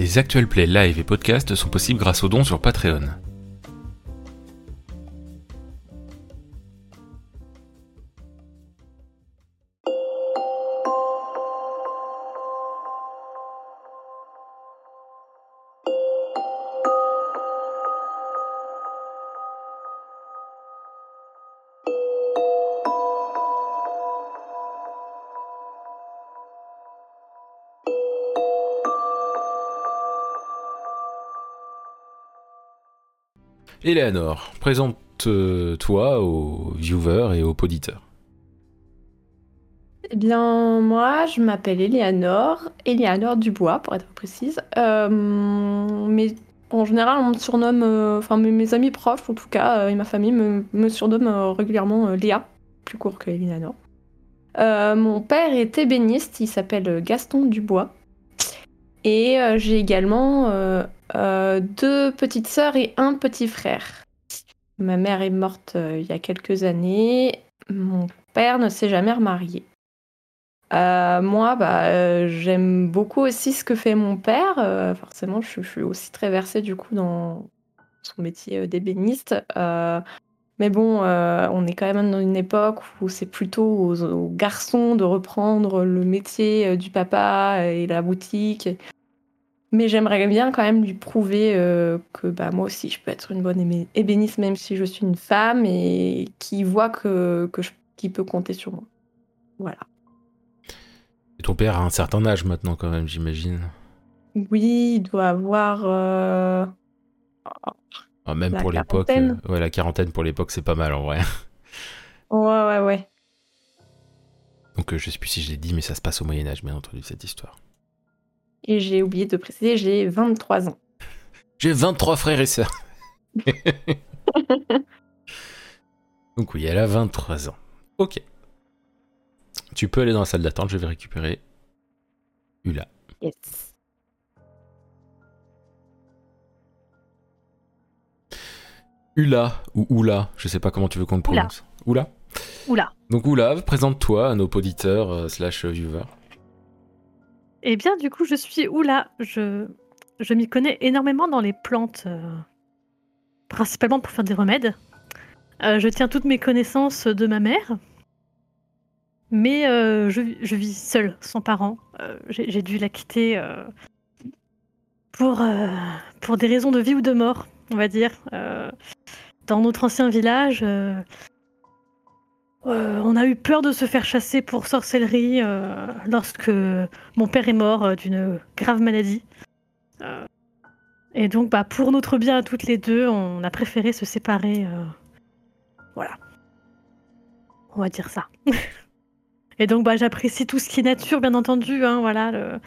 Les actuels plays live et podcasts sont possibles grâce aux dons sur Patreon. Eleanor, présente-toi aux viewers et aux auditeurs. Eh bien, moi, je m'appelle Eleanor, Eleanor Dubois, pour être précise. Euh, mais en général, on me surnomme, euh, enfin mes, amis proches, en tout cas, euh, et ma famille me, me surnomment régulièrement Léa, plus court que Eleanor. mon père est ébéniste, il s'appelle Gaston Dubois. Et j'ai également euh, deux petites sœurs et un petit frère. Ma mère est morte euh, il y a quelques années. Mon père ne s'est jamais remarié. Euh, moi, bah, j'aime beaucoup aussi ce que fait mon père. forcément, je, suis aussi très versée du coup dans son métier d'ébéniste. mais bon, on est quand même dans une époque où c'est plutôt aux, garçons de reprendre le métier du papa et la boutique. Mais j'aimerais bien quand même lui prouver euh, que bah, moi aussi, je peux être une bonne ébéniste, même si je suis une femme, et qui voit que, que peut compter sur moi. Voilà. Et ton père a un certain âge maintenant, quand même, j'imagine. Oui, il doit avoir. Euh, ah, même pour l'époque. Euh, ouais, la quarantaine pour l'époque, c'est pas mal en vrai. Ouais, ouais, ouais. Donc, je sais plus si je l'ai dit, mais ça se passe au Moyen-Âge, bien entendu, cette histoire. Et j'ai oublié de préciser, j'ai 23 ans. J'ai 23 frères et sœurs. Donc oui, elle a 23 ans. Ok. Tu peux aller dans la salle d'attente, je vais récupérer Ula. Yes. Ula ou Oula, je sais pas comment tu veux qu'on le prononce. Oula. Oula. Donc Oula, présente-toi à nos auditeurs euh, slash viewers. Eh bien, du coup, je suis Oula. Je, je m'y connais énormément dans les plantes, euh, principalement pour faire des remèdes. Euh, je tiens toutes mes connaissances de ma mère, mais euh, je, vis seule, sans parents. J'ai dû la quitter pour des raisons de vie ou de mort, on va dire. dans notre ancien village, euh, on a eu peur de se faire chasser pour sorcellerie euh, lorsque mon père est mort euh, d'une grave maladie. et donc, bah, pour notre bien à toutes les deux, on a préféré se séparer. Voilà. On va dire ça. et donc, bah, j'apprécie tout ce qui est nature, bien entendu. Hein, voilà,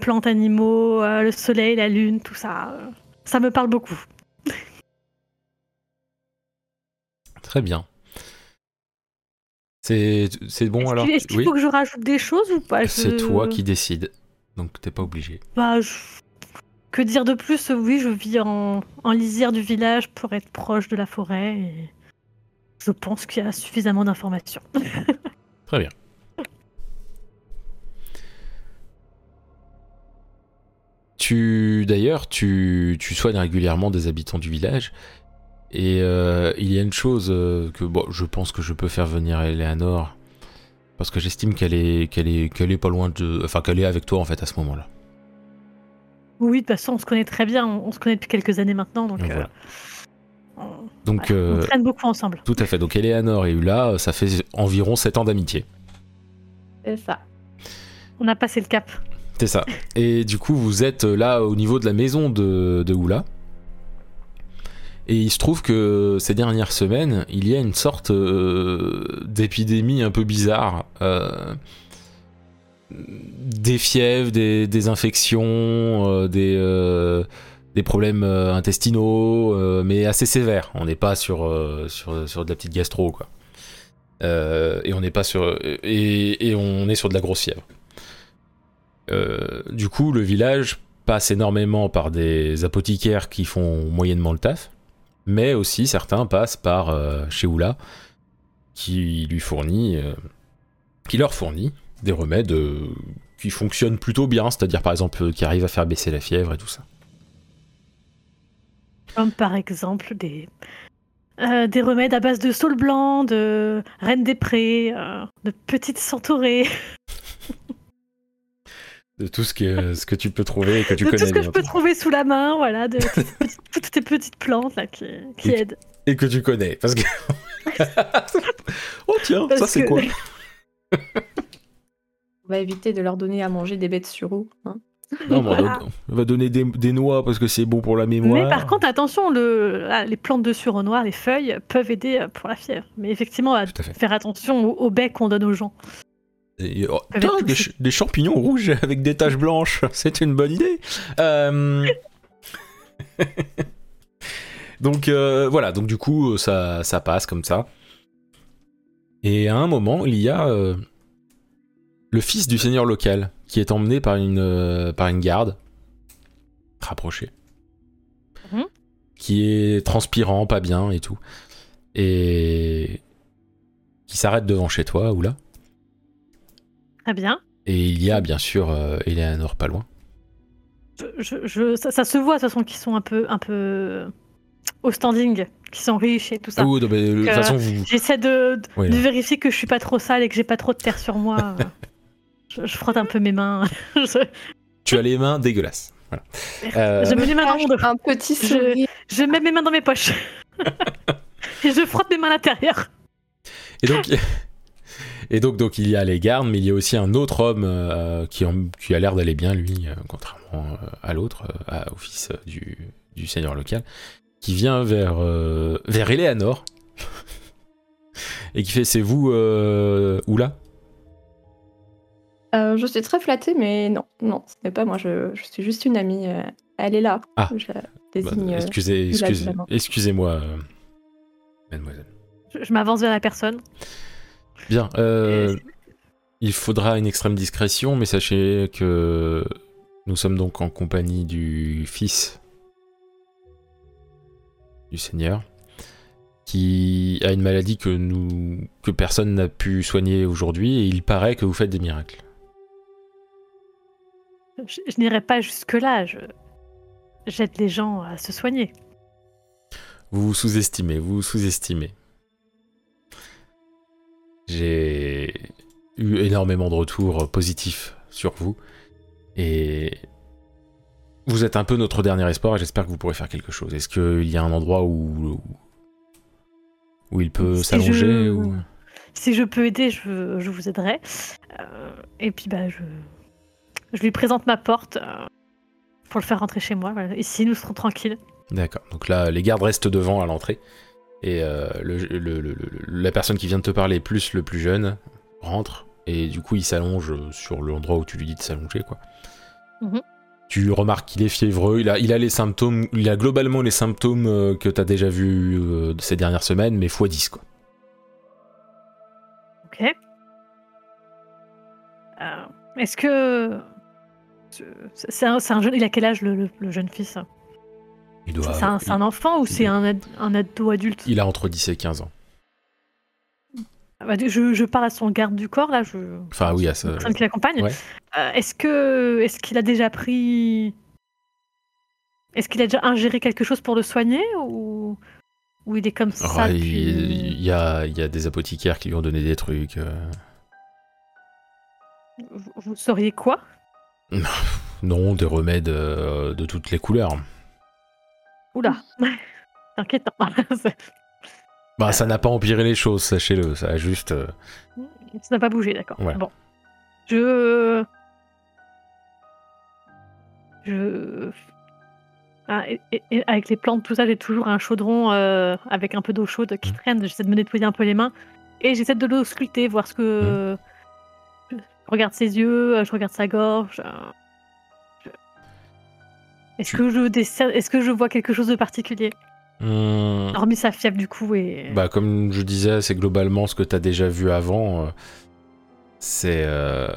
plantes, animaux, le soleil, la lune, tout ça. ça me parle beaucoup. Très bien. C'est bon alors? Est-ce qu'il faut que je rajoute des choses ou pas? C'est toi qui décides, donc t'es pas obligé. Bah, que dire de plus? Oui, je vis en, en, lisière du village pour être proche de la forêt et je pense qu'il y a suffisamment d'informations. Très bien. Tu d'ailleurs, tu, tu soignes régulièrement des habitants du village et euh, il y a une chose euh, que bon, je pense que je peux faire venir Eleanor parce que j'estime qu'elle est qu'elle est qu'elle est pas loin de enfin qu'elle est avec toi en fait à ce moment-là. Oui, de toute façon, on se connaît très bien, on, se connaît depuis quelques années maintenant donc, euh, on, donc on traîne beaucoup ensemble. Tout à fait. Donc Eleanor et Ula, ça fait environ 7 ans d'amitié. C'est ça. On a passé le cap. C'est ça. Et du coup, vous êtes là au niveau de la maison de, de Oula. Et il se trouve que ces dernières semaines, il y a une sorte euh, d'épidémie un peu bizarre. Euh, des fièvres, des, infections, euh, des, problèmes intestinaux, mais assez sévères. On n'est pas sur, de la petite gastro, quoi. et on n'est pas sur. Et, on est sur de la grosse fièvre. du coup, le village passe énormément par des apothicaires qui font moyennement le taf mais aussi certains passent par euh, chez Oula, qui lui fournit, euh, qui leur fournit des remèdes euh, qui fonctionnent plutôt bien, c'est-à-dire par exemple qui arrivent à faire baisser la fièvre et tout ça. Comme par exemple des, des remèdes à base de saule blanc, de reine des prés, de petites centaurées. De tout ce que, ce que tu peux trouver et que tu de connais tout ce que bien. je peux trouver sous la main, voilà, de toutes, ces petites plantes là qui, qui Et- aident. Et que tu connais. Parce que. oh tiens, Parce ça c'est que- quoi? On va éviter de leur donner à manger des bêtes sur eau. hein. Non, mais on Voilà. va- on va donner des, des noix parce que c'est bon pour la mémoire. Mais par contre, attention, le, ah, les plantes de sureau les feuilles peuvent aider euh, pour la fièvre. Mais effectivement, à à faire attention au, au bec qu'on donne aux gens. Et, oh, putain, des, ce- ch- des champignons rouges avec des taches blanches, c'est une bonne idée. Euh, donc euh, voilà, donc du coup ça, ça passe comme ça. Et à un moment, il y a euh, le fils du seigneur local qui est emmené par une, euh, par une garde rapprochée, Mhm. qui est transpirant, pas bien et tout, et qui s'arrête devant chez toi ou là. Très bien. Et il y a bien sûr euh, Eleanor pas loin. Je, je- je- ça, ça se voit de toute façon qu'ils sont un peu, un peu au standing, qu'ils sont riches et tout ça. Ah oui, non, mais de toute Euh, façon, vous. J'essaie de, de- Oui, de là. vérifier que je suis pas trop sale et que j'ai pas trop de terre sur moi. je, je frotte un peu mes mains. je, Tu as les mains dégueulasses. Voilà. Euh, je mets les mains dans mon dos. Un petit Je- sourire. Je mets mes mains dans mes poches. et je frotte mes mains à l'intérieur. Et donc, et donc, donc, il y a les gardes, mais il y a aussi un autre homme euh, qui, en- qui a l'air d'aller bien, lui, euh, contrairement euh, à l'autre, à- au fils euh, du, du seigneur local, qui vient vers, euh, vers Eleanor et qui fait C'est vous, euh, Oula Euh, je suis très flattée, mais non, non, ce n'est pas moi. Je, je suis juste une amie. euh, elle est là. Ah. Je la Bah, désigne. Excusez, excusez, excusez-moi, euh, mademoiselle. Je, je m'avance vers la personne. Bien. euh, il faudra une extrême discrétion, mais sachez que nous sommes donc en compagnie du fils du Seigneur, qui a une maladie que nous que personne n'a pu soigner aujourd'hui, et il paraît que vous faites des miracles. Je, je n'irai pas jusque-là. je- J'aide les gens à se soigner. Vous vous sous-estimez, vous vous sous-estimez. J'ai eu énormément de retours positifs sur vous et vous êtes un peu notre dernier espoir et j'espère que vous pourrez faire quelque chose. Est-ce qu'il y a un endroit où où il peut Si s'allonger je- ou Si je peux aider, je, je vous aiderai. Euh, et puis, bah, je, je lui présente ma porte euh, pour le faire rentrer chez moi. Voilà. Ici, nous serons tranquilles. D'accord. Donc là, les gardes restent devant à l'entrée. Et euh, le- le- le- le- la personne qui vient de te parler, plus le plus jeune, rentre. Et du coup, il s'allonge sur l'endroit où tu lui dis de s'allonger, quoi. Mhm. Tu remarques qu'il est fiévreux. Il a, il a les symptômes. Il a globalement les symptômes euh, que tu as déjà vus euh, ces dernières semaines, mais x 10, quoi. Ok. Euh, Est-ce que. C'est un, jeune. Il a quel âge, le, le- le jeune fils Il, doit, C'est un, enfant ou c'est un, ad- un ado adulte? Il a entre 10 et 15 ans. Ah bah, je, je parle à son garde du corps, là. Je... Enfin, oui, à ça. personne qui l'accompagne. Ouais. Euh, est-ce que est-ce qu'il a déjà pris Est-ce qu'il a déjà ingéré quelque chose pour le soigner ou ou il est comme ça il, y, a, il y a des apothicaires qui lui ont donné des trucs. euh. vous, vous sauriez quoi? Non, des remèdes euh, de toutes les couleurs. Oula. C'est- Bah, ça n'a pas empiré les choses, sachez-le. Ça a juste. euh, ça n'a pas bougé, d'accord. Bon, je je Ah, et- et- et avec les plantes, tout ça, j'ai toujours un chaudron euh, avec un peu d'eau chaude qui Mhm. traîne. J'essaie de me nettoyer un peu les mains et j'essaie de le scruter, voir ce que. Je regarde ses yeux, je regarde sa gorge. euh, Est-ce que je est-ce que je vois quelque chose de particulier hum, Hormis sa fièvre du coup et. Bah, comme je disais, c'est globalement ce que tu as déjà vu avant. euh, c'est. euh,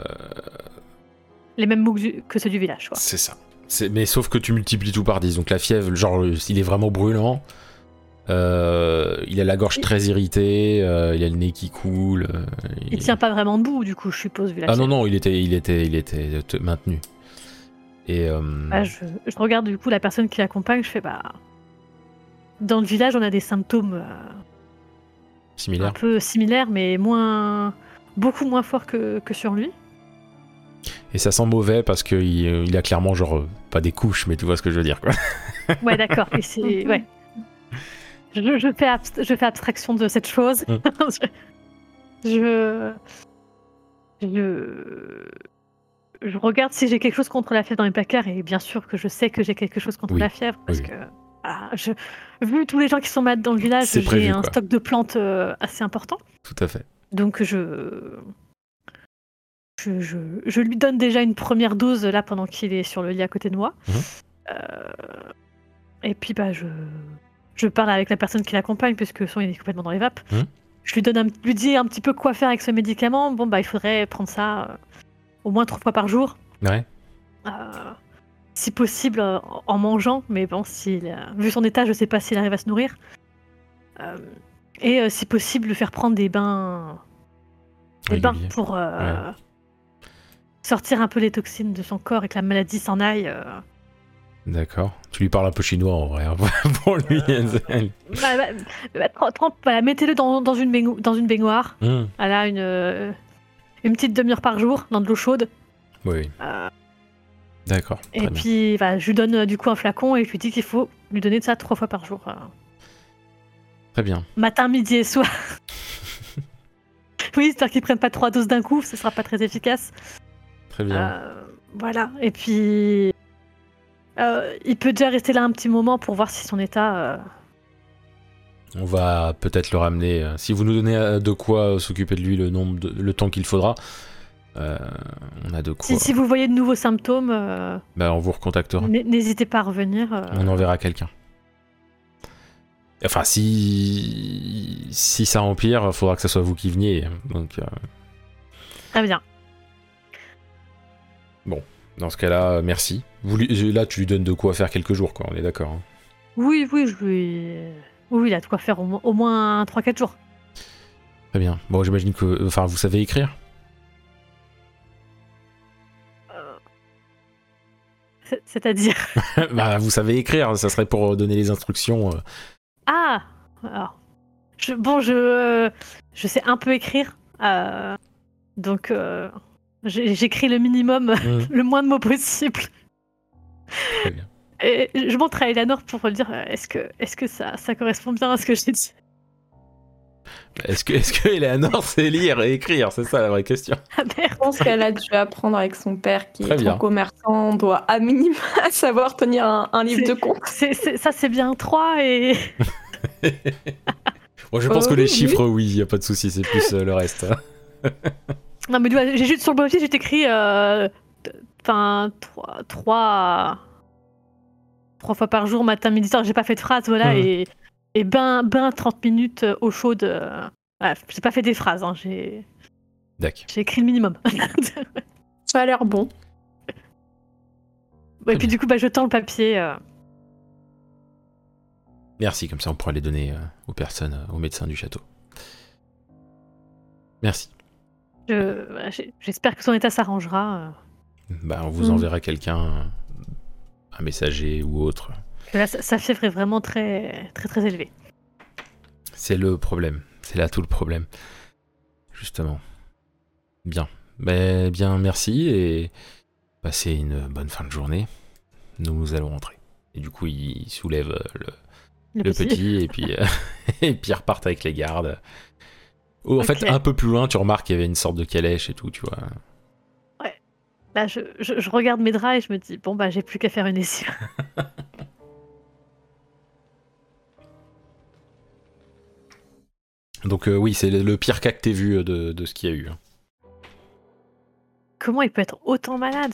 Les mêmes mots que, du- que ceux du village, quoi. c'est ça. Mais sauf que tu multiplies tout par 10. Donc la fièvre, genre, il est vraiment brûlant. Euh, il a la gorge très irritée, euh, il a le nez qui coule. euh, Il tient pas vraiment debout, du coup, je suppose, vu la Ah non, non, il était, il était, il était maintenu. Et euh, Bah, je, je regarde du coup la personne qui l'accompagne, je fais bah. Dans le village, on a des symptômes euh, un similaire. peu similaires, mais moins. beaucoup moins forts que, que sur lui. Et ça sent mauvais parce qu'il il a clairement, genre, euh, pas des couches, mais tu vois ce que je veux dire, quoi. Ouais, d'accord. et c'est. Ouais. Je, je fais je fais abstraction de cette chose. Mm. je. Je. Je regarde si j'ai quelque chose contre la fièvre dans les placards, et bien sûr que je sais que j'ai quelque chose contre Oui. la fièvre, parce Oui. que. ah, je... Vu tous les gens qui sont malades dans le village, j'ai un quoi. stock de plantes euh, assez important. Tout à fait. Donc je... Je, je, je lui donne déjà une première dose là pendant qu'il est sur le lit à côté de moi. Mhm. Euh, et puis bah je, je parle avec la personne qui l'accompagne puisque son il est complètement dans les vapes. Mhm. Je lui donne un, lui dis un petit peu quoi faire avec ce médicament. Bon bah il faudrait prendre ça euh, au moins trois fois par jour. Ouais. Euh, si possible euh, en mangeant, mais bon, s'il, euh, vu son état, je sais pas s'il arrive à se nourrir. Et si possible, lui faire prendre des bains, des bains pour sortir un peu les toxines de son corps et que la maladie s'en aille. D'accord. Tu lui parles un peu chinois en vrai. hein, pour lui. Bah, bah, bah, mettez-le dans, dans une baignoire. Hum, Elle a une, une petite demi-heure par jour dans de l'eau chaude. Oui. Euh, D'accord. et puis, bah, je lui donne euh, du coup un flacon et je lui dis qu'il faut lui donner de ça trois fois par jour. euh. Très bien. Matin, midi et soir. oui, j'espère qu'ils prennent pas trois doses d'un coup, ce sera pas très efficace. Très bien. Euh, voilà, et puis. il peut déjà rester là un petit moment pour voir si son état. On va peut-être le ramener. euh, Si vous nous donnez euh, de quoi euh, s'occuper de lui le nombre de, le temps qu'il faudra, euh, on a de quoi. Si, si vous voyez de nouveaux symptômes, euh, Bah, on vous recontactera. n'hésitez pas à revenir. euh. On enverra quelqu'un. Enfin, si si ça empire, faudra que ce soit vous qui veniez. Donc, Très bien. dans ce cas-là, merci. Vous là, tu lui donnes de quoi faire quelques jours, quoi. On est d'accord. hein. Oui, oui, je lui. Oui, il a de quoi faire au, mo- au moins 3-4 jours. Très bien. Bon, j'imagine que, enfin, vous savez écrire? C'est- C'est-à-dire. bah, vous savez écrire. Ça serait pour donner les instructions. euh. Ah Alors. Je, bon, je, euh, je sais un peu écrire. euh, donc, euh, j'ai- j'écris le minimum, Hum, le moins de mots possible. Très bien. Et je montre à Eleanor pour lui dire euh, est-ce que, est que ça, ça correspond bien à ce que j'ai dit? Est-ce que, est-ce que Eleanor sait lire et écrire? C'est ça la vraie question. Ah Je pense qu'elle a dû apprendre avec son père qui Très est un commerçant, doit à minima savoir tenir un, un livre de compte. Ça, c'est bien 3 et. Bon, je pense Euh, que les oui, chiffres, oui, y a pas de souci. C'est plus euh, le reste. Non, mais j'ai juste sur le papier, j'ai écrit. euh, t- Enfin, 3. 3. fois par jour, matin, midi, soir. J'ai pas fait de phrase, voilà. Et, et bain, bain 30 minutes euh, chaude. euh, Voilà, j'ai pas fait des phrases, hein, j'ai D'accord. j'ai écrit le minimum. Ça a l'air bon. et puis du coup, bah, je tends le papier. euh, Merci, comme ça on pourra les donner euh, aux personnes, euh, aux médecins du château. Merci. je- voilà, j'ai- J'espère que son état s'arrangera. euh, Bah, on vous Mm. enverra quelqu'un, euh, un messager ou autre. là, sa, fièvre est vraiment très, très, très élevée. C'est le problème. C'est là tout le problème. Justement. Bien. Ben, bien, merci et passez une bonne fin de journée. Nous allons rentrer. Et du coup, il soulève le, Le, le petit. petit, et puis euh, et puis ils repartent avec les gardes. Oh, en fait, un peu plus loin, tu remarques qu'il y avait une sorte de calèche et tout, tu vois. Là, je, je- je regarde mes draps et je me dis bon, bah, j'ai plus qu'à faire une essai. Donc euh, oui, c'est le, pire cas que t'aies vu euh, de, de ce qu'il y a eu. hein. Comment il peut être autant malade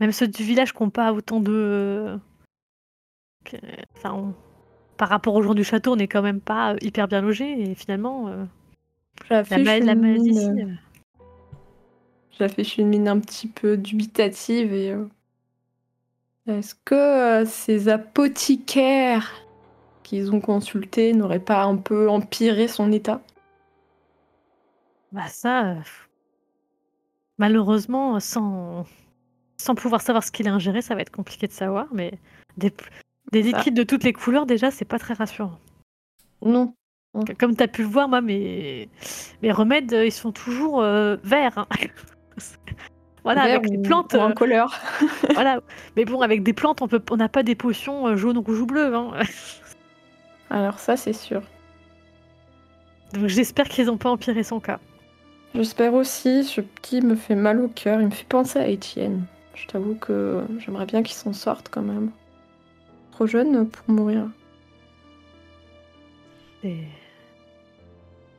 Même ceux du village qui n'ont pas autant de. Enfin, on- par rapport aux gens du château, on n'est quand même pas euh, hyper bien logés et finalement, euh, la, la maladie ici. Euh, J'affiche une mine un petit peu dubitative et. euh, Est-ce que euh, ces apothicaires qu'ils ont consulté n'aurait pas un peu empiré son état? Bah ça, euh, malheureusement, sans, sans pouvoir savoir ce qu'il a ingéré, ça va être compliqué de savoir, mais des, liquides de toutes les couleurs, déjà, c'est pas très rassurant. Non. Comme tu as pu le voir, moi, mes, mes remèdes, ils sont toujours euh, verts. hein. voilà, avec les ou- plantes. ou en euh, couleur. voilà. Mais bon, avec des plantes, on peut, on n'a pas des potions euh, jaunes, rouges ou bleues. hein. Alors ça, c'est sûr. Donc j'espère qu'ils n'ont pas empiré son cas. J'espère aussi, ce petit me fait mal au cœur, il me fait penser à Étienne. Je t'avoue que j'aimerais bien qu'il s'en sorte quand même. Trop jeune pour mourir. Et...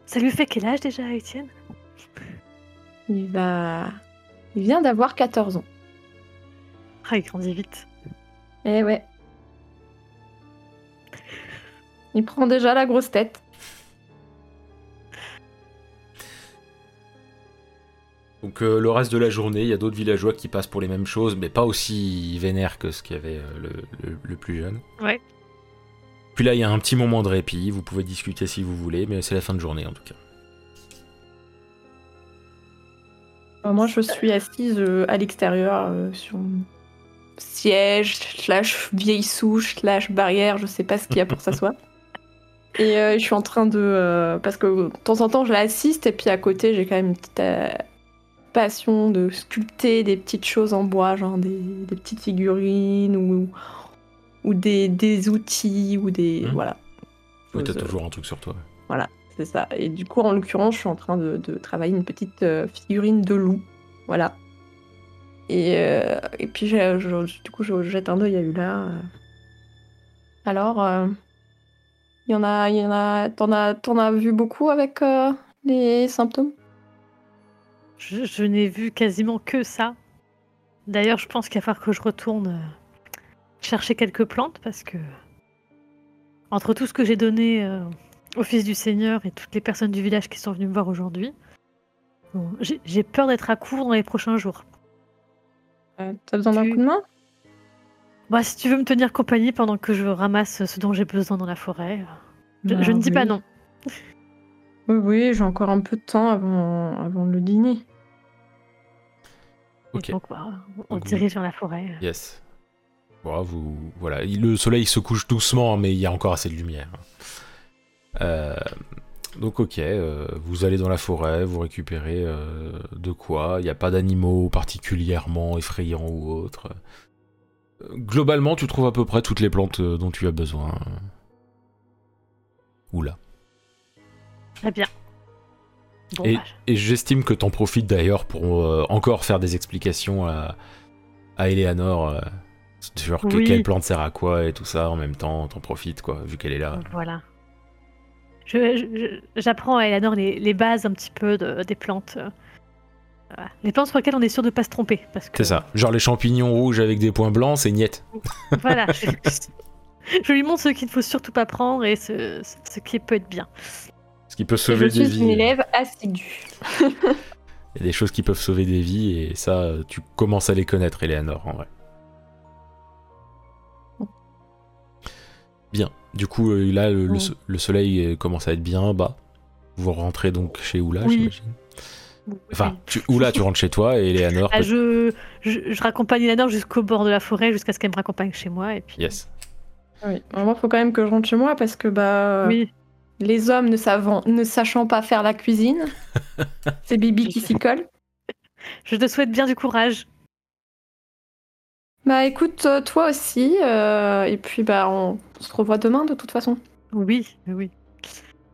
Ça lui fait quel âge déjà, Étienne? Il va... Il vient d'avoir 14 ans. Ah, il grandit vite. Eh ouais. Il prend déjà la grosse tête. Donc euh, le reste de la journée, il y a d'autres villageois qui passent pour les mêmes choses, mais pas aussi vénères que ce qu'il y avait euh, le, le- le plus jeune. Ouais. Puis là, il y a un petit moment de répit, vous pouvez discuter si vous voulez, mais c'est la fin de journée en tout cas. Moi, je suis assise euh, à l'extérieur euh, sur un siège, slash vieille souche, slash barrière, je sais pas ce qu'il y a pour s'asseoir. Et euh, je suis en train de... euh, parce que de temps en temps, je l'assiste, et puis à côté, j'ai quand même une petite euh, passion de sculpter des petites choses en bois, genre des, des petites figurines ou, ou des, des outils ou des... Mhm. Voilà. Oui, t'as toujours un truc sur toi. C'est ça. Et du coup, en l'occurrence, je suis en train de, travailler une petite euh, figurine de loup. Voilà. Et, euh, et puis, je- du coup, je jette un œil à Ula. euh. Alors, il y en a, y en a, t'en as, vu beaucoup avec les symptômes? Je, n'ai vu quasiment que ça. D'ailleurs, je pense qu'il va falloir que je retourne chercher quelques plantes parce que entre tout ce que j'ai donné au fils du Seigneur et toutes les personnes du village qui sont venues me voir aujourd'hui, bon, j'ai peur d'être à court dans les prochains jours. Euh, T'as besoin d'un coup de main? Bah, si tu veux me tenir compagnie pendant que je ramasse ce dont j'ai besoin dans la forêt, euh, je, Bah je ne dis pas non. Oui, oui, j'ai encore un peu de temps avant, avant le dîner. Ok. donc, bah, on Donc, dirige vers la forêt. Yes. Bon, vous, voilà, il- le soleil se couche doucement, mais il y a encore assez de lumière. Euh, donc ok, euh, vous allez dans la forêt, vous récupérez euh, de quoi. Il n'y a pas d'animaux particulièrement effrayants ou autres. Globalement, tu trouves à peu près toutes les plantes dont tu as besoin. Oula. Très bien. Bon, Et, bah, et j'estime que t'en profites d'ailleurs pour euh, encore faire des explications à, à Eleanor euh, sur que- quelle plante sert à quoi et tout ça en même temps. T'en profites quoi, vu qu'elle est là. Voilà. Je- je- J'apprends à Eleanor les, les bases un petit peu de- des plantes. euh, voilà. Les plantes sur lesquelles on est sûr de pas se tromper. parce que C'est ça. Genre les champignons rouges avec des points blancs, c'est niette. Voilà. je, je lui montre ce qu'il ne faut surtout pas prendre et ce, ce qui peut être bien. Ce qui peut Je sauver des suis une vies. élève assidue. Il y a des choses qui peuvent sauver des vies et ça, tu commences à les connaître, Eleanor, en vrai. Du coup, euh, là, le, le Ouais. so- le soleil euh, commence à être bien bas. Vous rentrez donc chez Oula, Oui. j'imagine. Enfin, tu, Oula, tu rentres chez toi et Eleanor. Ah, peut- je, je, je raccompagne Eleanor jusqu'au bord de la forêt jusqu'à ce qu'elle me raccompagne chez moi. Et puis, Yes. Oui. Alors moi, il faut quand même que je rentre chez moi parce que bah, Oui, les hommes ne, savant, ne sachant pas faire la cuisine, c'est Bibi qui s'y colle. je te souhaite bien du courage. Bah écoute, euh, toi aussi, euh, et puis bah on se revoit demain de toute façon. Oui, oui.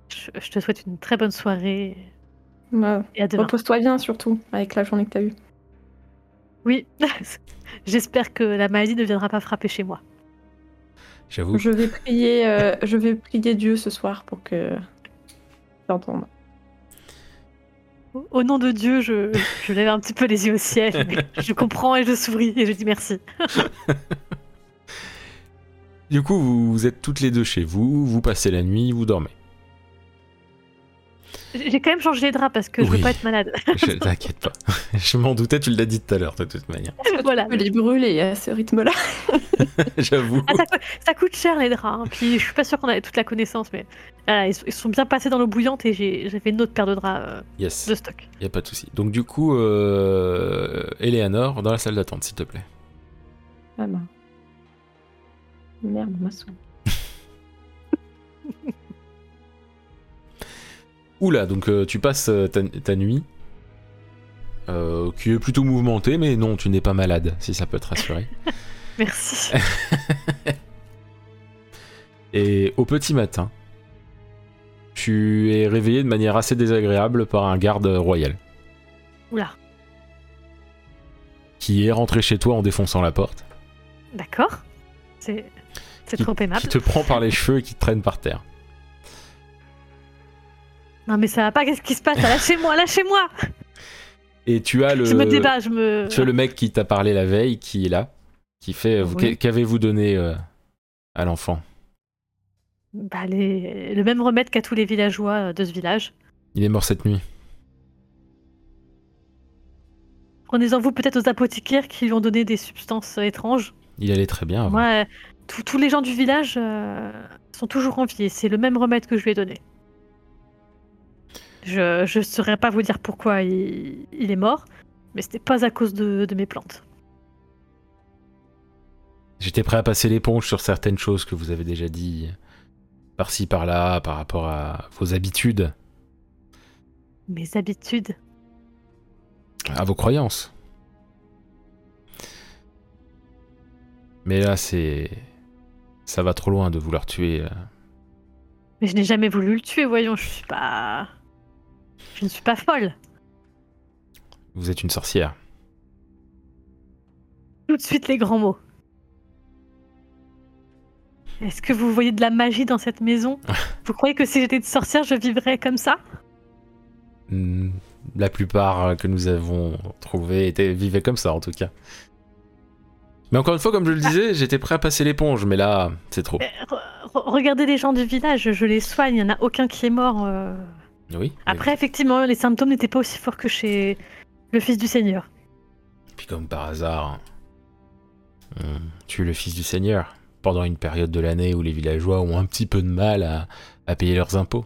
Je, je te souhaite une très bonne soirée et à demain. Repose-toi bien surtout, avec la journée que t'as eue. Oui. J'espère que la maladie ne viendra pas frapper chez moi. J'avoue. Je vais prier, euh, je vais prier Dieu ce soir pour que t'entendes. Au- Au nom de Dieu, je, je lève un petit peu les yeux au ciel. je comprends et je souris et je dis merci. Du coup, vous, vous êtes toutes les deux chez vous, vous passez la nuit, vous dormez. J'ai quand même changé les draps parce que je Oui. veux pas être malade. Je t'inquiète pas. Je m'en doutais, tu l'as dit tout à l'heure, de toute manière. voilà. Peux les brûler à ce rythme-là? J'avoue. Ah, ça, coûte, ça coûte cher les draps. hein. Puis je suis pas sûre qu'on avait toute la connaissance, mais voilà, ils, sont- ils sont bien passés dans l'eau bouillante et j'ai- j'avais une autre paire de draps euh, Yes, de stock. y a pas de souci. Donc du coup, euh... Eleanor, dans la salle d'attente, s'il te plaît. Ah bah. Merde, ma soupe. Oula, donc euh, tu passes euh, ta, ta nuit, euh, qui est plutôt mouvementée, mais non, tu n'es pas malade, si ça peut te rassurer. Merci. Et au petit matin, tu es réveillé de manière assez désagréable par un garde royal, Oula. qui est rentré chez toi en défonçant la porte, D'accord. C'est c'est trop aimable. qui te prend par les cheveux et qui te traîne par terre. Non mais ça va pas, qu'est-ce qui se passe? Là Lâchez-moi, lâchez-moi Et tu as le, Je me débat, je me... tu as le mec qui t'a parlé la veille, qui est là, qui fait, Oui. qu'avez-vous donné euh, à l'enfant? Bah, les- Le même remède qu'à tous les villageois euh, de ce village. Il est mort cette nuit. Prenez-en vous peut-être aux apothicaires qui lui ont donné des substances étranges. Il allait très bien. avant. Moi, tous- tous les gens du village euh, sont toujours en vie et c'est le même remède que je lui ai donné. Je ne saurais pas vous dire pourquoi il, il est mort, mais c'était pas à cause de, de mes plantes. J'étais prêt à passer l'éponge sur certaines choses que vous avez déjà dit, par-ci par-là, par rapport à vos habitudes, Mes habitudes. à vos croyances. Mais là, c'est. Ça va trop loin de vouloir tuer. euh, Mais je n'ai jamais voulu le tuer, voyons, je suis pas. Je ne suis pas folle. Vous êtes une sorcière. Tout de suite les grands mots. Est-ce que vous voyez de la magie dans cette maison? Vous croyez que si j'étais une sorcière, je vivrais comme ça? Hmm, La plupart euh, que nous avons trouvés étaient, vivaient comme ça, en tout cas. Mais encore une fois, comme je le disais, j'étais prêt à passer l'éponge, mais là, c'est trop. Euh, re- re- Regardez les gens du village, je les soigne, il n'y en a aucun qui est mort. euh. Oui. Après, effectivement, les symptômes n'étaient pas aussi forts que chez le fils du Seigneur. Puis comme par hasard, on tue le fils du Seigneur pendant une période de l'année où les villageois ont un petit peu de mal à, à payer leurs impôts.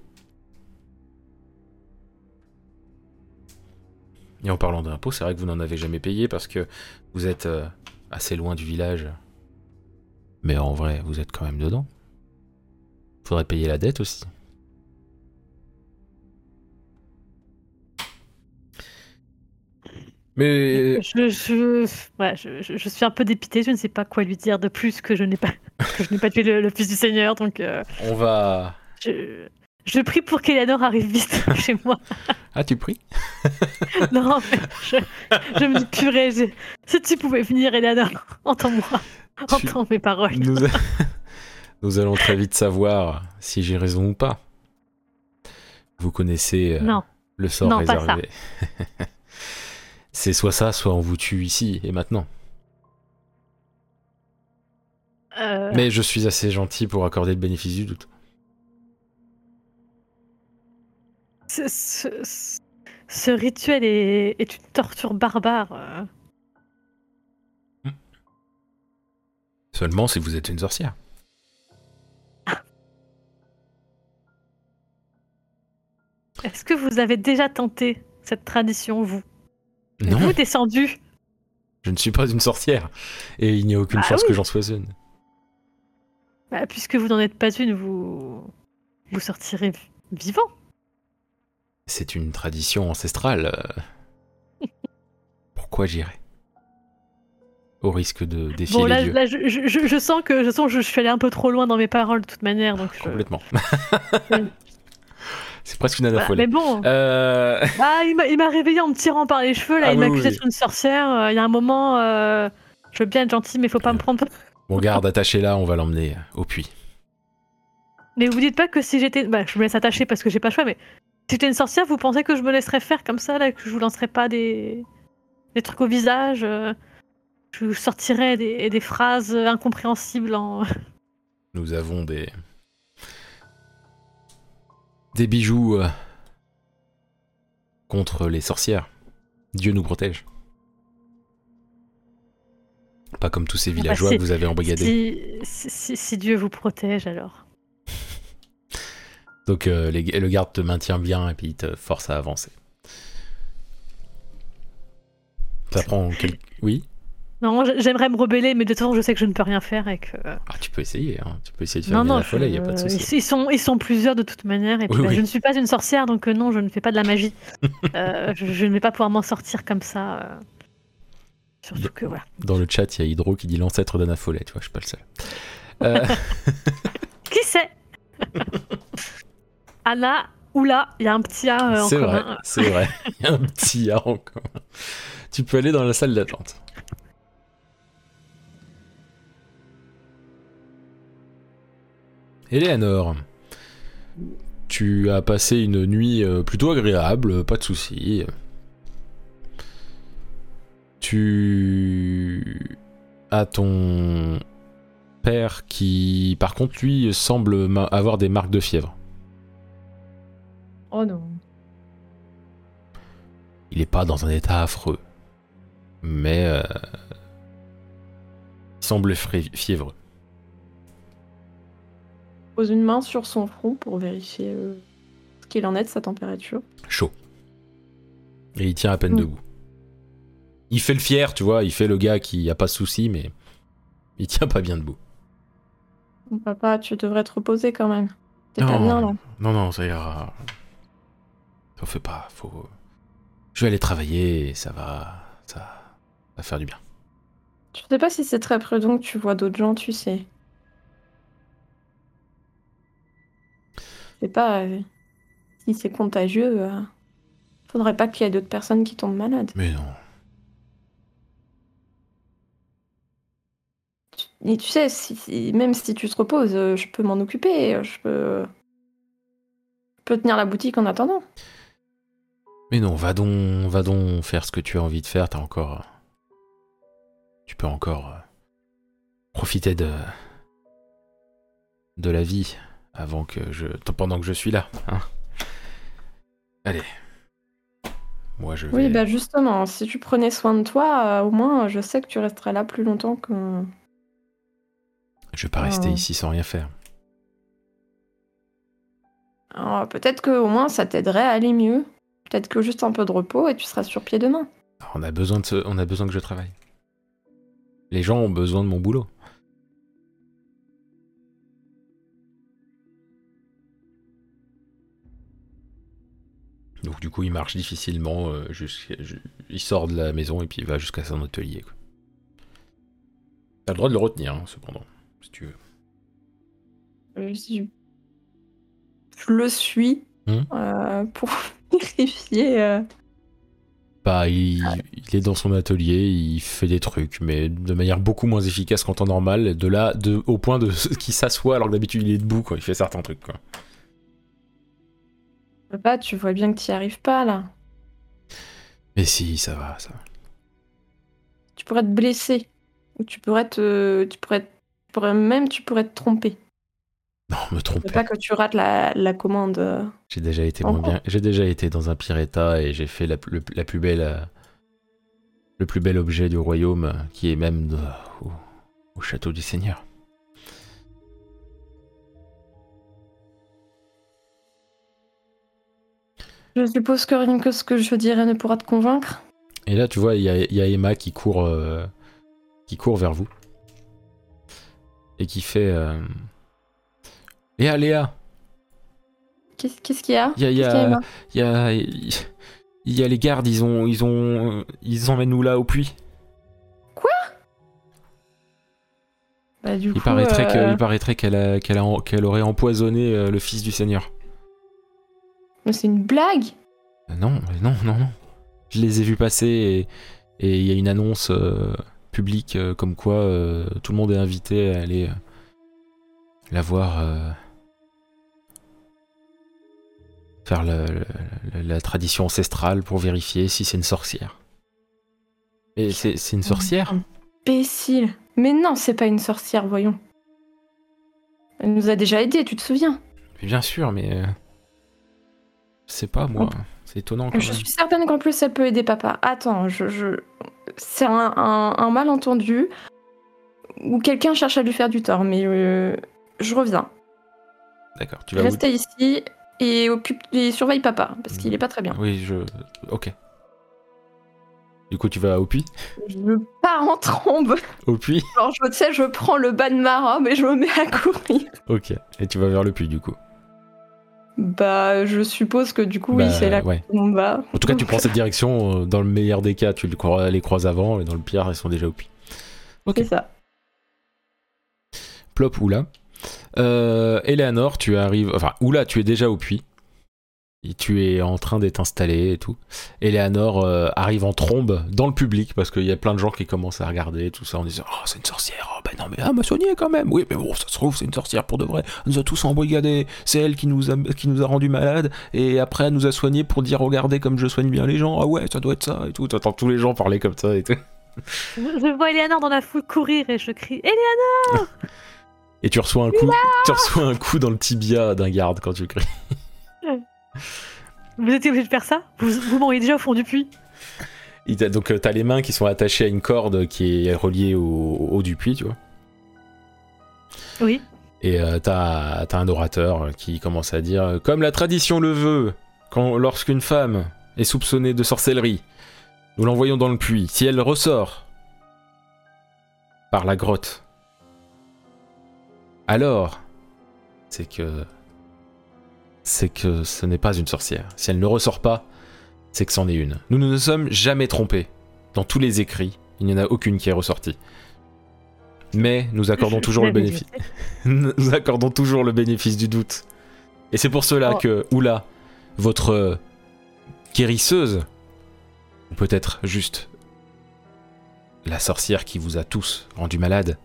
Et en parlant d'impôts, c'est vrai que vous n'en avez jamais payé parce que vous êtes euh, assez loin du village. Mais en vrai, vous êtes quand même dedans. Faudrait payer la dette aussi. Mais Je, je, ouais, je, je- je suis un peu dépitée, je ne sais pas quoi lui dire de plus que je n'ai pas, que je n'ai pas tué le, le fils du Seigneur, donc euh, on va. je, je prie pour qu'Eleanor arrive vite chez moi. Ah, tu pries? Non, mais je, je me dis purée, je- si tu pouvais venir, Eleanor, entends-moi, Tu- entends mes paroles. Nous, a- Nous allons très vite savoir si j'ai raison ou pas. Vous connaissez euh, Non, le sort Non, réservé. C'est soit ça, soit on vous tue ici et maintenant. euh, Mais je suis assez gentil pour accorder le bénéfice du doute. Ce, ce- ce- ce rituel est, est une torture barbare. euh. Seulement si vous êtes une sorcière. Est-ce que vous avez déjà tenté cette tradition, vous? Non, Vous, descendu? Je ne suis pas une sorcière. Et il n'y a aucune Bah chance oui. que j'en sois une. Bah, Puisque vous n'en êtes pas une, vous, vous sortirez vi- vivant. C'est une tradition ancestrale. euh. Pourquoi j'irais? Au risque de défier Bon, les là, dieux. là je, je- je- je sens que je sens que je suis allée un peu trop loin dans mes paroles de toute manière. Donc je- Complètement. Oui. C'est presque une Voilà, folle. Mais bon, Euh... bah, il m'a- il m'a réveillé en me tirant par les cheveux. Là, Ah il oui, m'accusait oui. une sorcière. Euh, Il y a un moment, euh, je veux bien être gentil, mais faut pas me prendre. Bon, garde, attaché là, on va l'emmener au puits. Mais vous dites pas que si j'étais. Bah, je me laisse attacher parce que j'ai pas le choix, mais j'étais une sorcière, vous pensez que je me laisserais faire comme ça, là, que je vous lancerais pas des, des trucs au visage euh, Je vous sortirais des, des phrases incompréhensibles en. Nous avons des. des bijoux euh, contre les sorcières. Dieu nous protège. Pas comme tous ces villageois si- que vous avez embrigadés. Si, si- si Dieu vous protège, alors. Donc euh, les- le garde te maintient bien et puis il te force à avancer. Ça prend quelques... Oui? Non, j'aimerais me rebeller, mais de toute façon, je sais que je ne peux rien faire et que. Ah, tu peux essayer, hein. tu peux essayer de faire Non, une non, la folie, il je- a pas de souci. ils sont, ils sont plusieurs de toute manière. Et puis, Oui, bah, oui. je ne suis pas une sorcière, donc euh, non, je ne fais pas de la magie. Euh, je, je ne vais pas pouvoir m'en sortir comme ça. euh. Surtout que voilà. Dans le chat, il y a Hydro qui dit l'ancêtre d'Anna Follet, tu vois, je suis pas le seul. Euh, Qui sait? Anna, oula, il y a un petit A euh, en c'est vrai, commun. c'est vrai. Il y a un petit A en commun. Tu peux aller dans la salle d'attente. Eleanor, tu as passé une nuit euh, plutôt agréable, pas de soucis. Tu as ton père qui, par contre, lui, semble avoir des marques de fièvre. Oh non. Il est pas dans un état affreux. Mais euh, il semble fiévreux. Pose une main sur son front pour vérifier euh, ce qu'il en est de sa température. Chaud. Et il tient à peine Mm. debout. Il fait le fier, tu vois, il fait le gars qui a pas de soucis, mais il tient pas bien debout. Papa, tu devrais te reposer quand même. T'es pas bien là. Non, non, ça ira. Ça fait pas, faut. Je vais aller travailler et ça va. Ça va faire du bien. Je sais pas si c'est très prudent que tu vois d'autres gens, tu sais. Je sais pas euh, si c'est contagieux. euh, Faudrait pas qu'il y ait d'autres personnes qui tombent malades. Mais non. Et tu sais, si, si- même si tu te reposes, euh, je peux m'en occuper. euh, Je peux... je peux tenir la boutique en attendant. Mais non, va donc, va donc faire ce que tu as envie de faire. T'as encore. Tu peux encore euh, profiter de de la vie avant que je, pendant que je suis là. hein. Allez. Moi, je vais. Oui, bah justement, si tu prenais soin de toi, euh, au moins je sais que tu resterais là plus longtemps que. Je vais pas rester ici sans rien faire. Peut-être que au moins ça t'aiderait à aller mieux. Peut-être que juste un peu de repos et tu seras sur pied demain. On a besoin de, ce- on a besoin que je travaille. Les gens ont besoin de mon boulot. Donc du coup, il marche difficilement. euh, il sort de la maison et puis il va jusqu'à son atelier. T'as le droit de le retenir, hein, cependant, si tu veux. Euh, Je, je le suis Hmm. euh, pour euh, Bah, il, il est dans son atelier, il fait des trucs, mais de manière beaucoup moins efficace qu'en temps normal. De là, de, au point de qu'il s'assoit alors que d'habitude il est debout quand il fait certains trucs. Quoi. Papa, tu vois bien que tu n'y arrives pas là. Mais si, ça va, ça va. Tu pourrais te blesser. Ou tu pourrais te. Tu pourrais, tu pourrais- même tu pourrais te tromper. Non, me trompe pas que tu rates la, la commande. euh. J'ai déjà été moins Encore. bien. J'ai déjà été dans un pire état et j'ai fait la, le- la plus belle, euh, le plus bel objet du royaume, euh, qui est même de- au, au château du Seigneur. Je suppose que rien que ce que je dirais ne pourra te convaincre. Et là, tu vois, il y a, il y a Emma qui court, euh, qui court vers vous et qui fait. euh, Léa, Léa, Qu'est-ce qu'il y a? Il y a, y a, il y a, il y a les gardes, ils ont, ils ont, ils emmènent nous là au puits. Bah, du Il coup, paraîtrait que- euh, il paraîtrait qu'elle a- qu'elle a- qu'elle aurait empoisonné euh, le fils du Seigneur. mais c'est une blague. Euh, Non, non, non, non. Je les ai vus passer et il y a une annonce euh, publique euh, comme quoi tout le monde est invité à aller la voir faire la, tradition ancestrale pour vérifier si c'est une sorcière. Et c'est c'est une sorcière? Imbécile. Mais non, c'est pas une sorcière, voyons. Elle nous a déjà aidés, tu te souviens? Mais Bien sûr, mais. euh, sais pas, moi. C'est étonnant quand Je même. suis certaine qu'en plus elle peut aider papa. Attends, je, je... c'est un, un- un malentendu où quelqu'un cherche à lui faire du tort, mais euh, je reviens. D'accord, tu vas où Restez ici et, occupe... et surveille papa, parce qu'il est pas très bien. Oui, je. Ok. Du coup, tu vas au puits? Je pars en trombe. Au puits? Alors je sais, je prends le bas de ma robe et je me mets à courir. Ok. Et tu vas vers le puits, du coup? Bah, je suppose que du coup, oui, Bah, c'est là ouais. qu'on va. En tout cas, tu prends cette direction. euh, Dans le meilleur des cas, tu les croises, avant, et dans le pire, ils sont déjà au puits. C'est ça. Plop, Oula. Euh, Eleanor, tu arrives. Enfin, Oula, tu es déjà au puits. Et tu es en train d'être installé et tout. Eleanor euh, arrive en trombe dans le public parce qu'il y a plein de gens qui commencent à regarder tout ça en disant Oh, c'est une sorcière. Oh, ben non, mais elle m'a soigné quand même. Oui, mais bon, ça se trouve, c'est une sorcière pour de vrai. Elle nous a tous embrigadés. C'est elle qui nous a, qui nous a rendus malades. Et après, elle nous a soignés pour dire Regardez comme je soigne bien les gens. Ah ouais, ça doit être ça et tout. T'entends tous les gens parler comme ça et tout. Je, je vois Eleanor dans la foule courir et je crie Eleanor Et tu reçois un coup, tu reçois un coup dans le tibia d'un garde quand tu cries. Vous étiez obligé de faire ça? Vous, vous m'auriez déjà au fond du puits donc euh, t'as les mains qui sont attachées à une corde qui est reliée au, au haut du puits, tu vois. Oui. Et euh, t'as t'as un orateur qui commence à dire Comme la tradition le veut, quand lorsqu'une femme est soupçonnée de sorcellerie, nous l'envoyons dans le puits. Si elle ressort par la grotte, alors c'est que c'est que ce n'est pas une sorcière. Si elle ne ressort pas, c'est que c'en est une. Nous ne nous sommes jamais trompés. Dans tous les écrits, il n'y en a aucune qui est ressortie. Mais nous accordons toujours le bénéfice. nous accordons toujours le bénéfice du doute. Et c'est pour cela Oh. que, oula, votre guérisseuse, ou peut-être juste la sorcière qui vous a tous rendu malade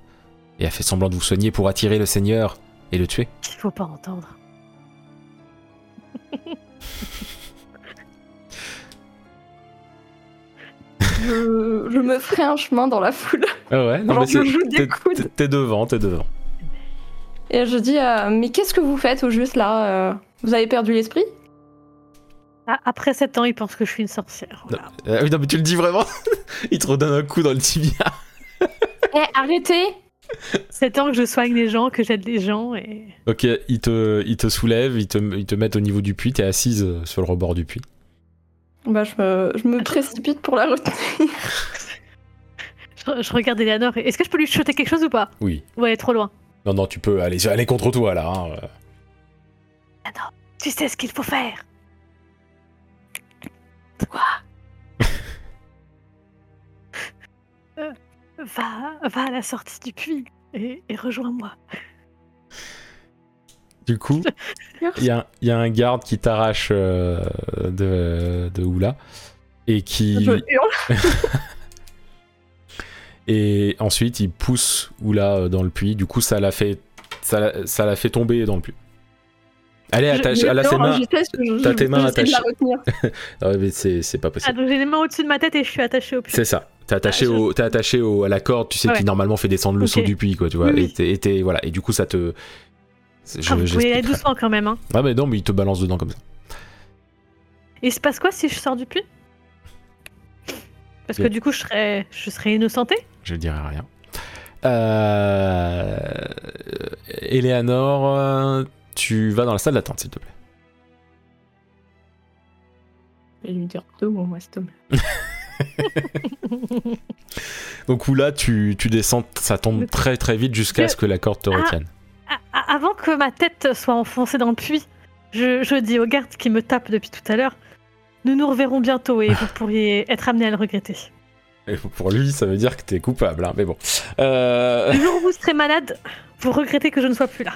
et a fait semblant de vous soigner pour attirer le Seigneur et le tuer. Il faut pas entendre. Je, je me ferai un chemin dans la foule. Ah ouais, non mais je joue des t'es- coudes. t'es- T'es devant, t'es devant. Et je dis, euh, mais qu'est-ce que vous faites au juste là euh Vous avez perdu l'esprit? Ah, après 7 ans, il pense que je suis une sorcière. Voilà. Ah oui, non mais tu le dis vraiment Il te redonne un coup dans le tibia. Eh, arrêtez 7 ans que je soigne les gens, que j'aide les gens et. Ok, il te, il te soulève, il te, il te met au niveau du puits, t'es assise euh, sur le rebord du puits. Bah, je me, je me précipite pour la retenir. Je, je regarde Eleanor. et- Est-ce que je peux lui chuter quelque chose ou pas? Oui. Ouais, trop loin. Non, non, tu peux aller, aller contre toi là. hein. Eleanor, tu sais ce qu'il faut faire. Quoi va, va à la sortie du puits et, et rejoins-moi. Du coup, il y, a- il y a un garde qui t'arrache euh, de, de Oula et qui et ensuite il pousse Oula euh, dans le puits. Du coup, ça l'a fait ça l'a- ça l'a fait tomber dans le puits. Attachée, Je- elle a ses mains. t'as tes mains attachées. Ah c'est pas Ah, possible. donc j'ai les mains au-dessus de ma tête et je suis attachée au puits. C'est ça. T'es attaché, Ah, je- au, t'es attaché au, à la corde, tu sais, Ouais. qui normalement fait descendre le Ok. saut du puits, quoi, tu vois. Oui. Et, voilà. et du coup, ça te. Je, Ah, vous pouvez aller doucement quand même. Hein. Ah, mais non, mais il te balance dedans comme ça. Et il se passe quoi si je sors du puits? Parce que du coup, je serais, je serais innocentée Je dirai rien. Euh... Eleanor, tu vas dans la salle d'attente, s'il te plaît. Je vais lui dire deux mots, moi, cet homme. Donc, où là, tu, tu descends, ça tombe très très vite jusqu'à ce que la corde te Ah. retienne. A- a- Avant que ma tête soit enfoncée dans le puits, je, je dis au garde qui me tape depuis tout à l'heure Nous nous reverrons bientôt et vous pourriez être amené à le regretter. Pour lui, ça veut dire que t'es coupable, hein, mais bon. Euh... Le jour où vous serez malade, vous regrettez que je ne sois plus là.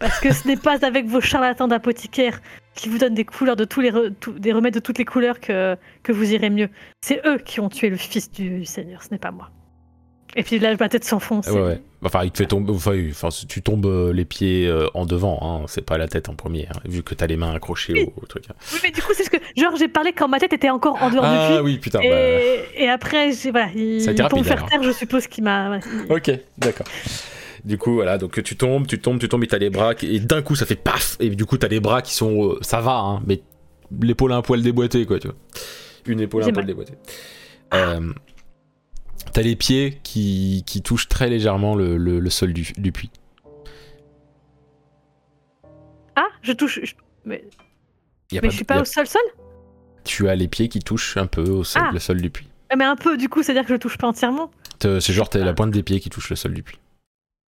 Parce que ce n'est pas avec vos charlatans d'apothicaires qui vous donnent des couleurs de tous les re- des remèdes de toutes les couleurs que vous irez mieux. C'est eux qui ont tué le fils du Seigneur, ce n'est pas moi. Et puis là, ma tête s'enfonce. Ouais, ouais. Enfin, il te fait tomber. Enfin, tu tombes euh, les pieds euh, en devant, hein, c'est pas la tête en premier, hein, vu que t'as les mains accrochées Oui. au, au truc. hein. Oui, mais du coup, c'est ce que. Genre, j'ai parlé quand ma tête était encore en dehors du Ah oui, putain. Et, bah, et après, j'ai- voilà, il, Ça a été pour me rapide, faire alors. taire, je suppose qu'il m'a. Ok, d'accord. Du coup, voilà, donc tu tombes, tu tombes, tu tombes, et t'as les bras, qui- et d'un coup ça fait paf, et du coup t'as les bras qui sont, euh, ça va, hein, mais l'épaule un poil déboîtée, quoi, tu vois. Une épaule un J'ai poil déboîtée. Euh, T'as les pieds qui, qui touchent très légèrement le, le- le sol du, du puits. Ah, je touche. je- Mais, mais pas je suis pas a- au sol sol? Tu as les pieds qui touchent un peu au sol, Ah. le sol du puits. Ah, Mais un peu, du coup, c'est-à-dire que je touche pas entièrement? C'est genre t'as Ah. la pointe des pieds qui touche le sol du puits.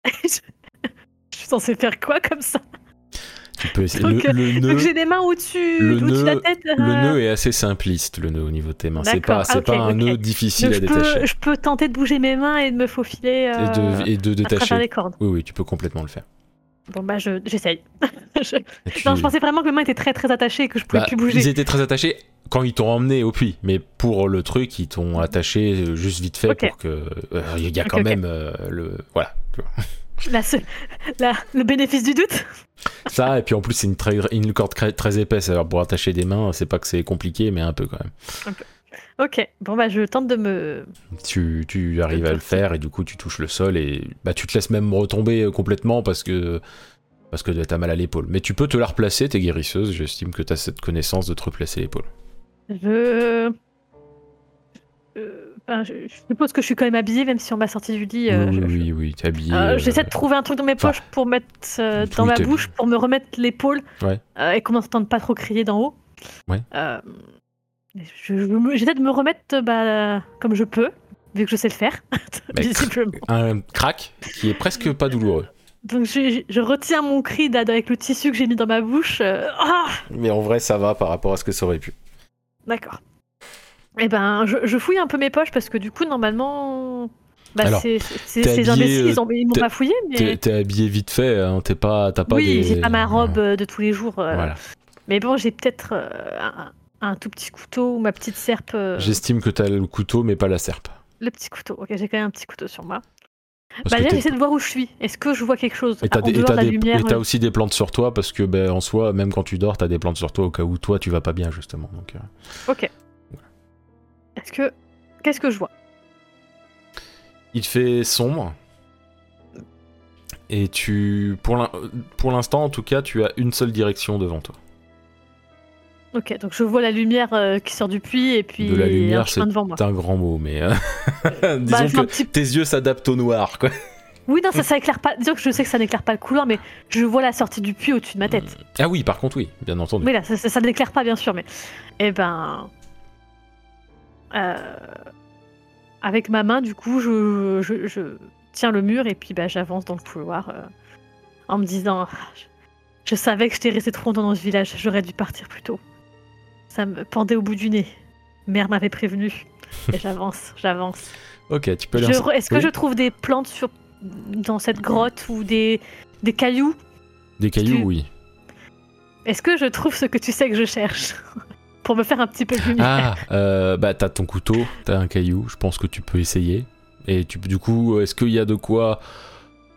je... je suis censée faire quoi comme ça? Tu peux essayer. Donc, le, le Donc nœud, j'ai des mains au-dessus le au-dessus de la tête. le euh, nœud est assez simpliste, le nœud au niveau de tes mains. C'est pas, c'est Ah, ok, pas un nœud difficile donc à je, détacher. peux, je peux tenter de bouger mes mains et de me faufiler euh, Et de, et de à travers détacher. les cordes. Oui, oui, tu peux complètement le faire. Bon bah je- j'essaye. Je- Et tu- Non, je pensais vraiment que mes mains étaient très très attachées et que je pouvais Bah, plus bouger. Ils étaient très attachés quand ils t'ont emmené au puits, mais pour le truc, ils t'ont attaché euh, juste vite fait pour que. euh, Il y a quand même euh, le. Voilà. La le bénéfice du doute. Ça, et puis en plus, c'est une, très, une corde très, très épaisse. Alors pour attacher des mains, c'est pas que c'est compliqué, mais un peu quand même. Ok, bon bah je tente de me. Tu, tu arrives à le faire et du coup, tu touches le sol et bah, tu te laisses même retomber euh, complètement parce que. Parce que t'as mal à l'épaule. Mais tu peux te la replacer, t'es guérisseuse. J'estime que t'as cette connaissance de te replacer l'épaule. Je. Euh, je, je suppose que je suis quand même habillée, même si on m'a sorti du lit. euh, oui, je- oui, oui, t'es habillé. Euh, euh, J'essaie de trouver un truc dans mes enfin, poches pour mettre euh, dans ma bouche, pour me remettre l'épaule Ouais. et qu'on n'entende pas trop crier d'en haut. Ouais. J'essaie de me remettre bah, comme je peux, vu que je sais le faire, Bah, un crack qui est presque pas douloureux. Donc je, je retiens mon cri avec le tissu que j'ai mis dans ma bouche. ah Mais en vrai, ça va par rapport à ce que ça aurait pu. D'accord. Eh ben, je, je fouille un peu mes poches parce que du coup, normalement. Bah, Alors, c'est- c'est- ces imbéciles, ils ont- ils m'ont t'es- pas fouillé, mais. t'es habillé vite fait, hein, t'es pas, t'as pas oui, des. j'ai pas ma robe euh, de tous les jours. euh, Voilà. Mais bon, j'ai peut-être euh, un, un tout petit couteau ou ma petite serpe. euh, J'estime que t'as le couteau, mais pas la serpe. Le petit couteau. Ok, j'ai quand même un petit couteau sur moi. Parce Bah, t'es- j'essaie de voir où je suis. Est-ce que je vois quelque chose Et t'as des- et dehors t'as de la des- lumière et t'as euh, aussi des plantes sur toi parce que ben, en soi, même quand tu dors, t'as des plantes sur toi au cas où toi tu vas pas bien justement. Donc, euh, Ok. Est-ce que. Qu'est-ce que je vois? Il fait sombre et tu, pour l'in- pour l'instant en tout cas, tu as une seule direction devant toi. Ok, donc je vois la lumière euh, qui sort du puits et puis De la lumière, c'est un grand mot, mais euh, Bah, disons que petit- tes yeux s'adaptent au noir, quoi. Oui, non, ça, ça éclaire pas. Disons que je sais que ça n'éclaire pas le couloir, mais je vois la sortie du puits au-dessus de ma tête. Ah oui, par contre, oui, bien entendu. Oui, là, ça, ça, ça n'éclaire pas, bien sûr, mais. Eh ben. Euh, Avec ma main, du coup, je, je, je tiens le mur et puis bah, j'avance dans le couloir euh, en me disant Ah, je, je savais que j'étais resté trop longtemps dans ce village, j'aurais dû partir plus tôt. Ça me pendait au bout du nez. Mère m'avait prévenu. Et j'avance, j'avance. Ok, tu peux Est-ce que Oui. je trouve des plantes sur... dans cette grotte ou des, des cailloux? Des cailloux, tu- oui. Est-ce que je trouve ce que tu sais que je cherche? Pour me faire un petit peu de lumière. Ah, euh, bah t'as ton couteau, t'as un caillou, je pense que tu peux essayer. Et tu, du coup, est-ce qu'il y a de quoi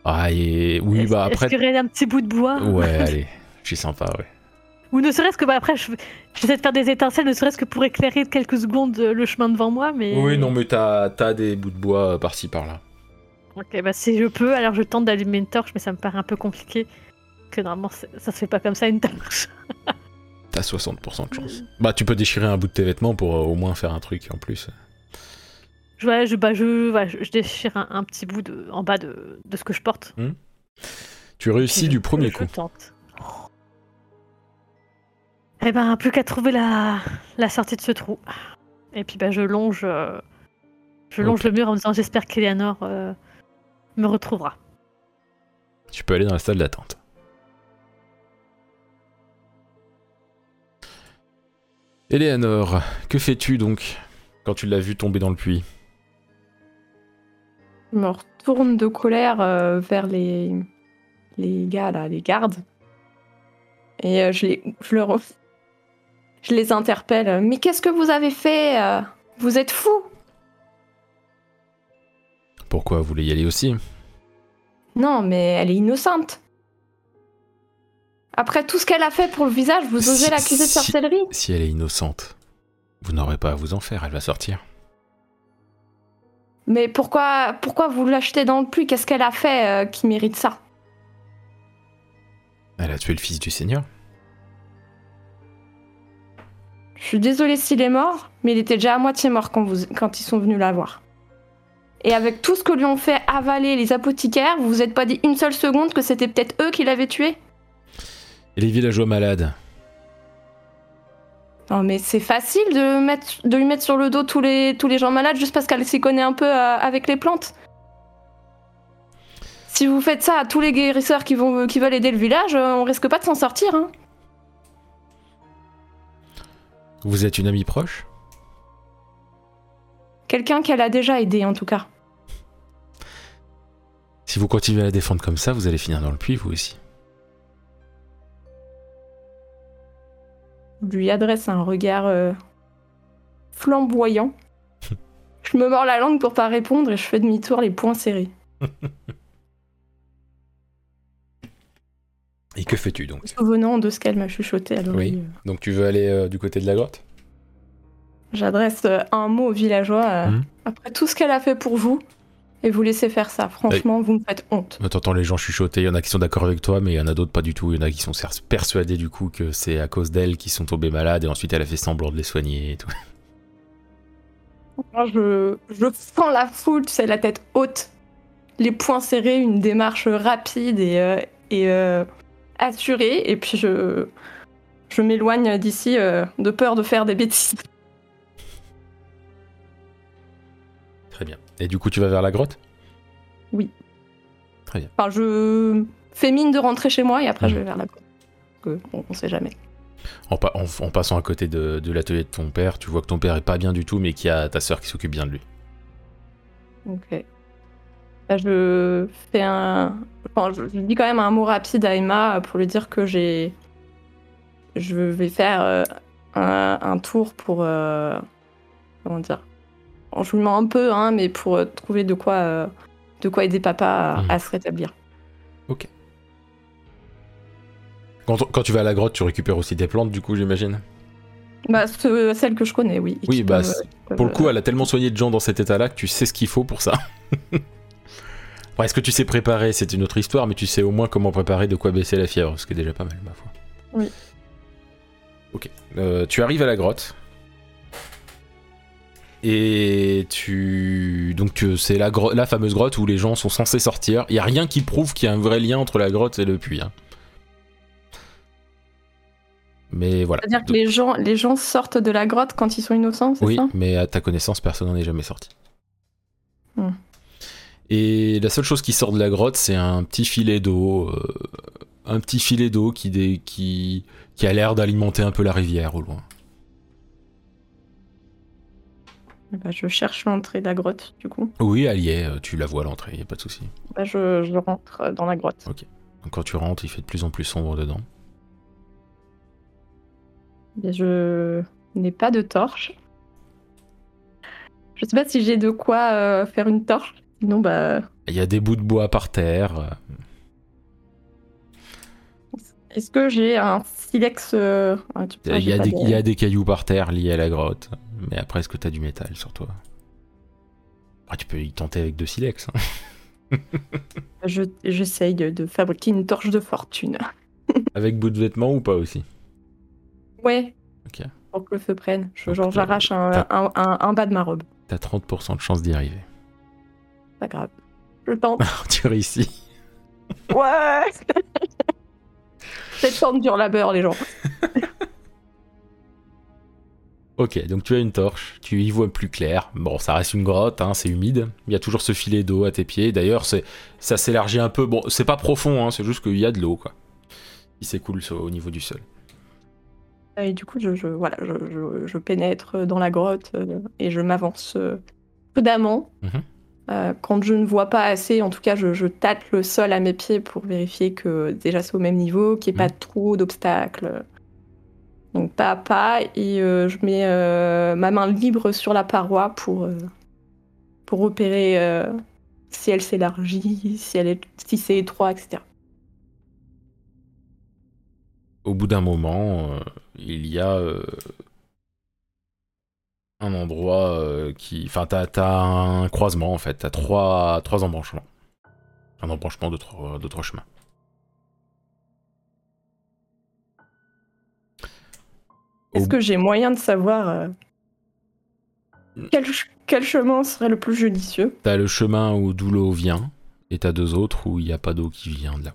Ah, et oui, Est-ce- bah Est-ce après. qu'il y aurait un petit bout de bois? Ouais, allez, je suis sympa, ouais. Ou ne serait-ce que bah, après, je- j'essaie de faire des étincelles, ne serait-ce que pour éclairer quelques secondes euh, le chemin devant moi, mais. Oui, non, mais t'as as des bouts de bois euh, par-ci par-là. Ok, bah si je peux, alors je tente d'allumer une torche, mais ça me paraît un peu compliqué. Que normalement, ça se fait pas comme ça une torche. T'as 60% de chance. Bah, tu peux déchirer un bout de tes vêtements pour euh, au moins faire un truc en plus. Je, ouais, je, bah, je, voilà, je, je déchire un, un petit bout de, en bas de, de ce que je porte. Tu réussis du premier je coup. tente. Eh ben, plus qu'à trouver la, la sortie de ce trou. Et puis, bah, je longe, euh, je longe le mur en me disant j'espère qu'Eleanor euh, me retrouvera. Tu peux aller dans la salle d'attente. Eleanor, que fais-tu donc quand tu l'as vu tomber dans le puits? Je me retourne de colère euh, vers les, les gars, là, les gardes. Et euh, je, les, je, leur- je les interpelle. Mais qu'est-ce que vous avez fait euh? Vous êtes fous Pourquoi vous voulez y aller aussi? Non, mais elle est innocente. Après tout ce qu'elle a fait pour le visage, vous Si- osez l'accuser de sorcellerie? Si elle est innocente, vous n'aurez pas à vous en faire, elle va sortir. Mais pourquoi, pourquoi vous l'achetez dans le puits? Qu'est-ce qu'elle a fait euh, qui mérite ça? Elle a tué le fils du Seigneur. Je suis désolée s'il est mort, mais il était déjà à moitié mort quand, vous, quand ils sont venus la voir. Et avec tout ce que lui ont fait avaler les apothicaires, vous vous êtes pas dit une seule seconde que c'était peut-être eux qui l'avaient tué? Et les villageois malades Non mais c'est facile de, mettre, de lui mettre sur le dos tous les, tous les gens malades juste parce qu'elle s'y connaît un peu euh, avec les plantes. Si vous faites ça à tous les guérisseurs qui, vont, qui veulent aider le village, euh, on risque pas de s'en sortir. Hein. Vous êtes une amie proche? Quelqu'un qu'elle a déjà aidé en tout cas. Si vous continuez à la défendre comme ça, vous allez finir dans le puits, vous aussi. Lui adresse un regard euh, flamboyant. je me mords la langue pour pas répondre et je fais demi-tour les poings serrés. Et que fais-tu donc? Souvenant de ce qu'elle m'a chuchoté à l'oreille. Oui. Donc tu veux aller euh, du côté de la grotte? J'adresse euh, un mot aux villageois. Mhm. Après tout ce qu'elle a fait pour vous, et vous laissez faire ça. Franchement, vous me faites honte. T'entends les gens chuchoter, il y en a qui sont d'accord avec toi, mais il y en a d'autres pas du tout. Il y en a qui sont persuadés du coup que c'est à cause d'elle qu'ils sont tombés malades et ensuite elle a fait semblant de les soigner et tout. Moi, je, je sens la foule, tu sais, la tête haute, les poings serrés, une démarche rapide et, euh, et euh, assurée. Et puis je, je m'éloigne d'ici euh, de peur de faire des bêtises. Et du coup tu vas vers la grotte? Enfin, je fais mine de rentrer chez moi et après Mhm. je vais vers la. Parce que, bon, on sait jamais. en, pa- en- en passant à côté de, de l'atelier de ton père, tu vois que ton père est pas bien du tout, mais qu'il y a ta sœur qui s'occupe bien de lui. Ok. Je fais un. Enfin, je, je dis quand même un mot rapide à Emma pour lui dire que j'ai. Je vais faire euh, un, un tour pour. euh, Comment dire Lui mens un peu, hein, mais pour euh, trouver de quoi, euh, de quoi aider papa à, Mhm. à se rétablir. Quand, quand tu vas à la grotte, tu récupères aussi des plantes, du coup, j'imagine? Bah, ce- celle que je connais, oui. Oui, bah, peuvent- peuvent, Pour le coup, euh, elle a tellement soigné de gens dans cet état-là que tu sais ce qu'il faut pour ça. Bon, Est-ce que tu sais préparer? C'est une autre histoire, mais tu sais au moins comment préparer de quoi baisser la fièvre, ce qui est déjà pas mal, ma foi. Oui. Ok. Euh, tu arrives à la grotte. Et tu. Donc, euh, c'est la, fameuse grotte où les gens sont censés sortir. Il y a rien qui prouve qu'il y a un vrai lien entre la grotte et le puits. hein. Mais voilà. C'est-à-dire que les gens, les gens sortent de la grotte quand ils sont innocents, c'est Oui, ça? mais à ta connaissance, personne n'en est jamais sorti. Hmm. Et la seule chose qui sort de la grotte, c'est un petit filet d'eau. euh, un petit filet d'eau qui, dé- qui, qui a l'air d'alimenter un peu la rivière au loin. Bah, Je cherche l'entrée de la grotte, du coup. Oui, elle y est, euh, tu la vois à l'entrée, y a pas de souci. Bah, je, je rentre dans la grotte. Donc quand tu rentres, il fait de plus en plus sombre dedans. Je n'ai pas de torche. Je sais pas si j'ai de quoi euh, faire une torche. Sinon, bah. Il y a des bouts de bois par terre. euh, Est-ce que j'ai un silex euh, ah, y, des, il y a des cailloux par terre liés à la grotte. Mais après, est-ce que t'as du métal sur toi? Ah, Tu peux y tenter avec deux silex. hein. Je- J'essaye de, de fabriquer une torche de fortune. Avec bout de vêtements ou pas aussi? Ouais. Ok. Pour que le feu prenne. Je- genre, j'arrache un, un, un- un bas de ma robe. T'as 30% de chance d'y arriver. Pas grave. Je tente. tu réussis. Ouais C'est temps de dur labeur, les gens. Ok, donc tu as une torche, tu y vois plus clair. Bon, ça reste une grotte, hein, c'est humide. Il y a toujours ce filet d'eau à tes pieds. D'ailleurs, ça s'élargit un peu. Bon, c'est pas profond, hein, c'est juste qu'il y a de l'eau, quoi. Qui s'écoule au niveau du sol. Et du coup, je, je- voilà, je, je- je pénètre dans la grotte euh, et je m'avance euh, prudemment. Mhm. Euh, quand je ne vois pas assez, en tout cas, je, je tâte le sol à mes pieds pour vérifier que déjà c'est au même niveau, qu'il n'y ait pas trop d'obstacles. Donc pas à pas, et euh, je mets euh, ma main libre sur la paroi pour, euh, pour euh, si elle s'élargit, si, elle est, si c'est étroit, etc. Au bout d'un moment, il y a un endroit qui. Enfin, t'as, t'as un croisement en fait. T'as trois, trois embranchements. Un embranchement de trois, de trois chemins. Est-ce que j'ai moyen de savoir euh, quel, ch- quel chemin serait le plus judicieux? T'as le chemin où d'où l'eau vient, et t'as deux autres où il n'y a pas d'eau qui vient de là.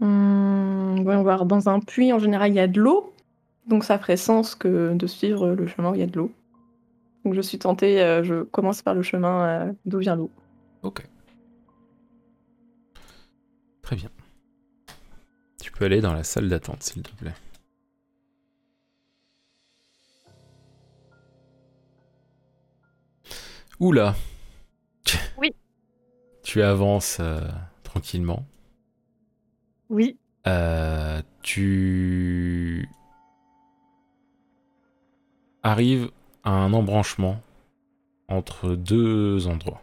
Hmm, voyons voir. Dans un puits, en général, il y a de l'eau. Donc ça ferait sens que de suivre le chemin où il y a de l'eau. Donc je suis tentée, euh, je commence par le chemin euh, d'où vient l'eau. Ok. Très bien. Peux aller dans la salle d'attente, s'il te plaît. Oula. Oui. Tu avances euh, tranquillement. Oui. Euh, tu arrives à un embranchement entre deux endroits.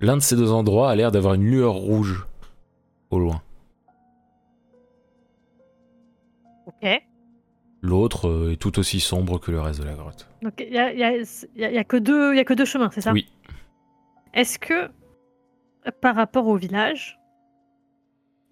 L'un de ces deux endroits a l'air d'avoir une lueur rouge au loin. L'autre euh, est tout aussi sombre que le reste de la grotte. Donc il y a, y a- y a- il y a que deux, y a que deux chemins, c'est ça? Oui. Est-ce que par rapport au village,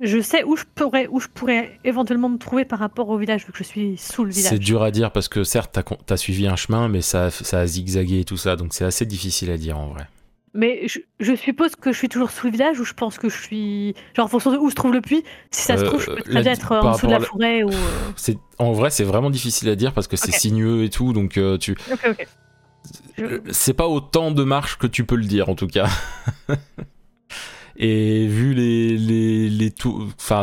je sais où je pourrais, où je pourrais éventuellement me trouver par rapport au village vu que je suis sous le C'est village. dur à dire parce que certes, t'as, con- t'as suivi un chemin, mais ça, ça a zigzagué et tout ça, donc c'est assez difficile à dire en vrai. Mais je, je suppose que je suis toujours sous le village ou je pense que je suis genre en fonction de où se trouve le puits. Si ça se Euh, trouve, je peux très bien être en dessous de la forêt ou. euh, C'est, en vrai, c'est vraiment difficile à dire parce que c'est sinueux et tout, donc euh, tu, Ok, ok. Je- Euh, C'est pas autant de marches que tu peux le dire en tout cas. Et vu les les les tout, enfin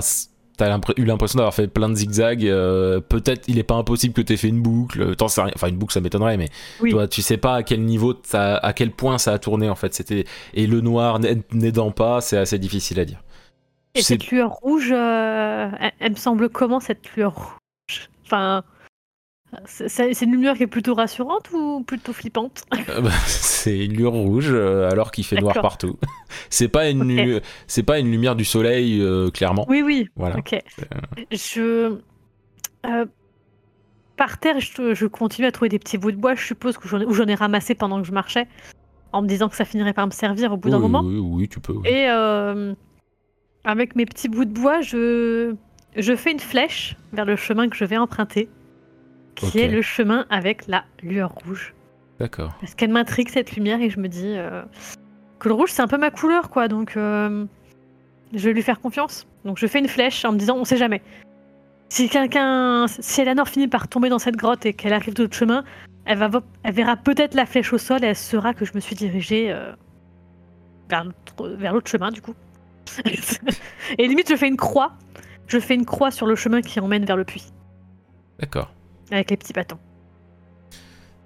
t'as eu l'impression d'avoir fait plein de zigzags. euh, Peut-être il est pas impossible que t'aies fait une boucle. Rien. Enfin une boucle ça m'étonnerait, mais Oui. toi tu sais pas à quel niveau ça, à quel point ça a tourné en fait. C'était et le noir n'a- n'aidant pas, c'est assez difficile à dire. Et cette lueur rouge, euh, elle, elle me semble comment cette lueur rouge? Enfin, c'est une lumière qui est plutôt rassurante ou plutôt flippante Euh, bah, c'est une lueur rouge euh, alors qu'il fait noir partout. c'est pas une c'est pas une lumière du soleil euh, clairement. Oui, oui. Voilà. Ok. Je. par terre, je, je continue à trouver des petits bouts de bois, je suppose, que j'en ai- ramassé pendant que je marchais, en me disant que ça finirait par me servir au bout d'un Oui, moment. oui, oui, tu peux. oui. Et avec mes petits bouts de bois, je, je fais une flèche vers le chemin que je vais emprunter, qui est le chemin avec la lueur rouge. D'accord. Parce qu'elle m'intrigue cette lumière et je me dis euh, que le rouge c'est un peu ma couleur quoi, donc euh, je vais lui faire confiance. Donc je fais une flèche en me disant on sait jamais. Si quelqu'un, si Eleanor finit par tomber dans cette grotte et qu'elle arrive de l'autre chemin, elle, va, vo- elle verra peut-être la flèche au sol et elle saura que je me suis dirigée euh, vers l'autre- vers l'autre chemin du coup. et limite je fais une croix. Je fais une croix sur le chemin qui emmène vers le puits D'accord. Avec les petits bâtons.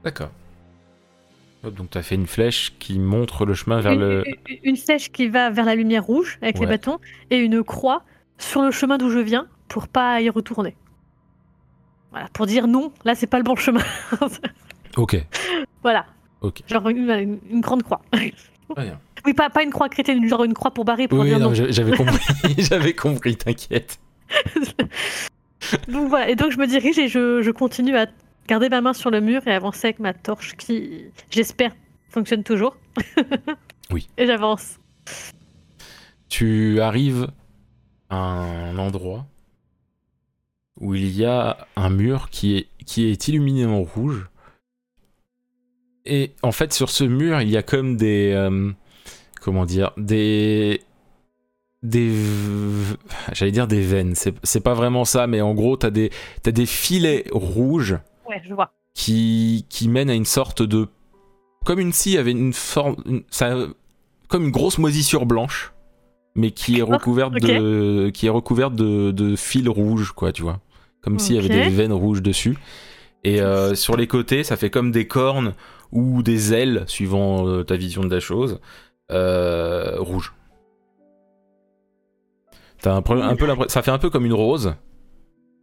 D'accord. Donc tu as fait une flèche qui montre le chemin vers une, le... une- flèche qui va vers la lumière rouge avec les bâtons et une croix sur le chemin d'où je viens pour pas y retourner. Voilà, pour dire non, là c'est pas le bon chemin. Ok. voilà. Ok. Genre une, une- une grande croix. Bien. Oui, pas, pas une croix chrétienne, genre une croix pour barrer pour Oui, dire non, non. j'a- j'avais compris, j'avais compris, t'inquiète. Donc voilà, et donc je me dirige et je, je continue à garder ma main sur le mur et avancer avec ma torche qui, j'espère, fonctionne toujours. Oui. Et j'avance. Tu arrives à un endroit où il y a un mur qui est, qui est illuminé en rouge. Et en fait, sur ce mur, il y a comme des. euh, comment dire Des. Des. J'allais dire des veines. C'est pas vraiment ça, mais en gros, t'as des, des filets rouges Ouais, je vois. qui, qui mène à une sorte de. Comme une scie avait une forme. une- ça, comme une grosse moisissure blanche, mais qui est recouverte de. Qui est recouverte de, de fils rouges, quoi, tu vois. Comme s'il y avait des veines rouges dessus. Et euh, sur les côtés, ça fait comme des cornes ou des ailes, suivant euh, ta vision de la chose, euh, rouges. T'as un, peu- un peu l'impre- ça fait un peu comme une rose,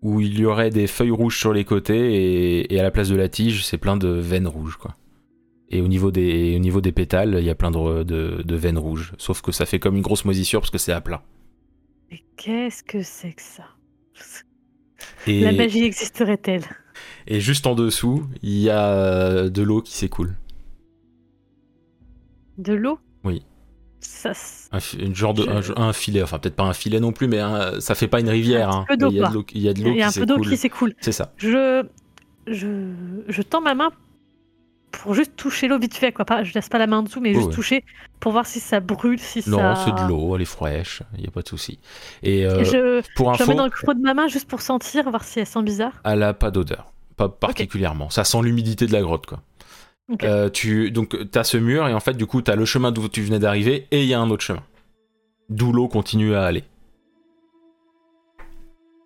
où il y aurait des feuilles rouges sur les côtés et, et à la place de la tige, c'est plein de veines rouges, quoi. Et au niveau des, au niveau des pétales, il y a plein de, de- de veines rouges. Sauf que ça fait comme une grosse moisissure parce que c'est à plat. Mais qu'est-ce que c'est que ça? Et, La magie existerait-elle? Et juste en dessous, il y a euh, de l'eau qui s'écoule. De l'eau? Ça, Un, une genre de, Je- un, un filet, enfin peut-être pas un filet non plus, mais un- ça fait pas une rivière. Un hein. peu d'eau, il y a de l'eau- il il y a un qui peu d'eau s'écoule. qui s'écoule. C'est ça. Je, je, je tends ma main pour juste toucher l'eau vite fait, quoi. Pas, je laisse pas la main en dessous, mais juste ouais. toucher pour voir si ça brûle, si Non, ça. c'est de l'eau, elle est fraîche, il y a pas de souci. Et euh, je, pour je la info, mets dans le creux de ma main juste pour sentir, voir si elle sent bizarre. elle a pas d'odeur, pas particulièrement. Ça sent l'humidité de la grotte, quoi. Euh, tu donc t'as ce mur et en fait du coup t'as le chemin d'où tu venais d'arriver et il y a un autre chemin. D'où l'eau continue à aller.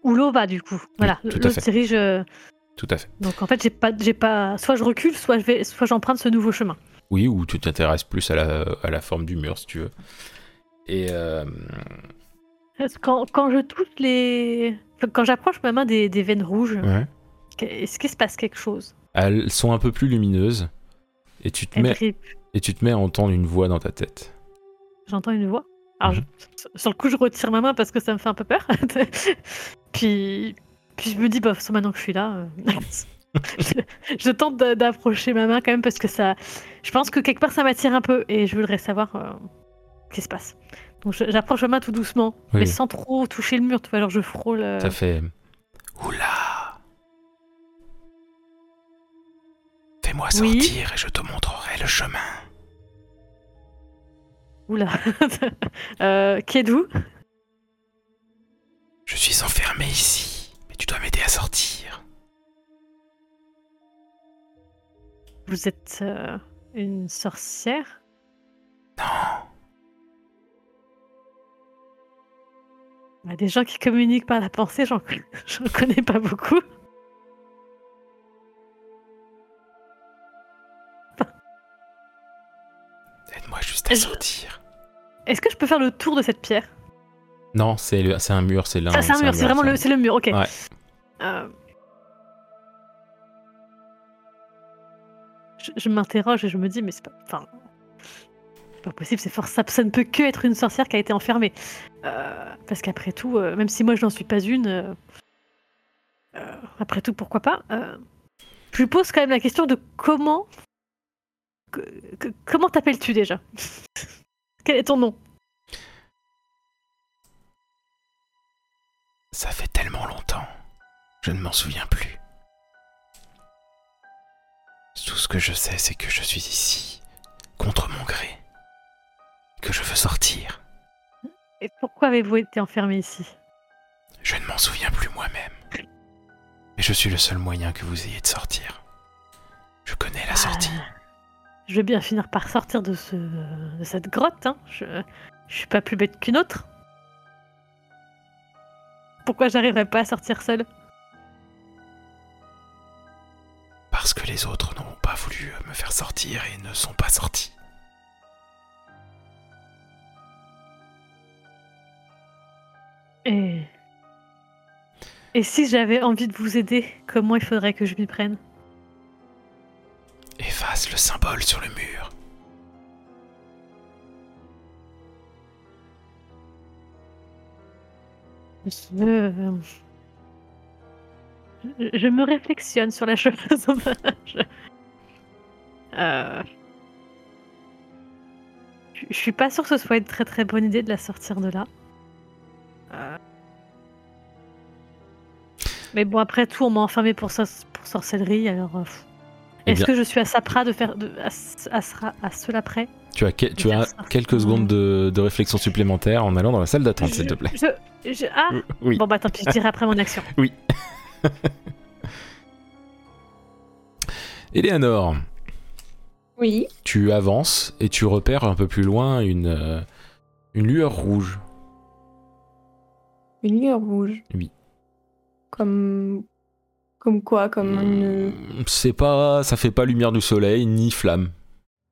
Où l'eau va, du coup. Voilà, à l'eau se dirige. euh, Tout à fait. Donc en fait, j'ai pas, j'ai pas. Soit je recule, soit je vais, soit j'emprunte ce nouveau chemin. Oui, ou tu t'intéresses plus à la, à la forme du mur si tu veux. Et euh, Quand, quand je touche les, quand j'approche ma main des, des veines rouges, ouais. est-ce qu'il se passe quelque chose? Elles sont un peu plus lumineuses et tu te mets et tu te mets à entendre une voix dans ta tête. J'entends une voix. Alors, Mhm. je- sur le coup, je retire ma main parce que ça me fait un peu peur. puis, puis je me dis, bah, maintenant que je suis là, euh, je, je tente d'a- d'approcher ma main quand même parce que ça. Je pense que quelque part ça m'attire un peu et je voudrais savoir euh, ce qui se passe. Donc j'approche ma main tout doucement, Oui. mais sans trop toucher le mur. Tu vois, alors je frôle. euh, Ça fait Oula Fais-moi Oui. sortir et je te montrerai le chemin. Oula. euh, qui êtes-vous Je suis enfermé ici, mais tu dois m'aider à sortir. Vous êtes euh, une sorcière? Non, Bah, Des gens qui communiquent par la pensée, j'en connais pas beaucoup. Juste à sortir. Est-ce que je peux faire le tour de cette pierre? Non, c'est le- c'est un mur, c'est l'un. Ça, c'est un mur, c'est vraiment le, c'est le mur, ok. Ouais. Euh, Je, je m'interroge et je me dis, mais c'est pas. Enfin. c'est Pas possible, c'est fort, ça, ça ne peut que être une sorcière qui a été enfermée. Euh, parce qu'après tout, euh, même si moi je n'en suis pas une, euh, euh, après tout, pourquoi pas euh, Je lui pose quand même la question de comment. Que- comment t'appelles-tu déjà? Quel est ton nom? Ça fait tellement longtemps. Je ne m'en souviens plus. Tout ce que je sais, c'est que je suis ici, contre mon gré. Que je veux sortir. Et pourquoi avez-vous été enfermé ici? Je ne m'en souviens plus moi-même. Mais je suis le seul moyen que vous ayez de sortir. Je connais la sortie. Ah, Je vais bien finir par sortir de, ce, de cette grotte. Hein. Je, je suis pas plus bête qu'une autre. Pourquoi j'arriverais pas à sortir seule? Parce que les autres n'ont pas voulu me faire sortir et ne sont pas sortis. Et. Et si j'avais envie de vous aider, comment il faudrait que je m'y prenne? Le symbole sur le mur. je... euh, me réflexionne sur la chose. je... Euh, je- suis pas sûre que ce soit une très très bonne idée de la sortir de là. Euh, Mais bon, après tout, on m'a enfermé pour, sorcellerie, alors. Euh. Eh Est-ce bien- que je suis à Sapra de faire de, à, ce- à, ce- à cela près Tu as, que- tu as Faire sortir. quelques secondes de, de réflexion supplémentaire en allant dans la salle d'attente, s'il te plaît. je- je- Ah Oui. Bon bah tant pis, je dirai après mon action. Eleanor, Oui. tu avances et tu repères un peu plus loin une, euh, une lueur rouge. Une lueur rouge. Oui. Comme. Comme quoi Comme une. Hmm, C'est pas, ça fait pas lumière du soleil ni flamme.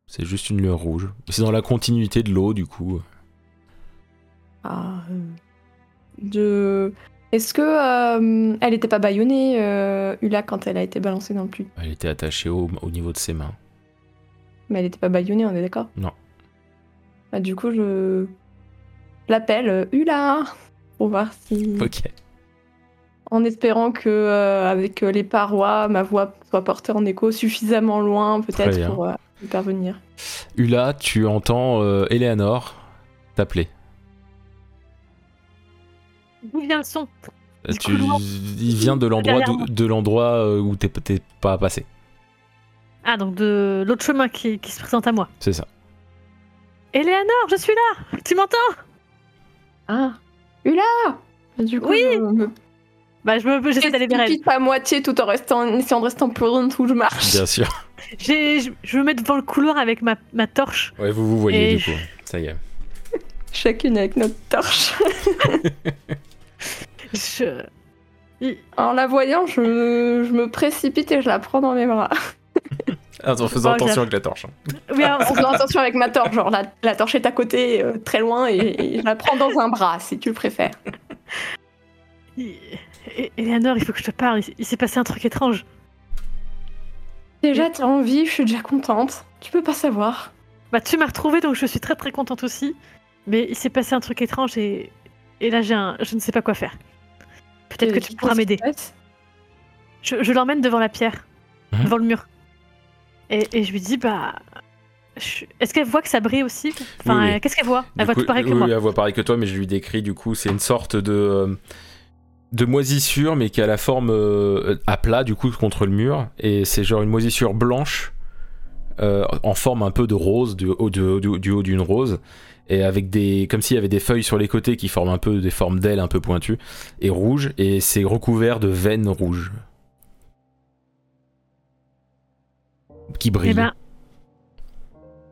C'est juste une lueur rouge. C'est dans la continuité de l'eau, du coup. Ah. euh, De. Est-ce que. euh, elle était pas bâillonnée, euh, Ula, quand elle a été balancée dans le puits? Elle était attachée au, au niveau de ses mains. Mais elle était pas bâillonnée, on est d'accord? Non. Bah, du coup, je. l'appelle euh, Ula Pour voir si. Ok. En espérant que, euh, avec euh, les parois, ma voix soit portée en écho suffisamment loin, peut-être, pour euh, y parvenir. Ula, tu entends euh, Eleanor t'appeler. D'où vient le son? Tu-. Il vient de l'endroit de l'endroit euh, où t'es pas passé. Ah, donc de l'autre chemin qui, qui se présente à moi. C'est ça. Éléanore, je suis là Tu m'entends? Ah, Ula Du coup, Oui. je me Bah, je me- j'essaie d'aller elle. précipite à moitié tout en restant, en essayant de rester en prudente où je marche? Bien sûr. J'ai- Je, je me mets devant le couloir avec ma, ma torche. Ouais, vous vous voyez du coup. Ça y est. Chacune avec notre torche. Je... En la voyant, je, je me précipite et je la prends dans mes bras. Attends, faisant Oh, attention avec la torche. hein. Oui, En faisant attention avec ma torche, genre la, la torche est à côté, euh, très loin, et, et je la prends dans un bras, si tu le préfères. Éléanore, il faut que je te parle. Il, il s'est passé un truc étrange. Déjà, t'es en vie, je suis déjà contente. Tu peux pas savoir. Bah, tu m'as retrouvée, donc je suis très très contente aussi. Mais il s'est passé un truc étrange et, et là, j'ai un... je ne sais pas quoi faire. Peut-être que tu pourras m'aider. Je, je l'emmène devant la pierre, Mhm. devant le mur. Et, et je lui dis, bah. je- Est-ce qu'elle voit que ça brille aussi? Enfin, Oui, oui. qu'est-ce qu'elle voit? Du Elle voit coup, tout pareil que oui, moi. oui, elle voit pareil que toi, mais je lui décris du coup, c'est une sorte de euh, de moisissure, mais qui a la forme euh, à plat du coup contre le mur, et c'est genre une moisissure blanche euh, en forme un peu de rose du haut du, du- du haut d'une rose, et avec des comme s'il y avait des feuilles sur les côtés qui forment un peu des formes d'ailes un peu pointues et rouges, et c'est recouvert de veines rouges qui brillent. Eh ben,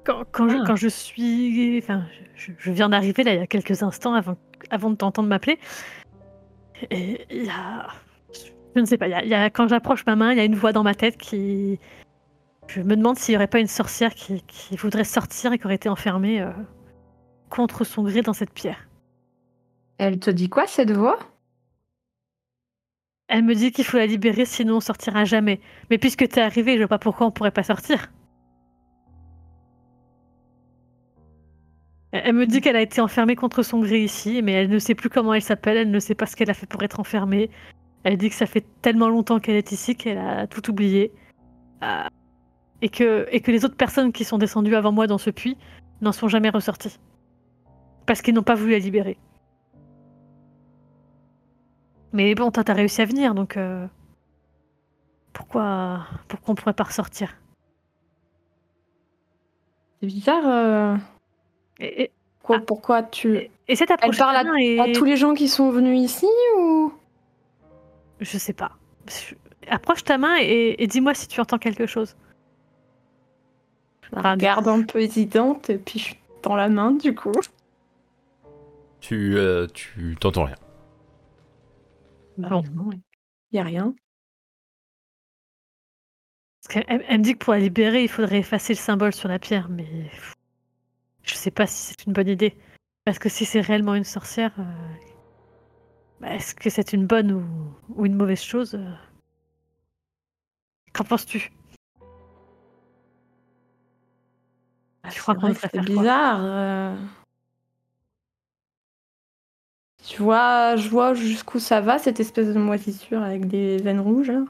quand, quand, je, Ah. quand je suis. Enfin, je, je viens d'arriver là il y a quelques instants avant, avant de t'entendre m'appeler. Et il y a. Je ne sais pas, il y a, il y a- quand j'approche ma main, il y a une voix dans ma tête qui. Je me demande s'il n'y aurait pas une sorcière qui, qui voudrait sortir et qui aurait été enfermée euh, contre son gré dans cette pierre. Elle te dit quoi, cette voix? Elle me dit qu'il faut la libérer, sinon on sortira jamais. Mais puisque t'es arrivé, je vois pas pourquoi on pourrait pas sortir. Elle me dit qu'elle a été enfermée contre son gré ici, mais elle ne sait plus comment elle s'appelle, elle ne sait pas ce qu'elle a fait pour être enfermée. Elle dit que ça fait tellement longtemps qu'elle est ici qu'elle a tout oublié. Euh, et, que, les autres personnes qui sont descendues avant moi dans ce puits n'en sont jamais ressorties. Parce qu'ils n'ont pas voulu la libérer. Mais bon, t'as réussi à venir, donc euh, pourquoi, pourquoi on pourrait pas ressortir? C'est bizarre. euh, et, et, quoi- Ah. Pourquoi tu. et, essaie d'approcher parle ta main et... À tous les gens qui sont venus ici ou? Je sais pas. Approche ta main et, et dis-moi si tu entends quelque chose. Je la regarde un peu hésitante, et puis je tends la main, du coup. Tu euh, tu t'entends rien. Bon. Il y a rien. Parce qu'elle elle- elle me dit que pour la libérer, il faudrait effacer le symbole sur la pierre, mais pff, je sais pas si c'est une bonne idée. Parce que si c'est réellement une sorcière, euh, bah, est-ce que c'est une bonne ou, ou une mauvaise chose euh? Qu'en penses-tu? Tu crois C'est qu'on c'est bizarre. euh. Tu vois, je vois jusqu'où ça va, cette espèce de moisissure avec des veines rouges. là.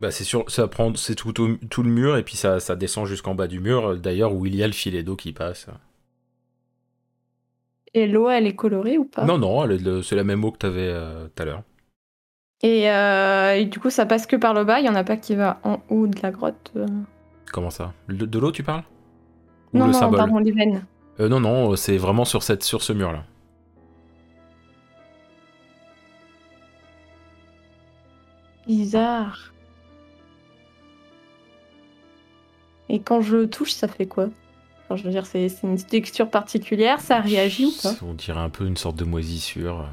Bah c'est sûr, ça prend, c'est tout, le mur et puis ça, ça descend jusqu'en bas du mur, d'ailleurs où il y a le filet d'eau qui passe. Et l'eau, elle est colorée ou pas? Non, non, c'est la même eau que t'avais euh, tout à l'heure. et, euh, et du coup, ça passe que par le bas, il y en a pas qui va en haut de la grotte. euh. Comment ça? De, de l'eau tu parles? Ou Non, le non, symbole? pardon, les veines. Euh, Non, non, c'est vraiment sur, cette, sur ce mur-là. Bizarre. Et quand je le touche, ça fait quoi? Enfin, Je veux dire, c'est une texture particulière, ça réagit ou pas? On dirait un peu une sorte de moisissure. euh,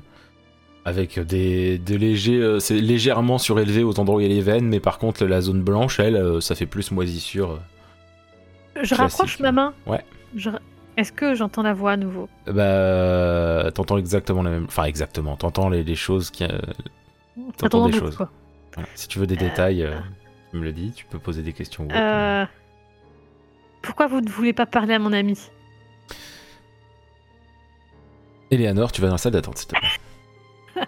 Avec des, des légers. euh, c'est légèrement surélevé aux endroits où il y a les veines, mais par contre, la zone blanche, elle, euh, ça fait plus moisissure. Je rapproche ma main. Ouais. Je- Est-ce que j'entends la voix à nouveau? Bah. T'entends exactement la même. Enfin, exactement. T'entends les, les choses qui. T'entends des choses. quoi. voilà. Si tu veux des détails, euh, tu me le dis, tu peux poser des questions. ou autre. Euh, Pourquoi vous ne voulez pas parler à mon ami? Eleanor, tu vas dans la salle d'attente, s'il te plaît.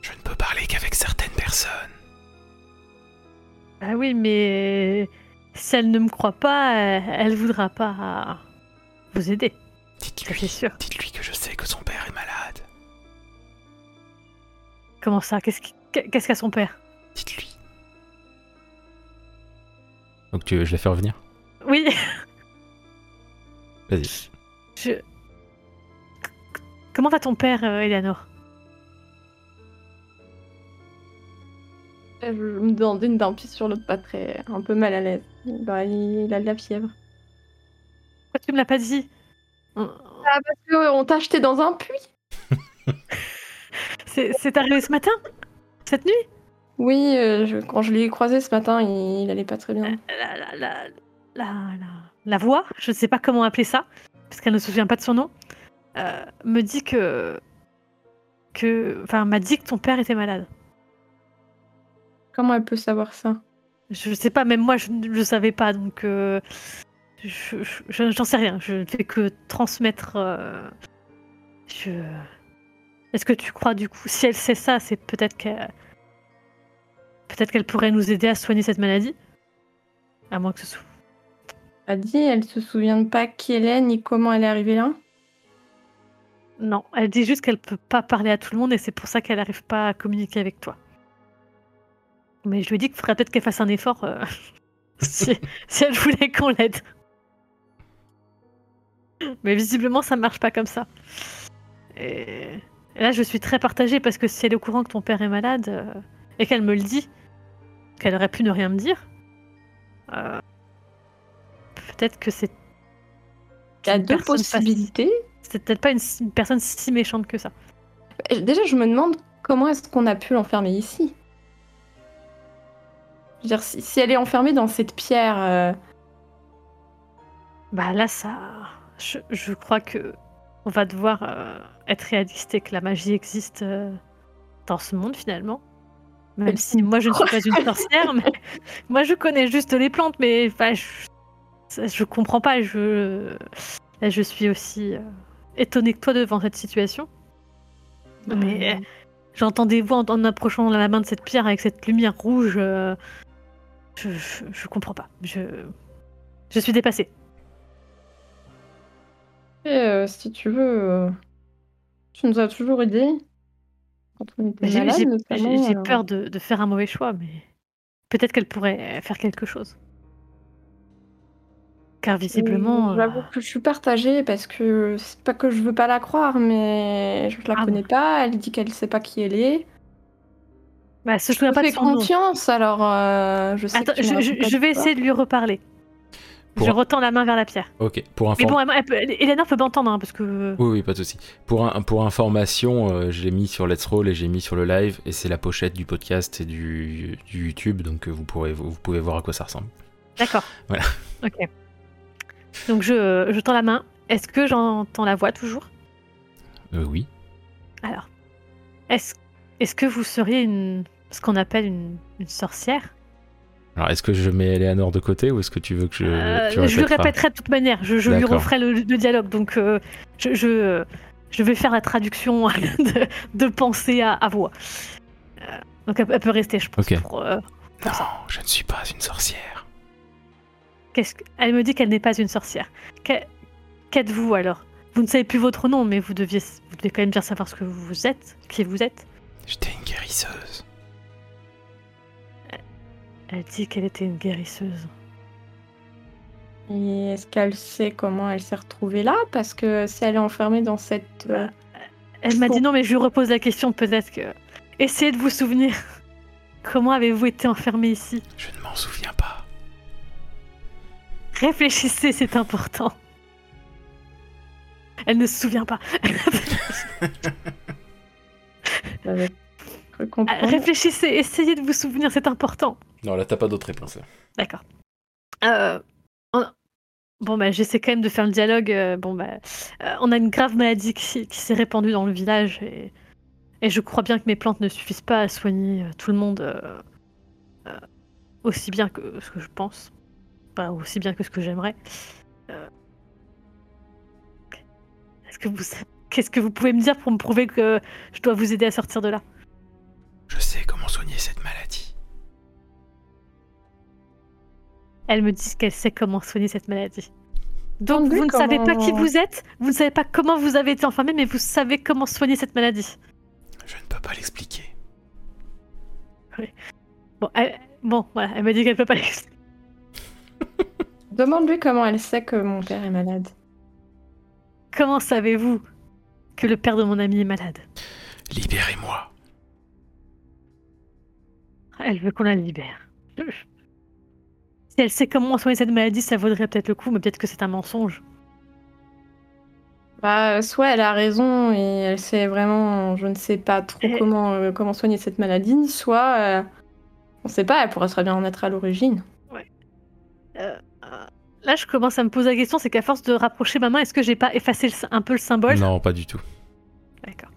Je ne peux parler qu'avec certaines personnes. Ah oui, mais si elle ne me croit pas, elle, voudra pas vous aider. Dites-lui, sûr. dites-lui que je sais que son père est malade. Comment ça? Qu'est-ce qu'a son père? Dites-lui. Donc tu, je la fais revenir? Oui, Vas-y. je. Comment va ton père, euh, Eleanor? Je me demandais d'un pied sur l'autre, pas très. un peu mal à l'aise. Bah, il, a de la fièvre. Pourquoi tu me l'as pas dit? Ah, parce qu'on t'a acheté dans un puits C'est c'est arrivé ce matin? Cette nuit? Oui, euh, je- quand je l'ai croisé ce matin, il, il allait pas très bien. la, la, la, la, la, la voix, je ne sais pas comment appeler ça, parce qu'elle ne se souvient pas de son nom, euh, me dit que. que. Enfin, m'a dit que ton père était malade. Comment elle peut savoir ça? Je sais pas, même moi, je ne le savais pas, donc. euh, je- je- je- J'en sais rien, je ne fais que transmettre. euh, je. Est-ce que tu crois, du coup, si elle sait ça, c'est peut-être qu'elle. Peut-être qu'elle pourrait nous aider à soigner cette maladie À moins que ce soit. Elle a dit, elle se souvient pas qui elle est ni comment elle est arrivée là? Non, elle dit juste qu'elle peut pas parler à tout le monde et c'est pour ça qu'elle n'arrive pas à communiquer avec toi. Mais je lui ai dit qu'il faudrait peut-être qu'elle fasse un effort euh, si, si elle voulait qu'on l'aide. Mais visiblement, ça marche pas comme ça. Et, et là, je suis très partagée parce que si elle est au courant que ton père est malade euh, et qu'elle me le dit, qu'elle aurait pu ne rien me dire, euh, peut-être que c'est. Il y a deux possibilités. C'est peut-être pas une, une personne si méchante que ça. Déjà, je me demande comment est-ce qu'on a pu l'enfermer ici Je veux dire, si, si elle est enfermée dans cette pierre, euh, Bah là, ça. Je, je crois que on va devoir euh, être réaliste et que la magie existe euh, dans ce monde finalement. Même si moi je ne suis pas une sorcière, mais moi je connais juste les plantes, mais enfin, je, je comprends pas. Je, suis aussi euh, étonnée que toi devant cette situation. Mais euh, j'entends des voix en, en approchant la main de cette pierre avec cette lumière rouge. euh, je, je, je comprends pas. Je, je suis dépassée. et, euh, si tu veux, tu nous as toujours aidés. Quand on était Mais J'ai malade, j'ai- notamment, j'ai- j'ai alors. peur de, de faire un mauvais choix, mais peut-être qu'elle pourrait faire quelque chose. Car visiblement, Euh, J'avoue euh, que je suis partagée parce que c'est pas que je veux pas la croire, mais je la Ah connais pas. Elle dit qu'elle sait pas qui elle est. bah, Je pas de fais nom. confiance, alors euh, je sais Attends, que je, je- je vais essayer de lui reparler. Pour- Je retends la main vers la pierre. Ok, pour Mais information. bon, elle, peut- Eleanor peut m'entendre, hein, parce que... Oui, oui, pas de souci. Pour, un- pour information, euh, je l'ai mis sur Let's Roll et j'ai mis sur le live, et c'est la pochette du podcast et du, du YouTube, donc euh, vous, pourrez, vous pouvez voir à quoi ça ressemble. D'accord. Voilà. Ok. Donc je, je tends la main. Est-ce que j'entends la voix toujours? Euh, oui. Alors, est-ce est que vous seriez une, ce qu'on appelle une, une sorcière? Alors, est-ce que je mets Eleanor de côté ou est-ce que tu veux que je. Euh, tu je le répéterai de toute manière. Je, je lui referai le, le dialogue. Donc, euh, je, je, je vais faire la traduction de, de pensée à, à voix. Euh, donc, elle, elle peut rester, je pense. Pour, Non, je ne suis pas une sorcière. qu'est-ce que- Elle me dit qu'elle n'est pas une sorcière. Qu'êtes-vous alors? Vous ne savez plus votre nom, mais vous, deviez, vous devez quand même bien savoir ce que vous êtes, qui vous êtes. J'étais une guérisseuse. Elle dit qu'elle était une guérisseuse. Et est-ce qu'elle sait comment elle s'est retrouvée là? Parce que si elle est enfermée dans cette. euh, Elle m'a dit non, mais je lui repose la question peut-être que. Essayez de vous souvenir. Comment avez-vous été enfermé ici? Je ne m'en souviens pas. Réfléchissez, c'est important. Elle ne se souvient pas. Euh. Réfléchissez, essayez de vous souvenir, c'est important. Non, là, t'as pas d'autre réponse. là. D'accord. Euh, on- Bon, bah, j'essaie quand même de faire le dialogue. euh, bon, bah, euh, on a une grave maladie qui, qui s'est répandue dans le village et, et je crois bien que mes plantes ne suffisent pas à soigner tout le monde euh, euh, aussi bien que ce que je pense. Pas aussi bien que ce que j'aimerais. Euh, Est-ce que vous, qu'est-ce que vous pouvez me dire pour me prouver que je dois vous aider à sortir de là? Je sais comment soigner cette maladie. Elle me dit qu'elle sait comment soigner cette maladie. Donc vous ne savez pas qui vous êtes, vous ne savez pas comment vous avez été enfermé, mais vous savez comment soigner cette maladie. Je ne peux pas l'expliquer. Bon, elle, bon voilà, elle m'a dit qu'elle peut pas l'expliquer. Demande-lui comment elle sait que mon père est malade. Comment savez-vous que le père de mon ami est malade? Libérez-moi. Elle veut qu'on la libère. Si elle sait comment soigner cette maladie, ça vaudrait peut-être le coup, mais peut-être que c'est un mensonge. Bah, soit elle a raison et elle sait vraiment, je ne sais pas trop Eh. comment, euh, comment soigner cette maladie, soit euh, on sait pas, elle pourrait très bien en être à l'origine. Euh, euh, là, je commence à me poser la question, c'est qu'à force de rapprocher ma main, est-ce que j'ai pas effacé le un peu le symbole? Non, pas du tout. D'accord.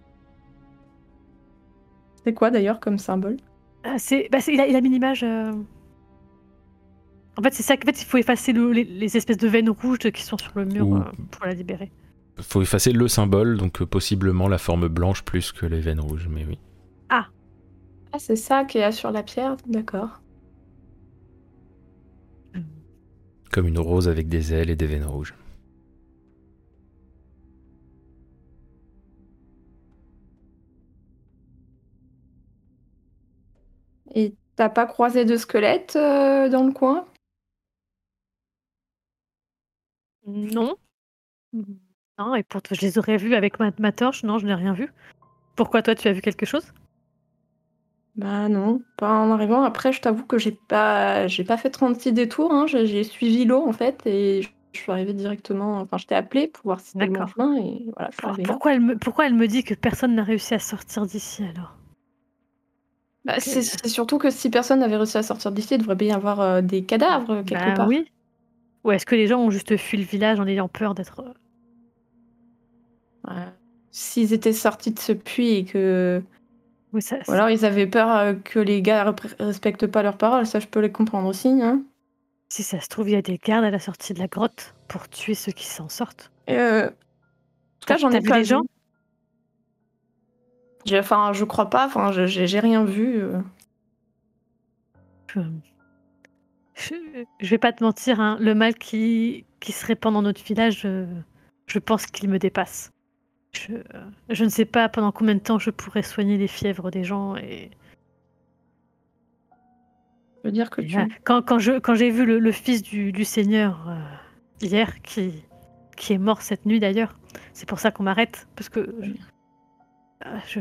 C'est quoi d'ailleurs comme symbole? Euh, c'est, bah, c'est- il, a, il a mis l'image. En fait, c'est ça qu'en fait, il faut effacer le- les, les espèces de veines rouges qui sont sur le mur Ou- euh, pour la libérer. Faut effacer le symbole, donc euh, possiblement la forme blanche plus que les veines rouges, mais oui. Ah, c'est ça qu'il y a sur la pierre, d'accord. Comme une rose avec des ailes et des veines rouges. Et t'as pas croisé de squelette euh, dans le coin? Non. Non, et pourtant, je les aurais vus avec ma, ma torche. Non, je n'ai rien vu. Pourquoi toi, tu as vu quelque chose? Bah non, pas en arrivant. Après, je t'avoue que j'ai pas, j'ai pas fait 36 détours. Hein. J'ai, j'ai suivi l'eau en fait et je, je suis arrivée directement. Enfin, je t'ai appelé pour voir si c'était le bon D'accord. chemin et voilà, je suis Alors, arrivée là. pourquoi, elle me, pourquoi elle me dit que personne n'a réussi à sortir d'ici alors? Bah, c'est, c'est surtout que si personne n'avait réussi à sortir d'ici, il devrait bien y avoir euh, des cadavres quelque Bah part. oui. Ou est-ce que les gens ont juste fui le village en ayant peur d'être. euh, Ouais. S'ils étaient sortis de ce puits et que. Oui, ça, Ou alors ils avaient peur euh, que les gars respectent pas leurs paroles, ça je peux les comprendre aussi. Hein. Si ça se trouve, il y a des gardes à la sortie de la grotte pour tuer ceux qui s'en sortent. Euh, en tout cas, j'en ai vu pas gens vu. J'ai- Enfin, je crois pas, enfin, j'ai rien vu. euh. Je... vais pas te mentir, hein, le mal qui... qui se répand dans notre village, je, je pense qu'il me dépasse. Je... je ne sais pas pendant combien de temps je pourrais soigner les fièvres des gens et Je veux dire que tu. Quand, quand j'ai vu le, le fils du, du seigneur euh, hier, qui, qui est mort cette nuit d'ailleurs, c'est pour ça qu'on m'arrête, parce que je, euh, je,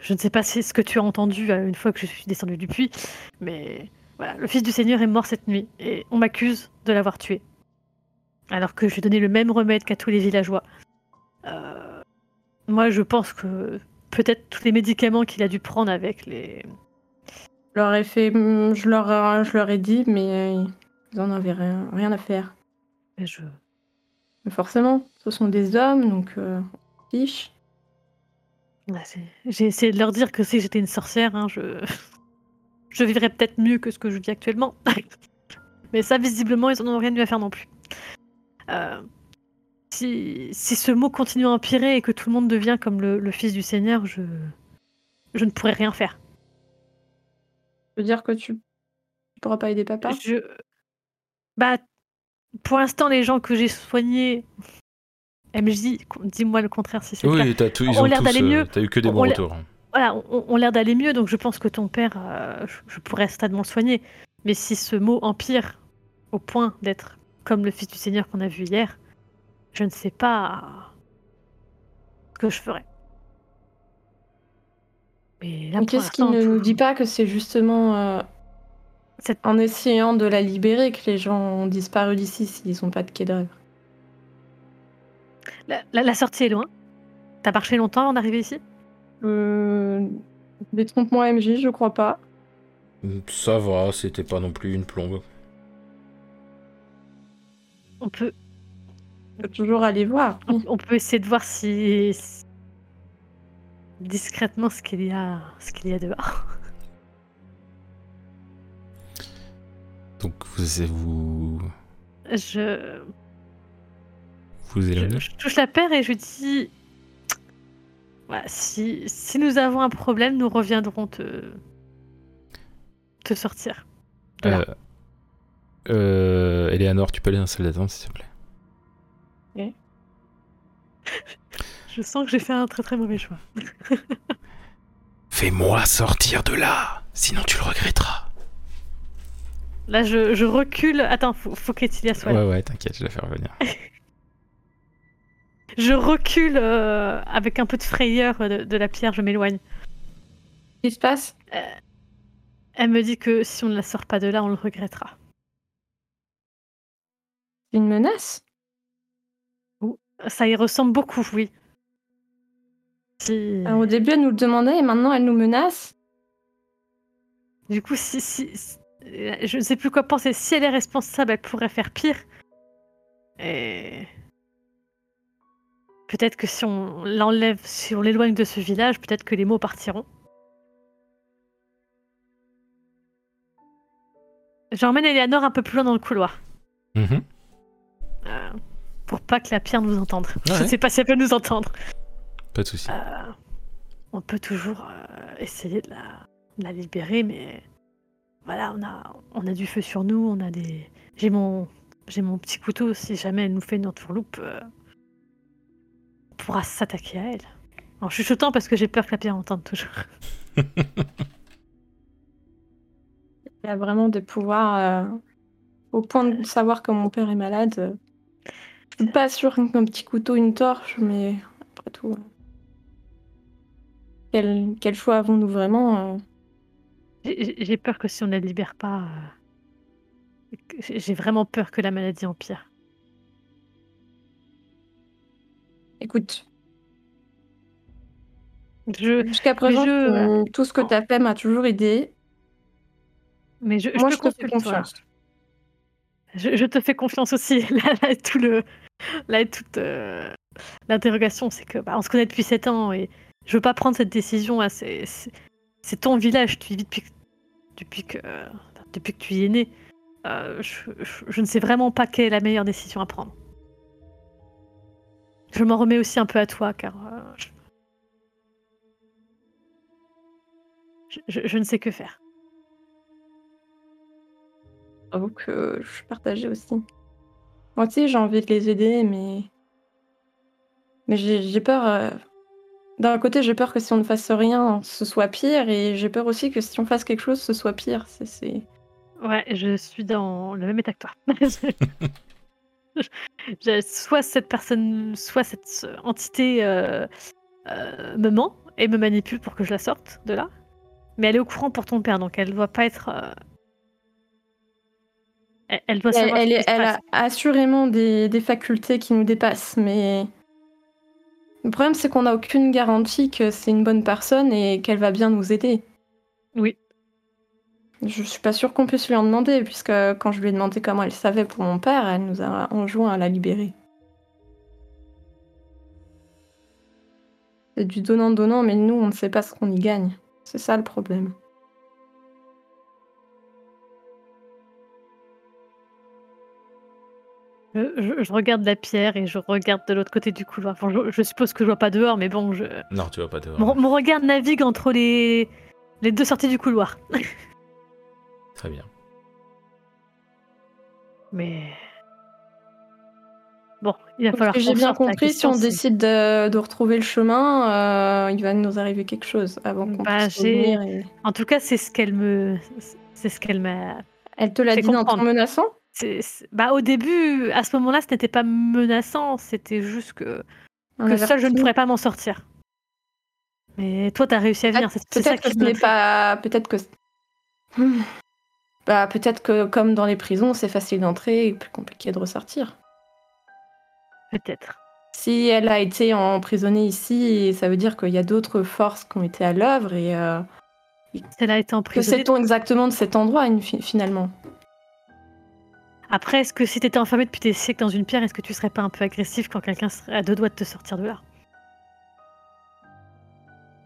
je ne sais pas si ce que tu as entendu euh, une fois que je suis descendu du puits, mais voilà, le fils du seigneur est mort cette nuit, et on m'accuse de l'avoir tué. Alors que j'ai donné le même remède qu'à tous les villageois. Euh, moi, je pense que peut-être tous les médicaments qu'il a dû prendre avec les, Je leur ai fait, hum, je leur, ai- je leur ai dit, mais ils en avaient rien, rien à faire. mais je, Mais forcément, ce sont des hommes, donc euh, fiche. J'ai essayé de leur dire que si j'étais une sorcière, hein, je... je vivrais peut-être mieux que ce que je vis actuellement. Mais ça, visiblement, ils en ont rien eu à faire non plus. Euh, si... si ce mot continue à empirer et que tout le monde devient comme le, le fils du Seigneur, je... je ne pourrais rien faire. Je veux dire que tu, tu pourras pas aider papa? Je... Bah, pour l'instant, les gens que j'ai soignés, MJ, dis-moi le contraire si c'est le cas. Oui, t'as tout, ils On ont l'air tous, d'aller euh, mieux. T'as eu que des On bons retours. Voilà, ont, ont l'air d'aller mieux, donc je pense que ton père, euh, je, je pourrais certainement le soigner. Mais si ce mot empire au point d'être comme le fils du Seigneur qu'on a vu hier, je ne sais pas ce que je ferais. Mais qu'est-ce qui ne nous dit pas que c'est justement euh, Cette- en essayant de la libérer que les gens ont disparu d'ici s'ils n'ont pas de quai d'œuvre la, la- la sortie est loin. T'as marché longtemps avant d'arriver ici? Euh, Détrompe-moi MJ, je crois pas. Ça va, c'était pas non plus une plombe. On peut, On peut toujours aller voir. on, on peut essayer de voir si, discrètement ce qu'il y a, ce qu'il y a dehors. Donc vous vous, Je, vous Je, éloignez je touche la paire et je dis Si, si nous avons un problème, nous reviendrons te, te sortir. Euh, Euh, Eleanor, tu peux aller dans la salle d'attente, s'il te plaît. Je sens que j'ai fait un très très mauvais choix. Fais-moi sortir de là, sinon tu le regretteras. Là, je, je recule. Attends, faut, faut qu'Etilia soit là. Ouais, ouais, t'inquiète, je la fais revenir. Je recule euh, avec un peu de frayeur de, de la pierre, je m'éloigne. Qu'est-ce qui se passe? Elle me dit que si on ne la sort pas de là, on le regrettera. Une menace? Ça y ressemble beaucoup, oui. Si... Alors, Au début, elle nous le demandait et maintenant, elle nous menace? Du coup, si, si, si- euh, je ne sais plus quoi penser. Si elle est responsable, elle pourrait faire pire. Et peut-être que si on l'enlève, si on l'éloigne de ce village, peut-être que les mots partiront. J'emmène Eleanor un peu plus loin dans le couloir. Mhm. euh, pour pas que la pierre nous entende. Je Ouais. ne sais pas si elle peut nous entendre. Pas de soucis. Euh, on peut toujours euh, essayer de la, de la libérer, mais voilà, on a, on a du feu sur nous, on a des. J'ai mon, j'ai mon petit couteau. Si jamais elle nous fait une entourloupe, euh, pourra s'attaquer à elle. En chuchotant parce que j'ai peur que la pierre entende toujours. Il a vraiment des pouvoirs euh, au point de savoir que mon père est malade. euh. Je suis pas sûre qu'un petit couteau, une torche, mais après tout. euh, Quel, quel choix avons-nous vraiment euh J'ai peur que si on ne la libère pas, euh, j'ai vraiment peur que la maladie empire. Écoute, Je, jusqu'à présent, je- euh, tout ce que tu as fait m'a toujours aidé. mais je, Moi, te je te fais confiance. Je, je te fais confiance aussi. Là, là, tout le, là toute euh, l'interrogation, c'est que bah, on se connaît depuis 7 ans et je veux pas prendre cette décision. C'est ton village, tu y vis depuis, que- depuis que euh, depuis que tu y es né. Euh, je, je- je ne sais vraiment pas quelle est la meilleure décision à prendre. Je m'en remets aussi un peu à toi, car euh, je, je- je- je ne sais que faire. J'avoue que je suis partagée aussi. Moi, tu sais, j'ai envie de les aider, mais. Mais j'ai peur. euh, D'un côté, j'ai peur que si on ne fasse rien, ce soit pire, et j'ai peur aussi que si on fasse quelque chose, ce soit pire. C'est. Ouais, je suis dans le même état que toi. Soit cette personne, soit cette entité euh, euh, me ment et me manipule pour que je la sorte de là. Mais elle est au courant pour ton père, donc elle doit pas être. euh, Elle, elle doit savoir. elle est- elle a assurément des, des facultés qui nous dépassent, mais. Le problème, c'est qu'on n'a aucune garantie que c'est une bonne personne et qu'elle va bien nous aider. Oui. Je suis pas sûre qu'on puisse lui en demander, puisque quand je lui ai demandé comment elle savait pour mon père, elle nous a enjoint à la libérer. C'est du donnant-donnant, mais nous, on ne sait pas ce qu'on y gagne. C'est ça le problème. Je, regarde la pierre et je regarde de l'autre côté du couloir. Enfin, je, je suppose que je vois pas dehors, mais bon, je... Non, tu vas pas dehors. mon, mon regard navigue entre les, les deux sorties du couloir. Très bien. Mais. Bon, il va Parce falloir. que j'ai bien compris, si on décide de, de retrouver le chemin, euh, il va nous arriver quelque chose avant qu'on Bah, puisse revenir. et- En tout cas, c'est ce qu'elle me. C'est ce qu'elle m'a. Elle te l'a Fais dit en te comprendre. menaçant c'est- c'est- Bah, au début, à ce moment-là, ce n'était pas menaçant, c'était juste que, Un que seule je ne avertissement pourrais pas m'en sortir. Mais toi, t'as réussi à venir. C'est c'est ça Peut-être que qui ce n'est me. pas. Peut-être que. Hmm. Bah, peut-être que comme dans les prisons, c'est facile d'entrer et plus compliqué de ressortir. Peut-être. Si elle a été emprisonnée ici, ça veut dire qu'il y a d'autres forces qui ont été à l'œuvre et euh, Elle a été que emprisonnée. sait-on exactement de cet endroit finalement? Après, est-ce que si t'étais enfermé depuis des siècles dans une pierre, est-ce que tu serais pas un peu agressif quand quelqu'un serait à deux doigts de te sortir de là?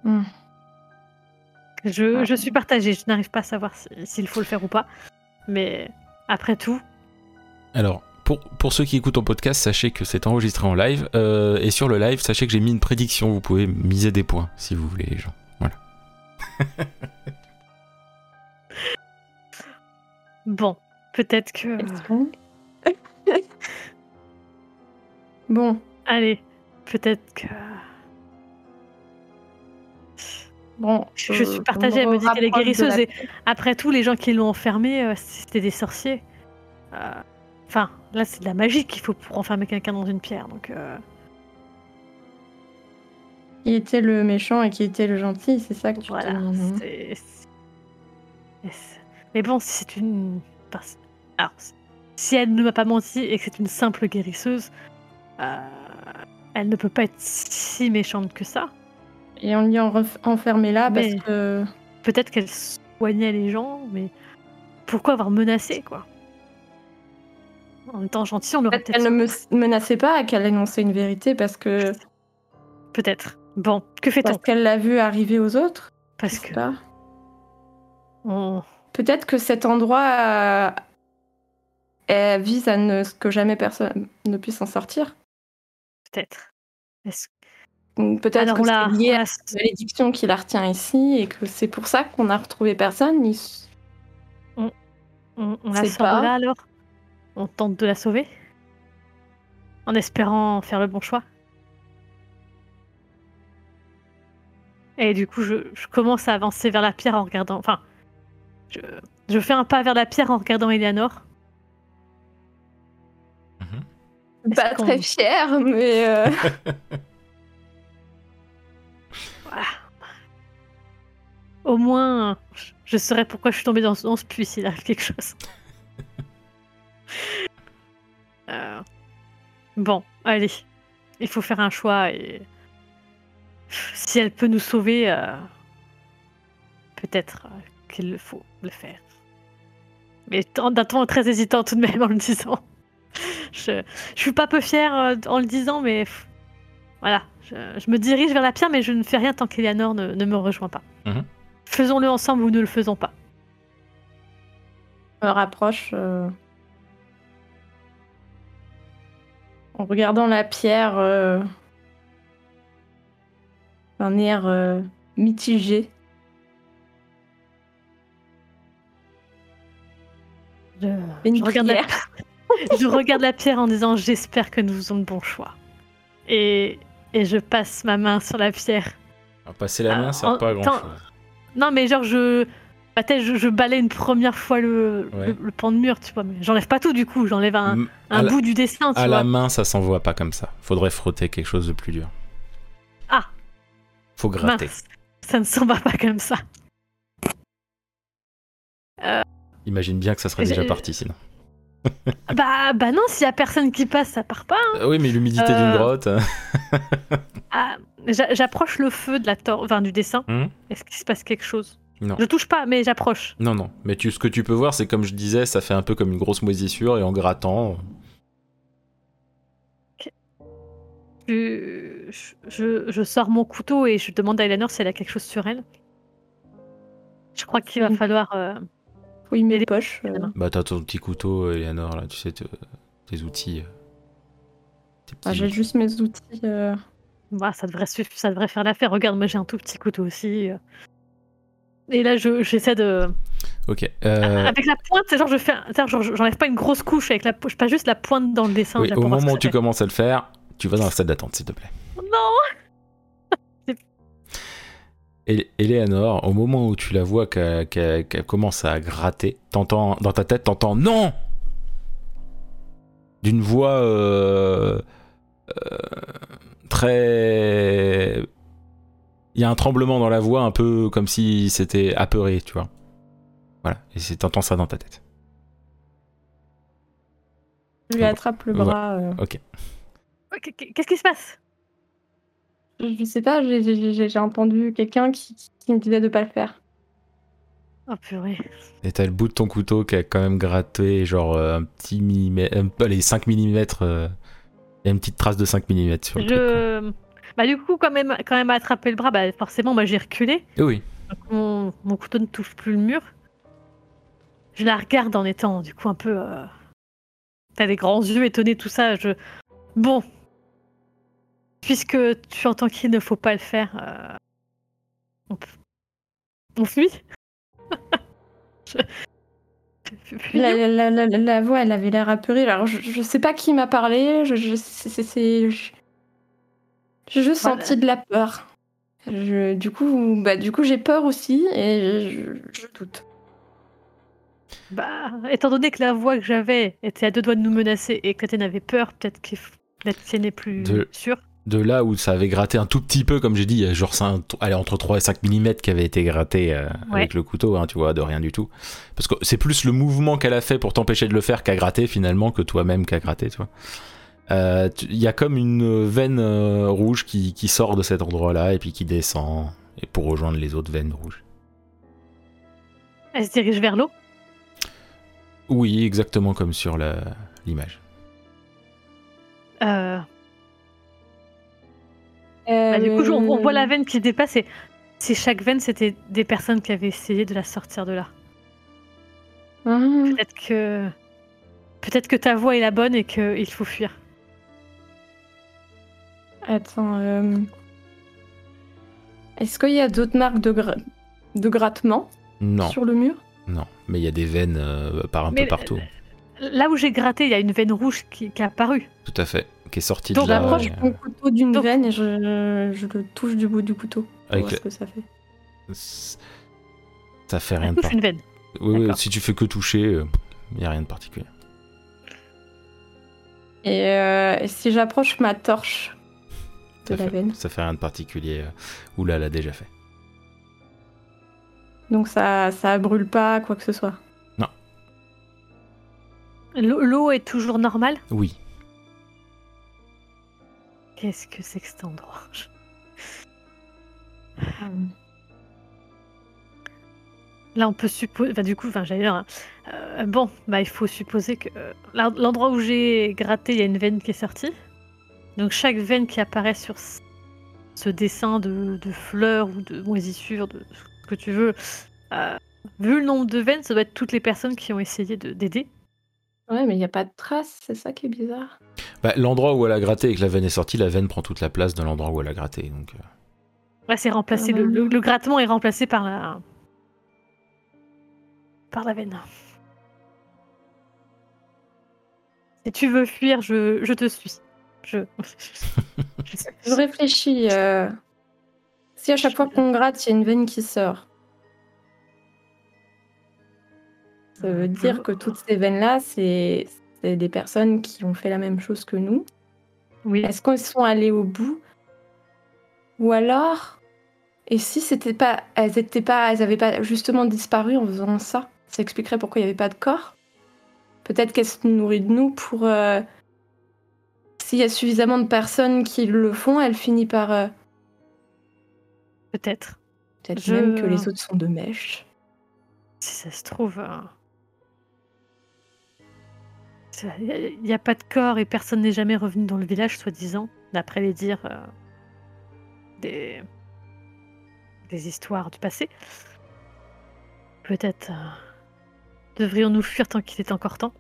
Hmm. Je, suis partagée, je n'arrive pas à savoir si- s'il faut le faire ou pas. Mais après tout, Alors, pour, pour ceux qui écoutent en podcast, sachez que c'est enregistré en live. euh, et sur le live, sachez que j'ai mis une prédiction. Vous pouvez miser des points si vous voulez, les gens. Voilà. bon, Peut-être que. Bon, Allez, peut-être que. Bon. Je, je suis euh, partagée, elle me dit qu'elle est guérisseuse. la- Et après tout, les gens qui l'ont enfermée, euh, c'était des sorciers. Euh, Enfin, là, c'est de la magie qu'il faut pour enfermer quelqu'un dans une pierre. Donc, euh, Qui était le méchant et qui était le gentil, c'est ça que tu voilà. te hein. Mais bon, si c'est une. Alors, si elle ne m'a pas menti et que c'est une simple guérisseuse, euh, elle ne peut pas être si méchante que ça. Et on l'y enfermé là parce que Peut-être qu'elle soignait les gens, mais pourquoi avoir menacé, quoi? En étant gentil, on aurait peut-être qu'elle peut-être. ne me menaçait pas, qu'elle énonçait une vérité parce que Peut-être. Bon, que fait-on? parce qu'elle l'a vu arriver aux autres? Parce que on- Peut-être que cet endroit euh, elle vise à ne que jamais personne ne puisse en sortir. peut-être. Est-ce- Donc, Peut-être que c'est lié à la malédiction qui la retient ici et que c'est pour ça qu'on a retrouvé personne. On, on la sort pas. de là alors On tente de la sauver En espérant faire le bon choix Et du coup, je, je commence à avancer vers la pierre en regardant. Enfin, je, je fais un pas vers la pierre en regardant Eleanor. Mhm. Pas très fière, mais euh, Au moins, je- saurais pourquoi je suis tombée dans, ce puits s'il arrive quelque chose. Euh, Bon, allez. Il faut faire un choix et. Si elle peut nous sauver, euh, peut-être euh, qu'il le faut le faire. Mais d'un ton très hésitant tout de même en le disant. Je, suis pas peu fière en le disant, mais voilà. Je, je me dirige vers la pierre, mais je ne fais rien tant qu'Eleanor ne, ne me rejoint pas. Mhm. Faisons-le ensemble ou ne le faisons pas. je me rapproche euh, en regardant la pierre, euh, un air euh, mitigé. Je, regarde la, je regarde la pierre en disant j'espère que nous faisons le bon choix. Et, et je passe ma main sur la pierre. Alors, passer la main Ah, sert en- pas à grand tant- chose. Non, mais genre, je. ma tête, je, je balaye une première fois le, Ouais. le, le pan de mur, tu vois. Mais j'enlève pas tout du coup, j'enlève un, la- bout du dessin, tu à vois. la main, ça s'envoie pas comme ça. Faudrait frotter quelque chose de plus dur. Ah. Faut gratter. Mince, ça ne s'en va pas comme ça. Imagine bien que ça serait déjà parti sinon. bah, bah non, s'il y a personne qui passe, ça part pas. hein. Euh, oui, mais l'humidité d'une Euh. grotte. euh, Ah, j'a- j'approche le feu de la tor- enfin, du dessin. Hmm Est-ce qu'il se passe quelque chose? Non. Je touche pas, mais j'approche. Non, non. Mais tu, ce que tu peux voir, c'est comme je disais, ça fait un peu comme une grosse moisissure et en grattant. Je, je, je sors mon couteau et je demande à Eleanor si elle a quelque chose sur elle. Je crois qu'il va Mm. falloir. euh, Oui, mes les- poches. euh, Bah, t'as ton petit couteau, Eleanor, là, tu sais, te- tes outils. euh, tes petits ah, J'ai juste mes outils. euh, bah, ça, devrait suffire, ça devrait faire l'affaire. Regarde, moi j'ai un tout petit couteau aussi. euh. Et là, je- j'essaie de. Ok. euh, Avec la pointe, c'est genre, je fais. un- genre, je- j'enlève pas une grosse couche avec la. Je pas juste la pointe dans le dessin. oui, au moment où tu commences à le faire, tu vas dans la salle d'attente, s'il te plaît. Non Eleanor, au moment où tu la vois qu'elle commence à gratter, t'entends dans ta tête, t'entends non d'une voix euh, euh, très. Il y a un tremblement dans la voix, un peu comme si c'était apeuré, tu vois. Voilà, et c'est- t'entends ça dans ta tête. Je lui attrape le Ouais. bras. euh. Ok, Qu'est-ce qui se passe? Je, sais pas, j'ai- entendu quelqu'un qui, qui me disait de pas le faire. Oh purée. Et t'as le bout de ton couteau qui a quand même gratté, genre euh, un petit millimètre, un peu, allez, 5 mm. Il y a une petite trace de 5 mm sur le truc. Je. Bah, du coup, quand même, quand même attrapé le bras, bah, forcément, moi j'ai reculé. Et oui, Donc, mon, mon couteau ne touche plus le mur. Je la regarde en étant, du coup, un peu. euh, T'as des grands yeux étonnés, tout ça. Je. Bon. Puisque tu entends qu'il ne faut pas le faire. euh, On, peut- on fuit je... La, la, la, la- la voix, elle avait l'air apeurée. Alors, je, je sais pas qui m'a parlé. Je, je, c'est- j'ai juste Voilà. senti de la peur. Je- du coup, bah, du coup, j'ai peur aussi et je, je doute. Bah, étant donné que la voix que j'avais était à deux doigts de nous menacer et que la tienne avait peur, peut-être que la tienne est plus De- sûre. De là où ça avait gratté un tout petit peu, comme j'ai dit, il y a genre cinq- allez, entre 3 et 5 mm qui avait été gratté euh, Ouais. avec le couteau, hein, tu vois, de rien du tout. Parce que c'est plus le mouvement qu'elle a fait pour t'empêcher de le faire qu'à gratter finalement, que toi-même qu'à gratter, tu vois. Euh, Il y a comme une veine euh, rouge qui, qui sort de cet endroit-là et puis qui descend et pour rejoindre les autres veines rouges. Elle se dirige vers l'eau? Oui, exactement comme sur l'image. Euh, bah, du coup, je- on, on voit la veine qui se dépasse et si chaque veine c'était des personnes qui avaient essayé de la sortir de là. Mhm. Peut-être que peut-être que ta voix est la bonne et qu'il faut fuir. Attends. euh, Est-ce qu'il y a d'autres marques de, gra- de grattement Non, sur le mur? Non, mais il y a des veines euh, par un Mais peu partout. Là où j'ai gratté, il y a une veine rouge qui, qui est apparue. Tout à fait, qui est sortie Donc, de là. J'approche euh, mon couteau d'une Donc- veine et je, je le touche du bout du couteau. Pour Avec voir le- ce que ça fait. Ça fait rien de touche par- une veine. Oui, si tu fais que toucher, il n'y a rien de particulier. Et, euh, et si j'approche ma torche de Ça la fait, veine, ça fait rien de particulier. euh, Oula, elle l'a déjà fait. donc ça, ça brûle pas, quoi que ce soit. L'eau l'eau est toujours normale? Oui. Qu'est-ce que c'est que cet endroit Là, on peut supposer. Du coup, j'allais dire. hein, euh, bon, bah, il faut supposer que euh, l'en- l'endroit où j'ai gratté, il y a une veine qui est sortie. Donc, chaque veine qui apparaît sur ce- dessin de, fleurs ou de moisissures, de ce que tu veux, euh, vu le nombre de veines, ça doit être toutes les personnes qui ont essayé de- d'aider. Ouais, mais il n'y a pas de traces, c'est ça qui est bizarre. Bah, l'endroit où elle a gratté et que la veine est sortie, la veine prend toute la place de l'endroit où elle a gratté. Donc, euh, Ouais, c'est remplacé. Le, le- le grattement est remplacé par la. par la veine. Si tu veux fuir, je, je te suis. Je. Je réfléchis. euh, Si à chaque fois qu'on gratte, il y a une veine qui sort, ça veut dire que toutes ces veines-là, c'est c'est des personnes qui ont fait la même chose que nous. Oui. Est-ce qu'elles sont allées au bout? Ou alors, et si c'était pas, elles étaient pas, elles avaient pas justement disparu en faisant ça? Ça expliquerait pourquoi il n'y avait pas de corps? Peut-être qu'elles se nourrissent de nous pour. euh, S'il y a suffisamment de personnes qui le font, elle finit par. euh, Peut-être. Peut-être Je- même que les autres sont de mèche. Si ça se trouve. Il n'y a, pas de corps et personne n'est jamais revenu dans le village, soi-disant, d'après les dires euh, des... des histoires du passé. Peut-être euh, devrions-nous fuir tant qu'il est encore temps,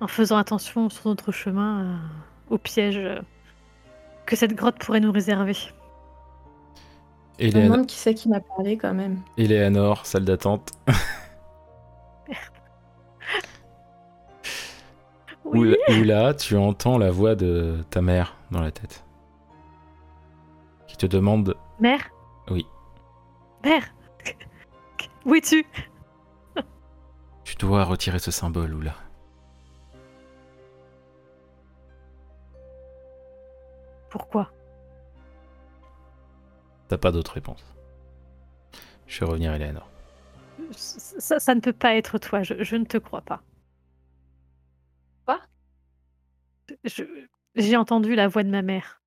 en faisant attention sur notre chemin euh, aux pièges euh, que cette grotte pourrait nous réserver. Je me demande qui c'est qui m'a parlé quand même. Eleanor, salle d'attente. Oui. où là, tu entends la voix de ta mère dans la tête. Qui te demande Mère? Oui. Mère? Où es-tu? Tu dois retirer ce symbole, Oula. Pourquoi? T'as pas d'autre réponse. Je vais revenir, Eleanor. ça, ça ne peut pas être toi, je, je ne te crois pas. J'ai entendu la voix de ma mère.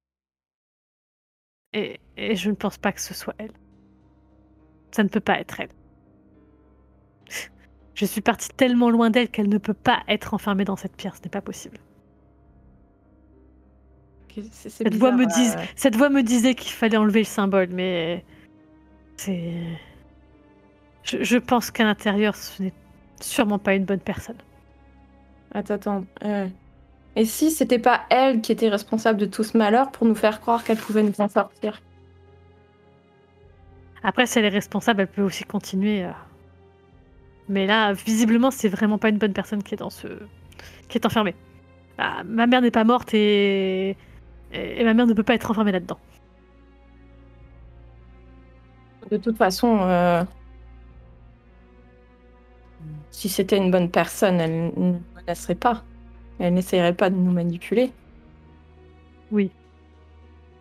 Et, et je ne pense pas que ce soit elle. Ça ne peut pas être elle. Je suis partie tellement loin d'elle qu'elle ne peut pas être enfermée dans cette pierre, ce n'est pas possible. Cette voix, me bizarre, dis- cette voix me disait qu'il fallait enlever le symbole, mais c'est. Je, je pense qu'à l'intérieur, ce n'est sûrement pas une bonne personne. Attends, attends. euh, Et si c'était pas elle qui était responsable de tout ce malheur pour nous faire croire qu'elle pouvait nous en sortir Après, si elle est responsable, elle peut aussi continuer. euh. Mais là, visiblement, c'est vraiment pas une bonne personne qui est dans ce, qui est enfermée. Ah, ma mère n'est pas morte et... et ma mère ne peut pas être enfermée là-dedans. De toute façon, euh, si c'était une bonne personne, elle ne nous menacerait pas. Elle n'essayerait pas de nous manipuler. Oui.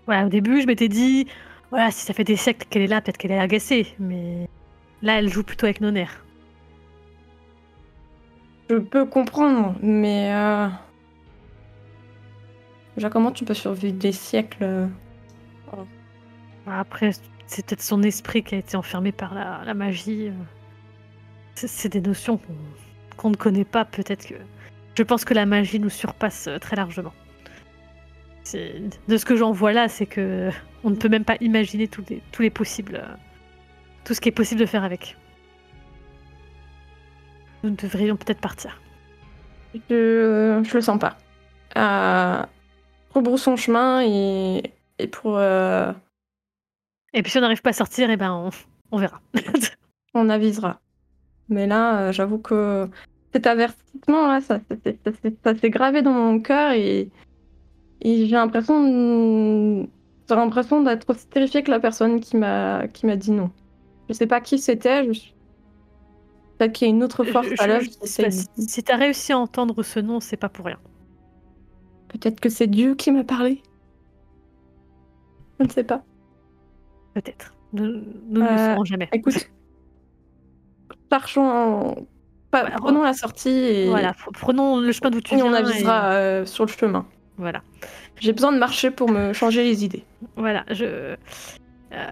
Voilà, au début, je m'étais dit, voilà, si ça fait des siècles qu'elle est là, peut-être qu'elle est agacée. Mais là, elle joue plutôt avec nos nerfs. Je peux comprendre, mais... Euh... Déjà, comment tu peux survivre des siècles euh, Après, c'est peut-être son esprit qui a été enfermé par la, la magie. C'est des notions qu'on qu'on ne connaît pas, peut-être que... Je pense que la magie nous surpasse euh, très largement. De ce que j'en vois là, c'est que on ne peut même pas imaginer tous les, tous les possibles... euh, Tout ce qui est possible de faire avec. Nous devrions peut-être partir. Je, je le sens pas. Euh, rebroussons chemin et, et pour... euh, Et puis si on n'arrive pas à sortir, eh ben on, on verra. on avisera. Mais là, euh, j'avoue que cet avertissement, là, ça, ça, s'est- ça s'est- ça s'est gravé dans mon cœur et, et j'ai l'impression l'impression d'être aussi terrifiée que la personne qui m'a qui m'a dit non. Je sais pas qui c'était. Je... Peut-être qu'il y a une autre force Je- à l'œuvre si t'as réussi à entendre ce nom, c'est pas pour rien. Peut-être que c'est Dieu qui m'a parlé. Je ne sais pas. Peut-être. Nous, nous ne le Euh, saurons jamais. Écoute, cherchons, pas- Voilà. prenons la sortie et, Voilà, pr- prenons le chemin d'où tu et on viens. avisera euh, sur le chemin. Voilà. J'ai besoin de marcher pour me changer les idées. Voilà, je. euh,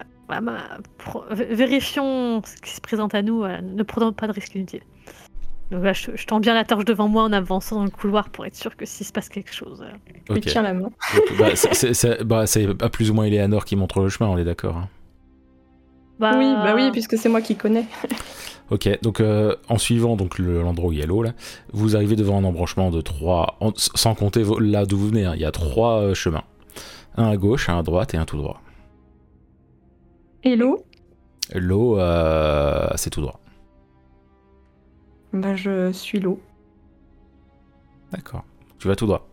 pro- vérifions ce qui se présente à nous, ne prenons pas de risques inutiles. Donc là, je, je tends bien la torche devant moi en avançant dans le couloir pour être sûr que s'il se passe quelque chose. euh, Je lui Ok. tiens la main. Bah, c'est- bah, pas plus ou moins Eleanor qui montre le chemin, on est d'accord. hein. Bah, Oui, bah oui, puisque c'est moi qui connais. Ok, donc euh, en suivant donc le- l'endroit où il y a l'eau, là, vous arrivez devant un embranchement de trois, en- sans compter là d'où vous venez, hein, il y a trois euh, chemins. Un à gauche, un à droite et un tout droit. Hello L'eau, euh, c'est tout droit. Bah, je suis l'eau. D'accord. Tu vas tout droit?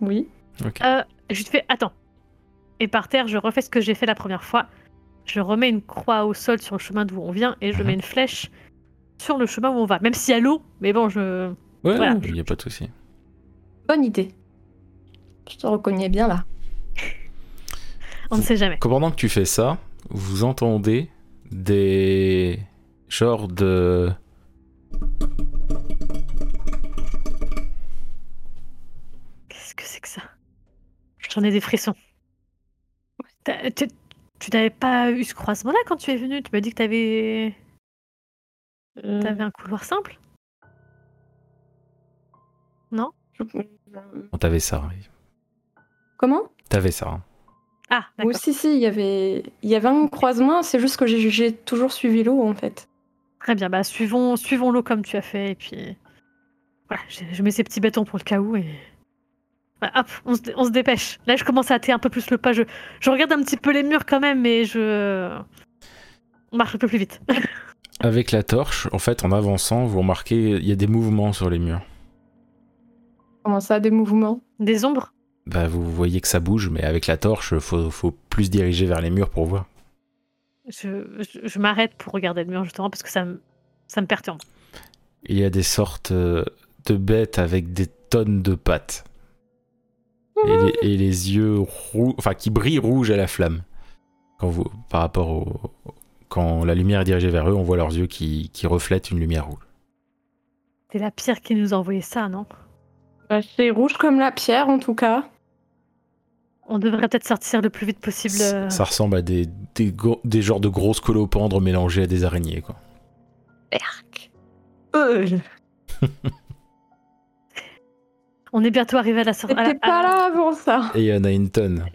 Oui. Ok. Euh, je te fais. Attends. Et par terre, je refais ce que j'ai fait la première fois. Je remets une croix au sol sur le chemin d'où on vient et je Mhm. mets une flèche sur le chemin où on va. Même s'il y a l'eau, mais bon, je. Ouais, voilà. il n'y a pas de souci. Bonne idée. Je te reconnais bien là. On ne sait jamais. Pendant que tu fais ça, vous entendez des genres de Qu'est-ce que c'est que ça? J'en ai des frissons. T'as- Tu, tu n'avais pas eu ce croisement-là quand tu es venu? Tu m'as dit que t'avais Euh, avais un couloir simple? Non? Oh, T'avais ça, oui. Comment? T'avais ça. hein. Ah, Oui, d'accord. si, si, il y avait... il y avait un croisement, c'est juste que j'ai j'ai toujours suivi l'eau en fait. Très bien, bah suivons, suivons l'eau comme tu as fait et puis voilà, je, je mets ces petits bâtons pour le cas où et hop, on se, dé- on se dépêche. Là, je commence à hâter un peu plus le pas. Je, je regarde un petit peu les murs quand même, mais je on marche un peu plus vite. Avec la torche, en fait, en avançant, vous remarquez, il y a des mouvements sur les murs. Comment ça, des mouvements? Des ombres? Bah, vous voyez que ça bouge, mais avec la torche, faut, faut plus diriger vers les murs pour voir. Je, je, je m'arrête pour regarder le mur justement parce que ça me, ça me perturbe. Il y a des sortes euh, de bêtes avec des tonnes de pattes. Et les, et les yeux roux, enfin qui brillent rouge à la flamme. Quand vous, par rapport au, quand la lumière est dirigée vers eux, on voit leurs yeux qui, qui reflètent une lumière rouge. C'est la pierre qui nous a envoyé ça, non? Bah, C'est rouge comme la pierre en tout cas. On devrait peut-être sortir le plus vite possible. euh. Ça, ça ressemble à des, des, genres de grosses colopendres mélangées à des araignées. Quoi. Euh, On est bientôt arrivé à la sortie. T'étais pas là avant ça. Et il y en a une tonne.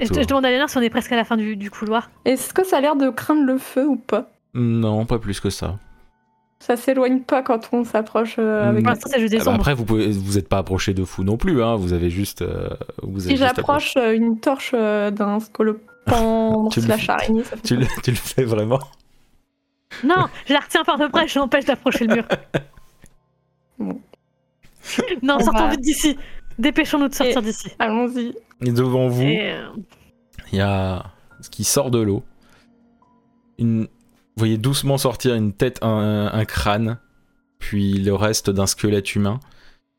Je, je demande à Léonard si on est presque à la fin du, du couloir. Est-ce que ça a l'air de craindre le feu ou pas Non, pas plus que ça. Ça s'éloigne pas quand on s'approche euh, avec. Pour la l'instant, c'est juste des Ah bah après, vous pouvez, vous êtes pas approché de fou non plus. Hein. Vous avez juste. euh, vous avez Si j'approche euh, une torche euh, d'un scolopendre Tu le slash fais. araignée, ça fait Tu le, tu le fais vraiment Non, je la retiens par de près, je l'empêche d'approcher le mur. Bon. Non, On sortons d'ici. Dépêchons-nous de sortir d'ici. Allons-y. Et devant vous, Et, euh, il y a ce qui sort de l'eau. Une... Vous voyez doucement sortir une tête, un, un crâne, puis le reste d'un squelette humain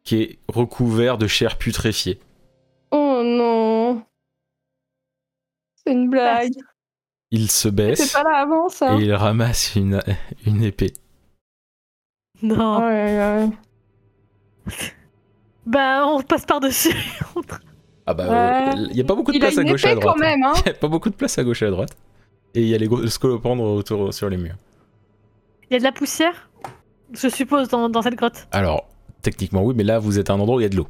qui est recouvert de chair putréfiée. Oh non. C'est une blague. Il se C'est baisse pas là avant ça. et il ramasse une, une épée. Non. Ouais, ouais. Bah, on passe par-dessus. Ah bah, Ouais. il n'y a pas beaucoup de Il place à gauche et à droite. même, hein. Il y a pas beaucoup de place à gauche et à droite. Et il y a les gros scolopendres autour sur les murs. Il y a de la poussière, je suppose, dans, dans cette grotte. Alors, techniquement oui, mais là vous êtes à un endroit où il y a de l'eau.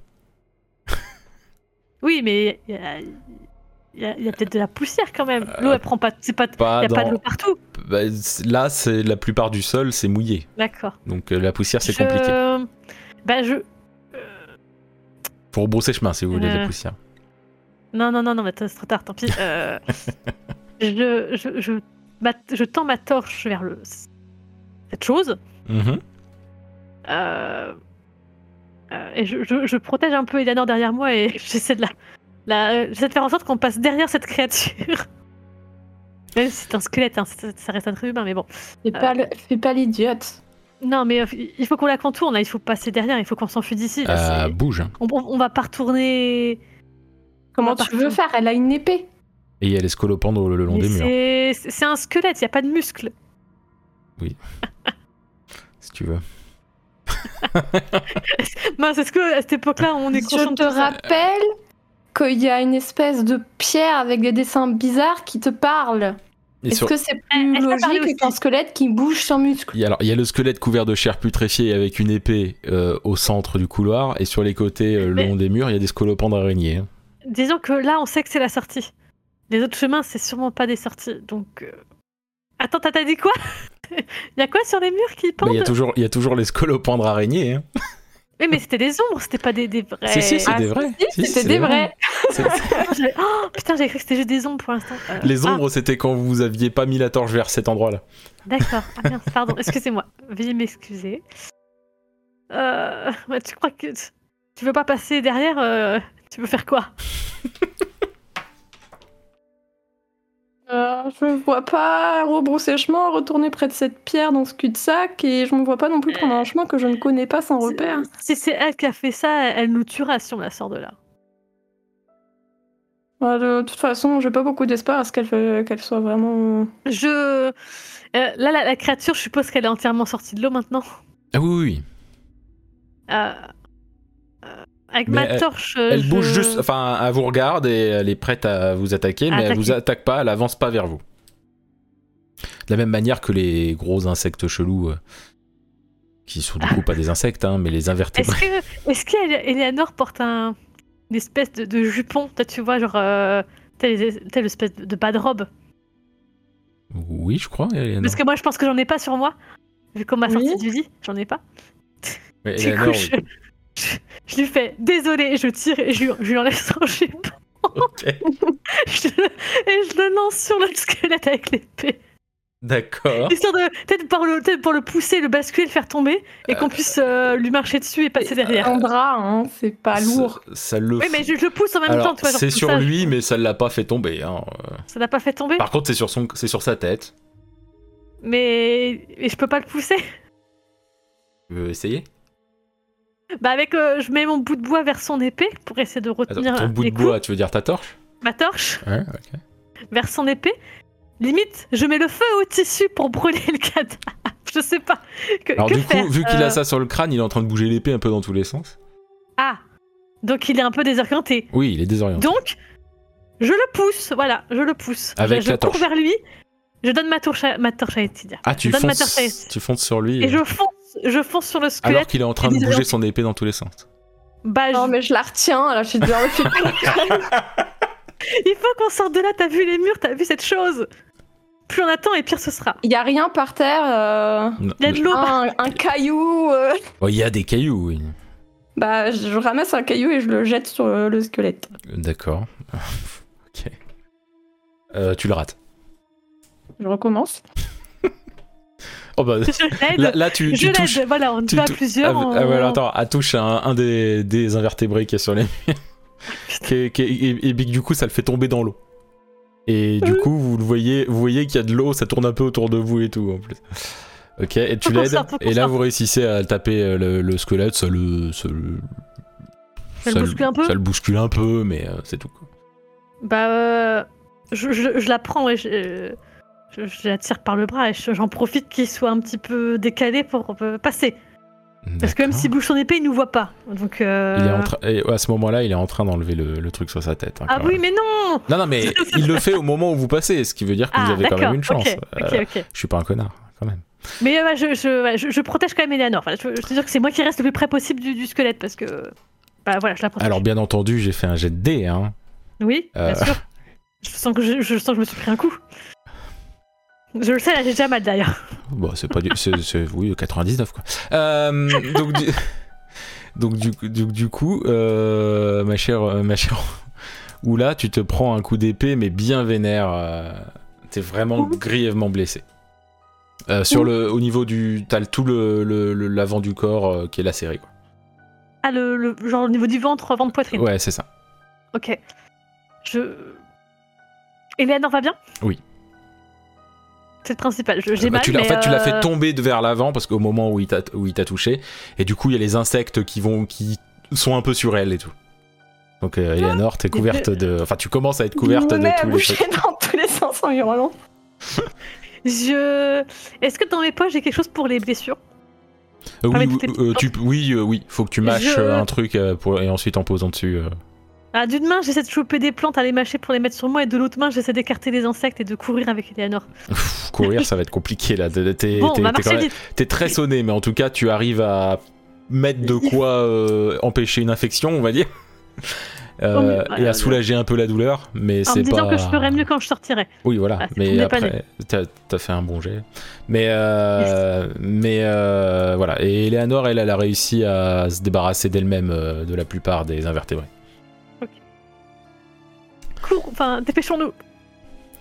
Oui, mais il y a, il y a- il y a peut-être de la poussière quand même. L'eau, elle prend pas. C'est pas. Pas Il y a pas de l'eau partout. Bah, là, c'est la plupart du sol, c'est mouillé. D'accord. Donc euh, la poussière, c'est Je- compliqué. Bah, je. Faut rebrousser chemin si vous voulez la Euh. poussière. Non, non, non, non, mais c'est trop tard, tant pis. Euh, je, je, je, ma- je tends ma torche vers le, cette chose. Mhm. euh, euh, et je, je, je protège un peu Eleanor derrière moi et j'essaie de la, la j'essaie de faire en sorte qu'on passe derrière cette créature. Même si c'est un squelette, hein, ça, ça reste un être humain, mais bon. Fais pas l'idiote. Non, mais euh, il faut qu'on la contourne, là, il faut passer derrière, il faut qu'on s'enfuit d'ici. Euh, bouge. hein. on, va pas retourner. Comment tu veux faire? Elle a une épée. Et il y a les scolopendres le long Mais des murs, c'est un squelette, il y a pas de muscles. si tu veux. Mince, est-ce que à cette époque-là, on est conscient Je de te tout ça? rappelle qu'il y a une espèce de pierre avec des dessins bizarres qui te parlent. Est-ce sur- que c'est plus logique qu'un squelette qui bouge sans muscle il y a, alors, il y a le squelette couvert de chair putréfiée avec une épée euh, au centre du couloir, et sur les côtés, euh, le long des murs, il y a des scolopendres araignées. hein. Disons que là, on sait que c'est la sortie. Les autres chemins, c'est sûrement pas des sorties. Donc. euh, Attends, t'as t'as dit quoi? Il y a quoi sur les murs qui Bah, pendent il, y a toujours, il y a toujours les scolopendres araignées. hein. Oui, mais c'était des ombres, c'était pas des, des vrais. Si, si, c'est Ah, des vrais. Si, Si, C'était des vrais. Oh, putain, j'avais cru que c'était juste des ombres pour l'instant. Euh, Les ah, ombres, c'était quand vous aviez pas mis la torche vers cet endroit-là. D'accord. Ah, mince, pardon, excusez-moi. Veuillez m'excuser. Euh, bah, tu crois que tu- tu veux pas passer derrière euh, Tu veux faire quoi? Euh, je vois pas rebrousser chemin, retourner près de cette pierre dans ce cul-de-sac et je me vois pas non plus prendre un chemin que je ne connais pas sans repère. Si c'est elle qui a fait ça, elle nous tuera si on la sort de là. Ouais, de toute façon, j'ai pas beaucoup d'espoir à ce qu'elle soit vraiment. Je. euh, là, la, la créature, je suppose qu'elle est entièrement sortie de l'eau maintenant. Ah oui, oui, oui. Euh, euh, avec Mais ma elle- torche. Elle je- bouge juste, enfin, elle vous regarde et elle est prête à vous attaquer, mais elle Attaquer. vous attaque pas, elle avance pas vers vous. De la même manière que les gros insectes chelous, euh, qui sont du coup pas des insectes, hein, mais les Est-ce invertébrés. que, est-ce qu'Eleanor porte un, une espèce de, de jupon? Tu vois, genre. Euh, telle, telle espèce de, bas de robe. Oui, je crois. Eleanor. Parce que moi, je pense que j'en ai pas sur moi. Vu qu'on m'a Oui. sorti du lit, j'en ai pas. Mais Du Eleanor. Je, lui fais désolé, je tire et je, lui- je lui enlève son jupon. Ok. Je- et je le lance sur le squelette avec l'épée. D'accord. Histoire de peut-être pour le, peut-être pour le pousser, le basculer, le faire tomber et qu'on puisse euh, lui marcher dessus et passer derrière. Un drap, hein, c'est pas lourd. Ça, ça le Oui, mais je, je le pousse en même temps, Alors, genre c'est sur ça, lui, mais ça l'a pas fait tomber. hein. Euh, Ça l'a pas fait tomber, Par contre, c'est sur, son... c'est sur sa tête. mais... mais je peux pas le pousser. Tu veux essayer? Bah avec, euh, je mets mon bout de bois vers son épée pour essayer de Attends, retenir ton bout de coups. bois, tu veux dire ta torche? Ma torche? Ouais, ok. vers son épée. Limite, je mets le feu au tissu pour brûler le cadavre. Je sais pas. Que, Alors que du faire coup, vu qu'il Euh, a ça sur le crâne, il est en train de bouger l'épée un peu dans tous les sens. Ah, donc il est un peu désorienté. Oui, il est désorienté. Donc, je le pousse, voilà, je le pousse. Avec je, je la cours torche. vers lui, je donne ma torche à, ma torche à Etidia. ah, tu je donne ma torche à fonces, tu fonces sur lui. Et je fonce, je fonce sur le Alors squelette. qu'il est en train de bouger son épée dans tous les sens. Bah, Non, je- mais je la retiens, là, je suis déjà refait Il faut qu'on sorte de là, t'as vu les murs, t'as vu cette chose. Plus on attend et pire ce sera. Il y a rien par terre. euh, Il y a de l'eau. un, un caillou. euh, Oh, il y a des cailloux, oui. Bah, je je ramasse un caillou et je le jette sur le squelette. D'accord. ok. Euh, tu le rates. Je recommence. Oh bah, là, là, tu, je tu touches. Voilà, on tu va à tou- plusieurs. Ah, on- ah alors, attends, elle touche un, un des, des invertébrés qui est sur les et, et du coup, ça le fait tomber dans l'eau. Et du coup, vous le voyez, vous voyez qu'il y a de l'eau, ça tourne un peu autour de vous et tout en plus. Ok, et tu l'aides, et là vous réussissez à taper euh, le, le squelette, ça le, ça le, Ça le bouscule un peu ça le bouscule un peu, mais euh, c'est tout. Quoi. Bah, euh, je, je- je la prends et je, je, je la tire par le bras et je- j'en profite qu'il soit un petit peu décalé pour euh, passer. Parce que même s'il bouge son épée, il nous voit pas. Donc. euh, Il est en train, et à ce moment-là, il est en train d'enlever le, le truc sur sa tête. hein, Ah oui, même. mais non Non, non, mais il le fait au moment où vous passez, ce qui veut dire que vous Ah, avez quand même une chance. Ok, Euh, ok, ok. je suis pas un connard, quand même. Mais euh, je, je, ouais, je, je protège quand même Eleanor. Enfin, je, te dire que c'est moi qui reste le plus près possible du, du squelette parce que. Bah voilà, je la protège. Alors, bien entendu, j'ai fait un jet de dés, hein. Oui, bien sûr. Je sens, que je, je sens que je me suis pris un coup. Je le sais, là, j'ai déjà mal d'ailleurs. Bon, c'est pas du. c'est- oui, 99, quoi. Euh, donc, du, donc, du, du, du coup, euh, ma chère. euh, Ma chère Oula, tu te prends un coup d'épée, mais bien vénère. euh, T'es vraiment Ouh. grièvement blessé. Sur Ouh. le, au niveau du. T'as tout le, l'avant du corps qui est lacéré, quoi. Ah, le, le- genre au niveau du ventre, ventre poitrine. Ouais, c'est ça. Ok. Je. Eleanor va bien? Oui. C'est le principal. Je- J'ai Bah, mal. tu l'as- en mais, fait, tu l'as fait euh, tomber de vers l'avant parce qu'au moment où il t'a où il t'a touché, et du coup, il y a les insectes qui vont qui sont un peu sur elle et tout. Donc, euh, Eleanor, t'es couverte de. Enfin, tu commences à être couverte de tous les trucs. dans tous les sens en hurlant. Je. Est-ce que dans mes poches j'ai quelque chose pour les blessures? Euh, Pas oui, euh, tu, oui, euh, oui, faut que tu mâches Je- un truc pour, et ensuite en posant dessus. Euh. Ah, d'une main, j'essaie de choper des plantes à les mâcher pour les mettre sur moi, et de l'autre main, j'essaie d'écarter les insectes et de courir avec Eleanor. Courir, ça va être compliqué là. T'es t'es- Bon, t'es- on va t'es quand marcher même- vite. t'es très sonné, mais en tout cas, tu arrives à mettre de quoi euh, empêcher une infection, on va dire. Euh, Oh, mais- et à soulager un peu la douleur, mais En c'est me disant pas. que je ferais mieux quand je sortirai. Oui, voilà. Ah, mais après, t'as as fait un bon jet. Mais, euh, mais euh, voilà. Et Eleanor, elle, elle a réussi à se débarrasser d'elle-même euh, de la plupart des invertébrés. Cours, enfin, dépêchons-nous.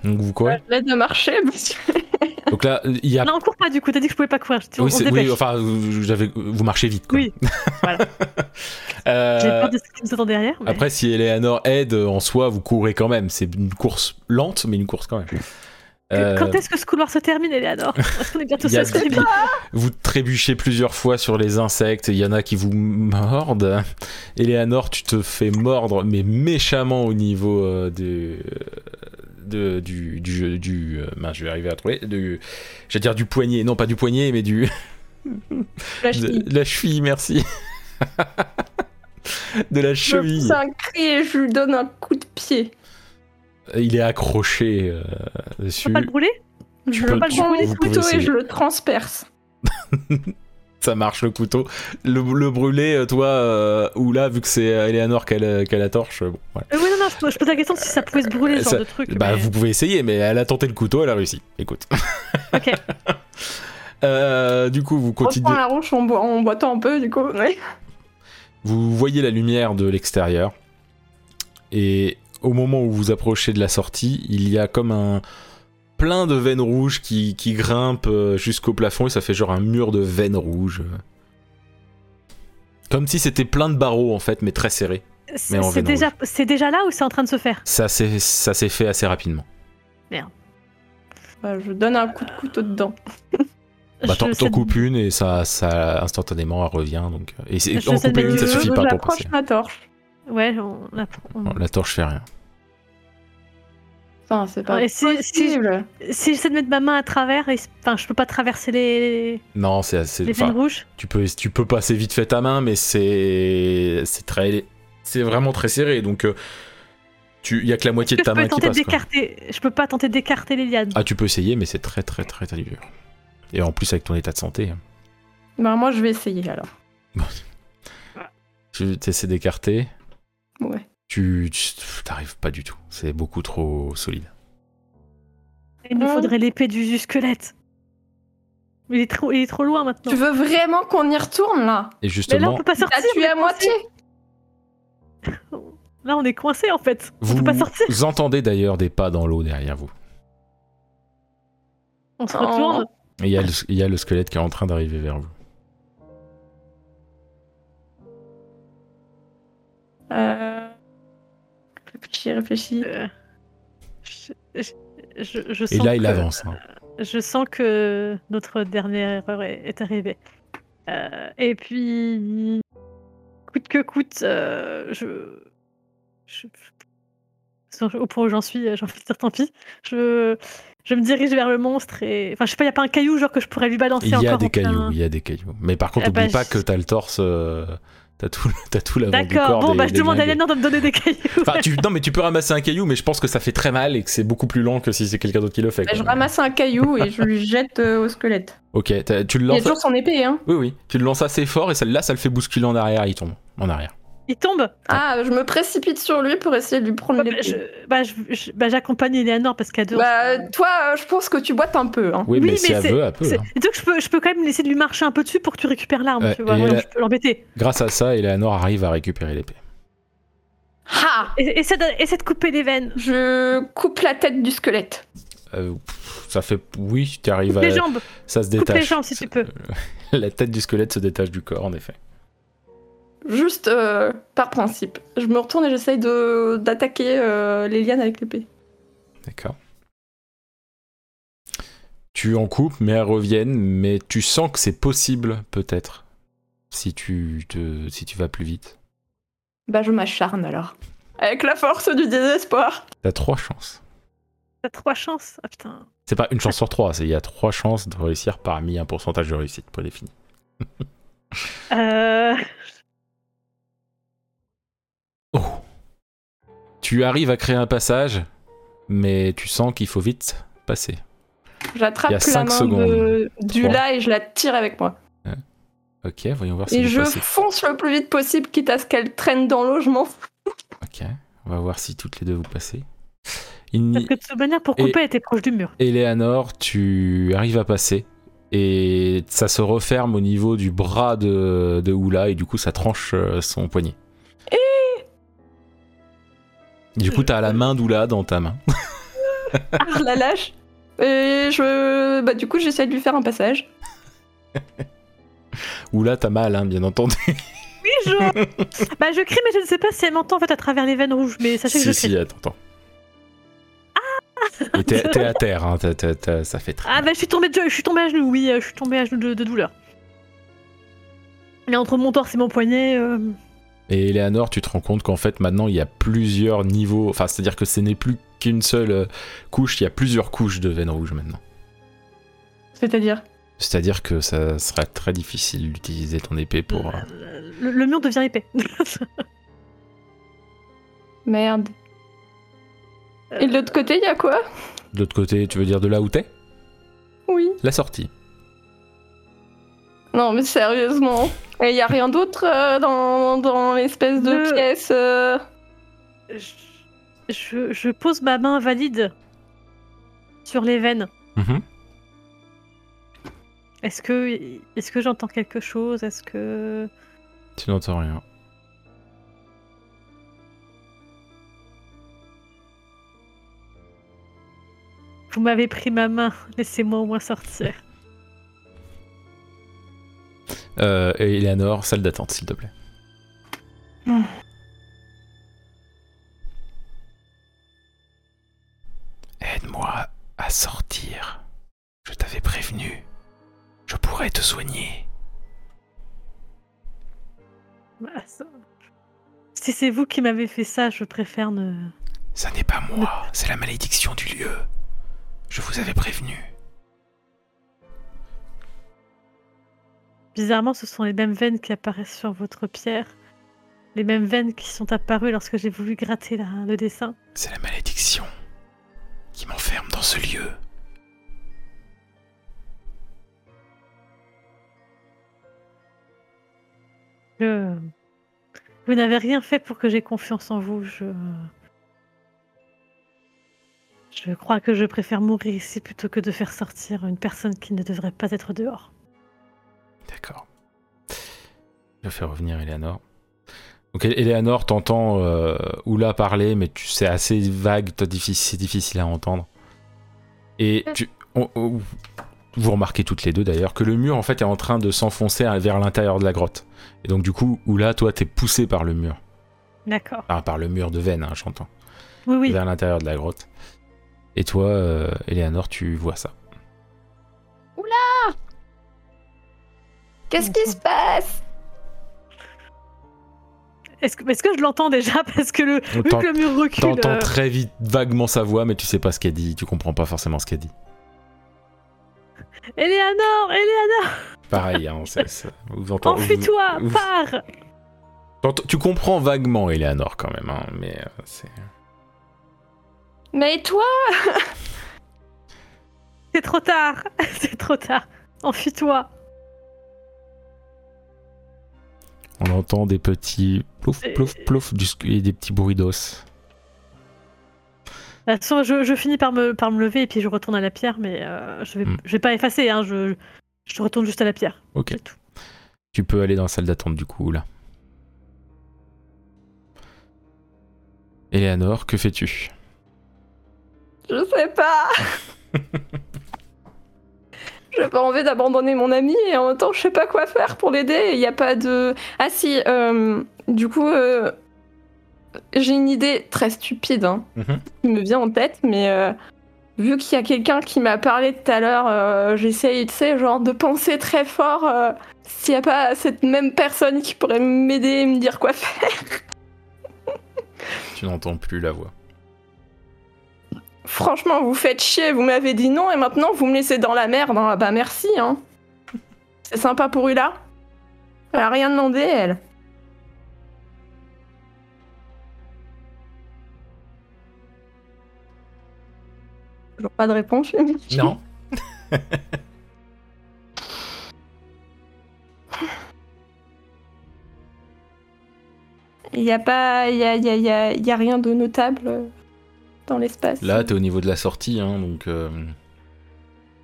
Donc vous courez. L'aide de marcher, monsieur. Donc là, il y a. Non, on court pas du coup, t'as dit que je pouvais pas courir. Je dis, on oui, oui, enfin, vous- j'avais, vous marchez vite. Quoi. Oui, voilà. Euh, J'ai peur de ce qui nous attend derrière. mais- Après, si Eleanor aide en soi, vous courez quand même. C'est une course lente, mais une course quand même. Euh, Quand est-ce que ce couloir se termine, Eleanor Est-ce qu'on est bientôt sur ce début Vous trébuchez plusieurs fois sur les insectes, il y en a qui vous mordent. Eleanor, tu te fais mordre, mais méchamment au niveau euh, de, de- du, du, du euh, je vais arriver à trouver, du, j'allais dire du poignet, non pas du poignet, mais du, La cheville. de la cheville, merci. de la Je cheville. pousse un cri et je lui donne un coup de pied. Il est accroché euh, dessus. peux pas le brûler? Je peux- le prends vous mon pouvez couteau et je le transperce. Ça marche le couteau. Le, le brûler, euh, toi, euh, ou là, vu que c'est Eleanor qui a a la torche, euh, bon, voilà. Euh, Oui, non, non, je, je pose la question si ça pouvait se brûler, ce Ça- genre de truc. Bah, mais- vous pouvez essayer, mais elle a tenté le couteau, elle a réussi. Écoute. Ok. Euh, du coup, vous On continuez. reprend la roche en, bo- en boitant un peu, du coup. ouais. Vous voyez la lumière de l'extérieur. Et au moment où vous approchez de la sortie, il y a comme un plein de veines rouges qui, qui grimpent euh, jusqu'au plafond et ça fait genre un mur de veines rouges. Comme si c'était plein de barreaux en fait, mais très serrés. C'est déjà, là ou c'est en train de se faire? Ça s'est ça s'est fait assez rapidement. Bah, je donne un coup de couteau dedans. Bah, t'en coupes une et ça, ça instantanément elle revient. Donc, et en couper une, ça suffit pas pour passer. ma torche. Ouais, on, on- la torche fait rien. Enfin, c'est pas Et si- possible. Si j'essaie de mettre ma main à travers, et- enfin, je peux pas traverser les, Non, c'est assez. les enfin, rouges. tu peux, tu peux passer vite fait ta main, mais c'est, c'est très, c'est vraiment très serré. Donc, euh, tu, il y a que la moitié de ta main qui passe. d'écarter. Je peux pas tenter d'écarter les lianes. Ah, tu peux essayer, mais c'est très, très, très, très dur. Et en plus avec ton état de santé. Bah, moi, je vais essayer alors. tu essaies d'écarter, Ouais. Tu, tu t'arrives pas du tout. C'est beaucoup trop solide. Il nous Hum. faudrait l'épée du, squelette. Il est trop, il est trop loin maintenant. Tu veux vraiment qu'on y retourne là? Et Mais là, justement, on peut pas T'as sortir. tué on est à moitié. Là, on est coincé en fait. On vous peut pas sortir. entendez d'ailleurs des pas dans l'eau derrière vous. On se Oh. retourne. Et il y, a le- il y a le squelette qui est en train d'arriver vers vous. Euh... Réfléchis, réfléchis. Euh, je, je- je- je Et là, il avance. hein. Je sens que notre dernière erreur est, est arrivée. Euh, et puis, coûte que coûte, euh, je, je- je- Au point où j'en suis, j'ai envie de dire tant pis. Je, je me dirige vers le monstre et. Enfin, je sais pas, il n'y a pas un caillou genre que je pourrais lui balancer Il y a encore des cailloux, il y a des cailloux. Mais par contre, Eh bah, n'oublie pas je- que t'as le torse, euh, t'as tout, t'as tout l'avant du D'accord, corps. bon, des- bah je demande à de me donner des cailloux. Enfin, tu, non, mais tu peux ramasser un caillou, mais je pense que ça fait très mal et que c'est beaucoup plus lent que si c'est quelqu'un d'autre qui le fait. Bah, je ramasse un caillou et je lui jette euh, au squelette. Ok, t'as- tu le Il y a lances. toujours son épée, hein. Oui, oui. Tu le lances assez fort et celle-là, ça le fait bousculer en arrière. Il tombe en arrière. Il tombe. Ah, je me précipite sur lui pour essayer de lui prendre Bah, l'épée. je- bah, je- bah, j'accompagne Eleanor parce qu'à deux. Bah, toi, je pense que tu boites un peu. Hein. Oui, Oui, mais, si mais elle c'est- veut, elle peut. Hein. dis-donc que je peux, je peux quand même essayer de lui marcher un peu dessus pour que tu récupères l'arme, Ouais, tu vois. et donc la- Je peux l'embêter. Grâce à ça, Eleanor arrive à récupérer l'épée. Ha Et- Essaie de, essaie de couper les veines. Je coupe la tête du squelette. Euh, ça fait. Oui, tu arrives Coupe à. les jambes. Ça se Coupe détache. les jambes si tu peux. La tête du squelette se détache du corps, en effet. Juste euh, par principe. Je me retourne et j'essaye de d'attaquer euh, les lianes avec l'épée. D'accord. Tu en coupes, mais elles reviennent, mais tu sens que c'est possible, peut-être, si tu, te, si tu vas plus vite. Bah, je m'acharne alors. Avec la force du désespoir. T'as trois chances. T'as trois chances? Ah putain. C'est pas une chance sur trois, c'est il y a trois chances de réussir parmi un pourcentage de réussite prédéfini. Euh... Oh Tu arrives à créer un passage, mais tu sens qu'il faut vite passer. J'attrape la cinq main secondes. de, du Trois. là et je la tire avec moi. Ok, voyons voir si Et je passez. fonce le plus vite possible, quitte à ce qu'elle traîne dans l'eau, je m'en fous. Ok, on va voir si toutes les deux vous passez. Il Parce n'y- que de toute manière, pour Et- couper, elle était proche du mur. Eleanor, tu arrives à passer et ça se referme au niveau du bras de, de Oula et du coup ça tranche euh, son poignet. Du coup, t'as la main d'Oula dans ta main. Ah, la lâche. Et je. Bah, du coup, j'essaie de lui faire un passage. Oula, t'as mal, hein, bien entendu. Oui, je... bah, je crie, mais je ne sais pas si elle m'entend en fait à travers les veines rouges. Mais sachez que si, je si, crie. attends, attends. Et t'es t'es à terre, hein, ça fait très Ah, bah, je suis tombée, de... je suis tombée à genoux, oui, euh, je suis tombée à genoux de, de douleur. Mais entre mon torse et mon poignet. euh, Et Eleanor, tu te rends compte qu'en fait maintenant il y a plusieurs niveaux, enfin c'est-à-dire que ce n'est plus qu'une seule euh, couche, il y a plusieurs couches de veines rouges maintenant. C'est-à-dire? C'est-à-dire que ça sera très difficile d'utiliser ton épée pour... euh, le, le mur devient épais. Merde. Et de l'autre côté, il y a quoi? De l'autre côté, tu veux dire de là où t'es? Oui. La sortie. Non, mais sérieusement. Et il y a rien d'autre euh, dans, dans l'espèce de Le- pièce euh, je, je- je pose ma main valide sur les veines. Mhm. Est-ce que, est-ce que j'entends quelque chose? Est-ce que. Tu n'entends rien. Vous m'avez pris ma main, laissez-moi au moins sortir. Euh, et Eleanor, salle d'attente s'il te plaît. Aide-moi à sortir. Je t'avais prévenu. Je pourrais te soigner. Bah, ça- Si c'est vous qui m'avez fait ça, je préfère ne. Ça n'est pas moi, c'est la malédiction du lieu. Je vous avais prévenu. Bizarrement, ce sont les mêmes veines qui apparaissent sur votre pierre. Les mêmes veines qui sont apparues lorsque j'ai voulu gratter la- le dessin. C'est la malédiction qui m'enferme dans ce lieu. Je- Vous n'avez rien fait pour que j'ai confiance en vous. Je. Je crois que je préfère mourir ici plutôt que de faire sortir une personne qui ne devrait pas être dehors. D'accord. Je fais revenir Eleanor. Donc Eleanor, t'entends euh, Oula parler, mais tu c'est assez vague, c'est difficile à entendre. Et tu, on- on- vous remarquez toutes les deux d'ailleurs que le mur en fait est en train de s'enfoncer vers l'intérieur de la grotte. Et donc du coup, Oula, toi t'es poussé par le mur. D'accord. Enfin, par le mur de veine, hein, j'entends. Oui, oui. Vers l'intérieur de la grotte. Et toi, euh, Eleanor, tu vois ça. Qu'est-ce qui se passe? Est-ce que, est-ce que je l'entends déjà? Parce que le, On vu t'en- que le mur recule. T'entends euh, très vite, vaguement sa voix, mais tu sais pas ce qu'elle dit, tu comprends pas forcément ce qu'elle dit. Eleanor, Eleanor, Pareil, hein, vous entendez. enfuis-toi, vous- pars Tu comprends vaguement Eleanor quand même, hein, mais euh, c'est. Mais toi? C'est trop tard, c'est trop tard. Enfuis-toi. On entend des petits plouf, plouf, plouf, et des petits bruits d'os. De toute façon, je, je finis par me, par me lever et puis je retourne à la pierre, mais euh, je, vais, Hmm. je vais pas effacer, hein, je, je retourne juste à la pierre. Ok. Tout. Tu peux aller dans la salle d'attente du coup, là. Eleanor, que fais-tu? Je sais pas. J'ai pas envie d'abandonner mon ami et en même temps je sais pas quoi faire pour l'aider. Il y a pas de. Ah si. euh, du coup, euh, j'ai une idée très stupide hein, Mhm. qui me vient en tête, mais euh, vu qu'il y a quelqu'un qui m'a parlé tout à l'heure, j'essaye, tu sais, genre de penser très fort. S'il y a pas cette même personne qui pourrait m'aider et me dire quoi faire. Tu n'entends plus la voix. Franchement, vous faites chier, vous m'avez dit non et maintenant vous me laissez dans la merde. hein. Bah merci, hein. C'est sympa pour Ula. Elle a rien demandé, elle. Toujours pas de réponse. Non. Il y a pas, il y a, y a- y a- il y a rien de notable dans l'espace. Là, t'es au niveau de la sortie, hein, donc. euh,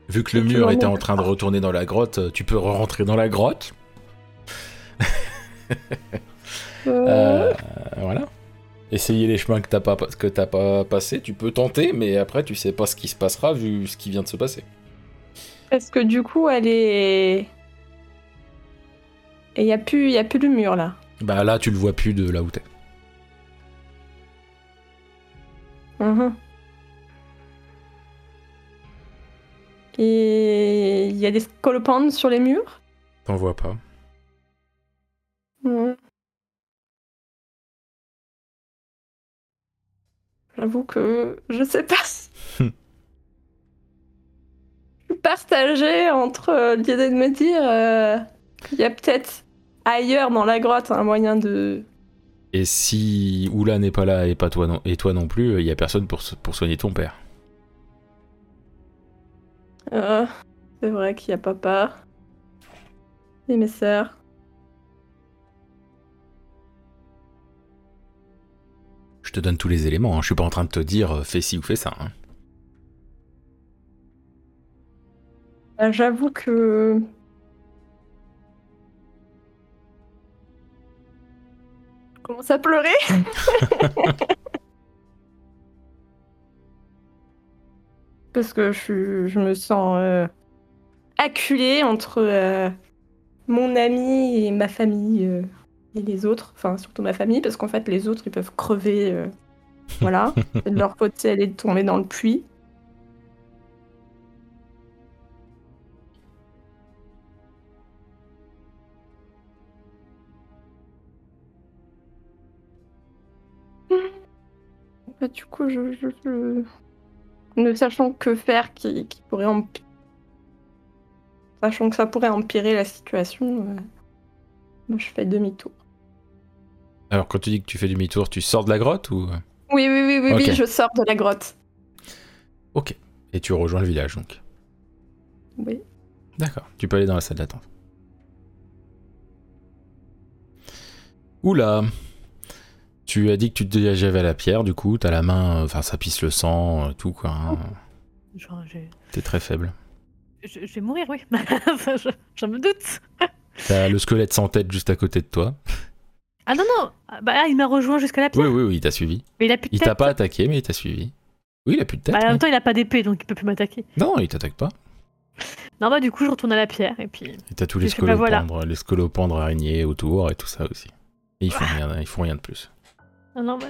Vu que le mur était en train de retourner dans la grotte, euh, tu peux rentrer dans la grotte. Euh, voilà. Essayer les chemins que t'as pas, que t'as pas passé, tu peux tenter, mais après tu sais pas ce qui se passera vu ce qui vient de se passer. Parce que du coup, elle est. Et il y a plus, y a plus de mur là. Bah là, tu le vois plus de là où t'es. Mhm. Et il y a des scolopendres sur les murs? T'en vois pas. J'avoue que je sais pas. je suis partagée entre euh, l'idée de me dire euh, il y a peut-être ailleurs dans la grotte un moyen de. Et si Oula n'est pas là et pas toi non, et toi non plus, il y a personne pour, so- pour soigner ton père. Euh, c'est vrai qu'il y a papa et mes sœurs. Je te donne tous les éléments, hein. je suis pas en train de te dire euh, fais ci ou fais ça. hein. Euh, J'avoue que. Commence à pleurer. Parce que je, me sens euh, acculée entre euh, mon ami et ma famille euh, et les autres. Enfin, surtout ma famille, parce qu'en fait, les autres, ils peuvent crever. euh, voilà. De leur côté, elle est tombée dans le puits. Bah, du coup, je, je- je- ne sachant que faire qui, qui pourrait empi- sachant que ça pourrait empirer la situation, euh, moi, je fais demi-tour. Alors quand tu dis que tu fais demi-tour, tu sors de la grotte ou? Oui, oui, oui, oui, oui, je sors de la grotte. Ok. Et tu rejoins le village donc? Oui. D'accord. Tu peux aller dans la salle d'attente. Oula. Tu as dit que tu te dirigeais vers la pierre, du coup, t'as la main, euh, enfin ça pisse le sang, euh, tout quoi. hein. Genre, je, T'es très faible. je- je vais mourir, oui. Enfin, je, je me doute. T'as le squelette sans tête juste à côté de toi. Ah non, non Ah, Bah, il m'a rejoint jusqu'à la pierre. Oui, oui, oui, il t'a suivi. Mais il a plus de Il tête. t'a pas attaqué, mais il t'a suivi. Oui, il a plus de tête. Bah, en même temps, il a pas d'épée, donc il peut plus m'attaquer. Non, il t'attaque pas. Non, bah, du coup, je retourne à la pierre et puis. Et t'as tous les bah, voilà. scolopendres, les scolopendres araignées autour et tout ça aussi. Et ils font rien, ils font rien de plus. Non, non, bah,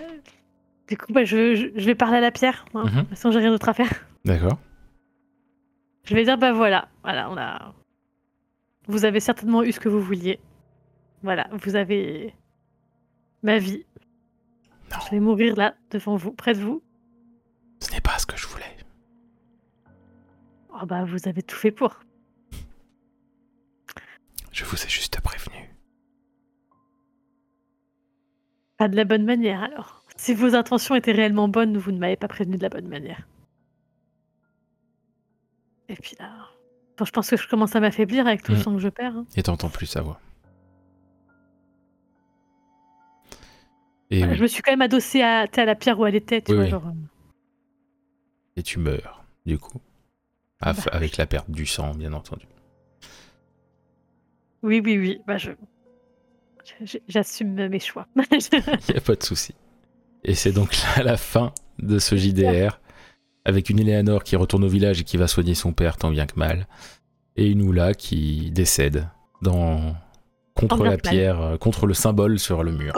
Du coup, bah, je, je, je vais parler à la pierre. hein. Mhm. De toute façon, j'ai rien d'autre à faire. D'accord. Je vais dire, bah voilà, voilà, on a. Vous avez certainement eu ce que vous vouliez. Voilà, vous avez ma vie. Non. Je vais mourir là, devant vous, près de vous. Ce n'est pas ce que je voulais. Oh bah, vous avez tout fait pour. Je vous ai juste prévenu. Pas de la bonne manière alors. Si vos intentions étaient réellement bonnes, vous ne m'avez pas prévenu de la bonne manière. Et puis là. Bon, je pense que je commence à m'affaiblir avec tout le Mhm. sang que je perds. hein. Et t'entends plus sa voix. Et, Voilà, oui, Je me suis quand même adossée à, la pierre où elle était, tu Oui, vois, oui. genre, euh, et tu meurs, du coup. Bah, avec la perte du sang, bien entendu. Oui, oui, oui. Bah, je... J'assume mes choix. Il n'y a pas de souci. Et c'est donc là la fin de ce JDR, avec une Eleanor qui retourne au village et qui va soigner son père tant bien que mal, et une Oula qui décède dans... contre la pierre, euh, contre le symbole sur le mur.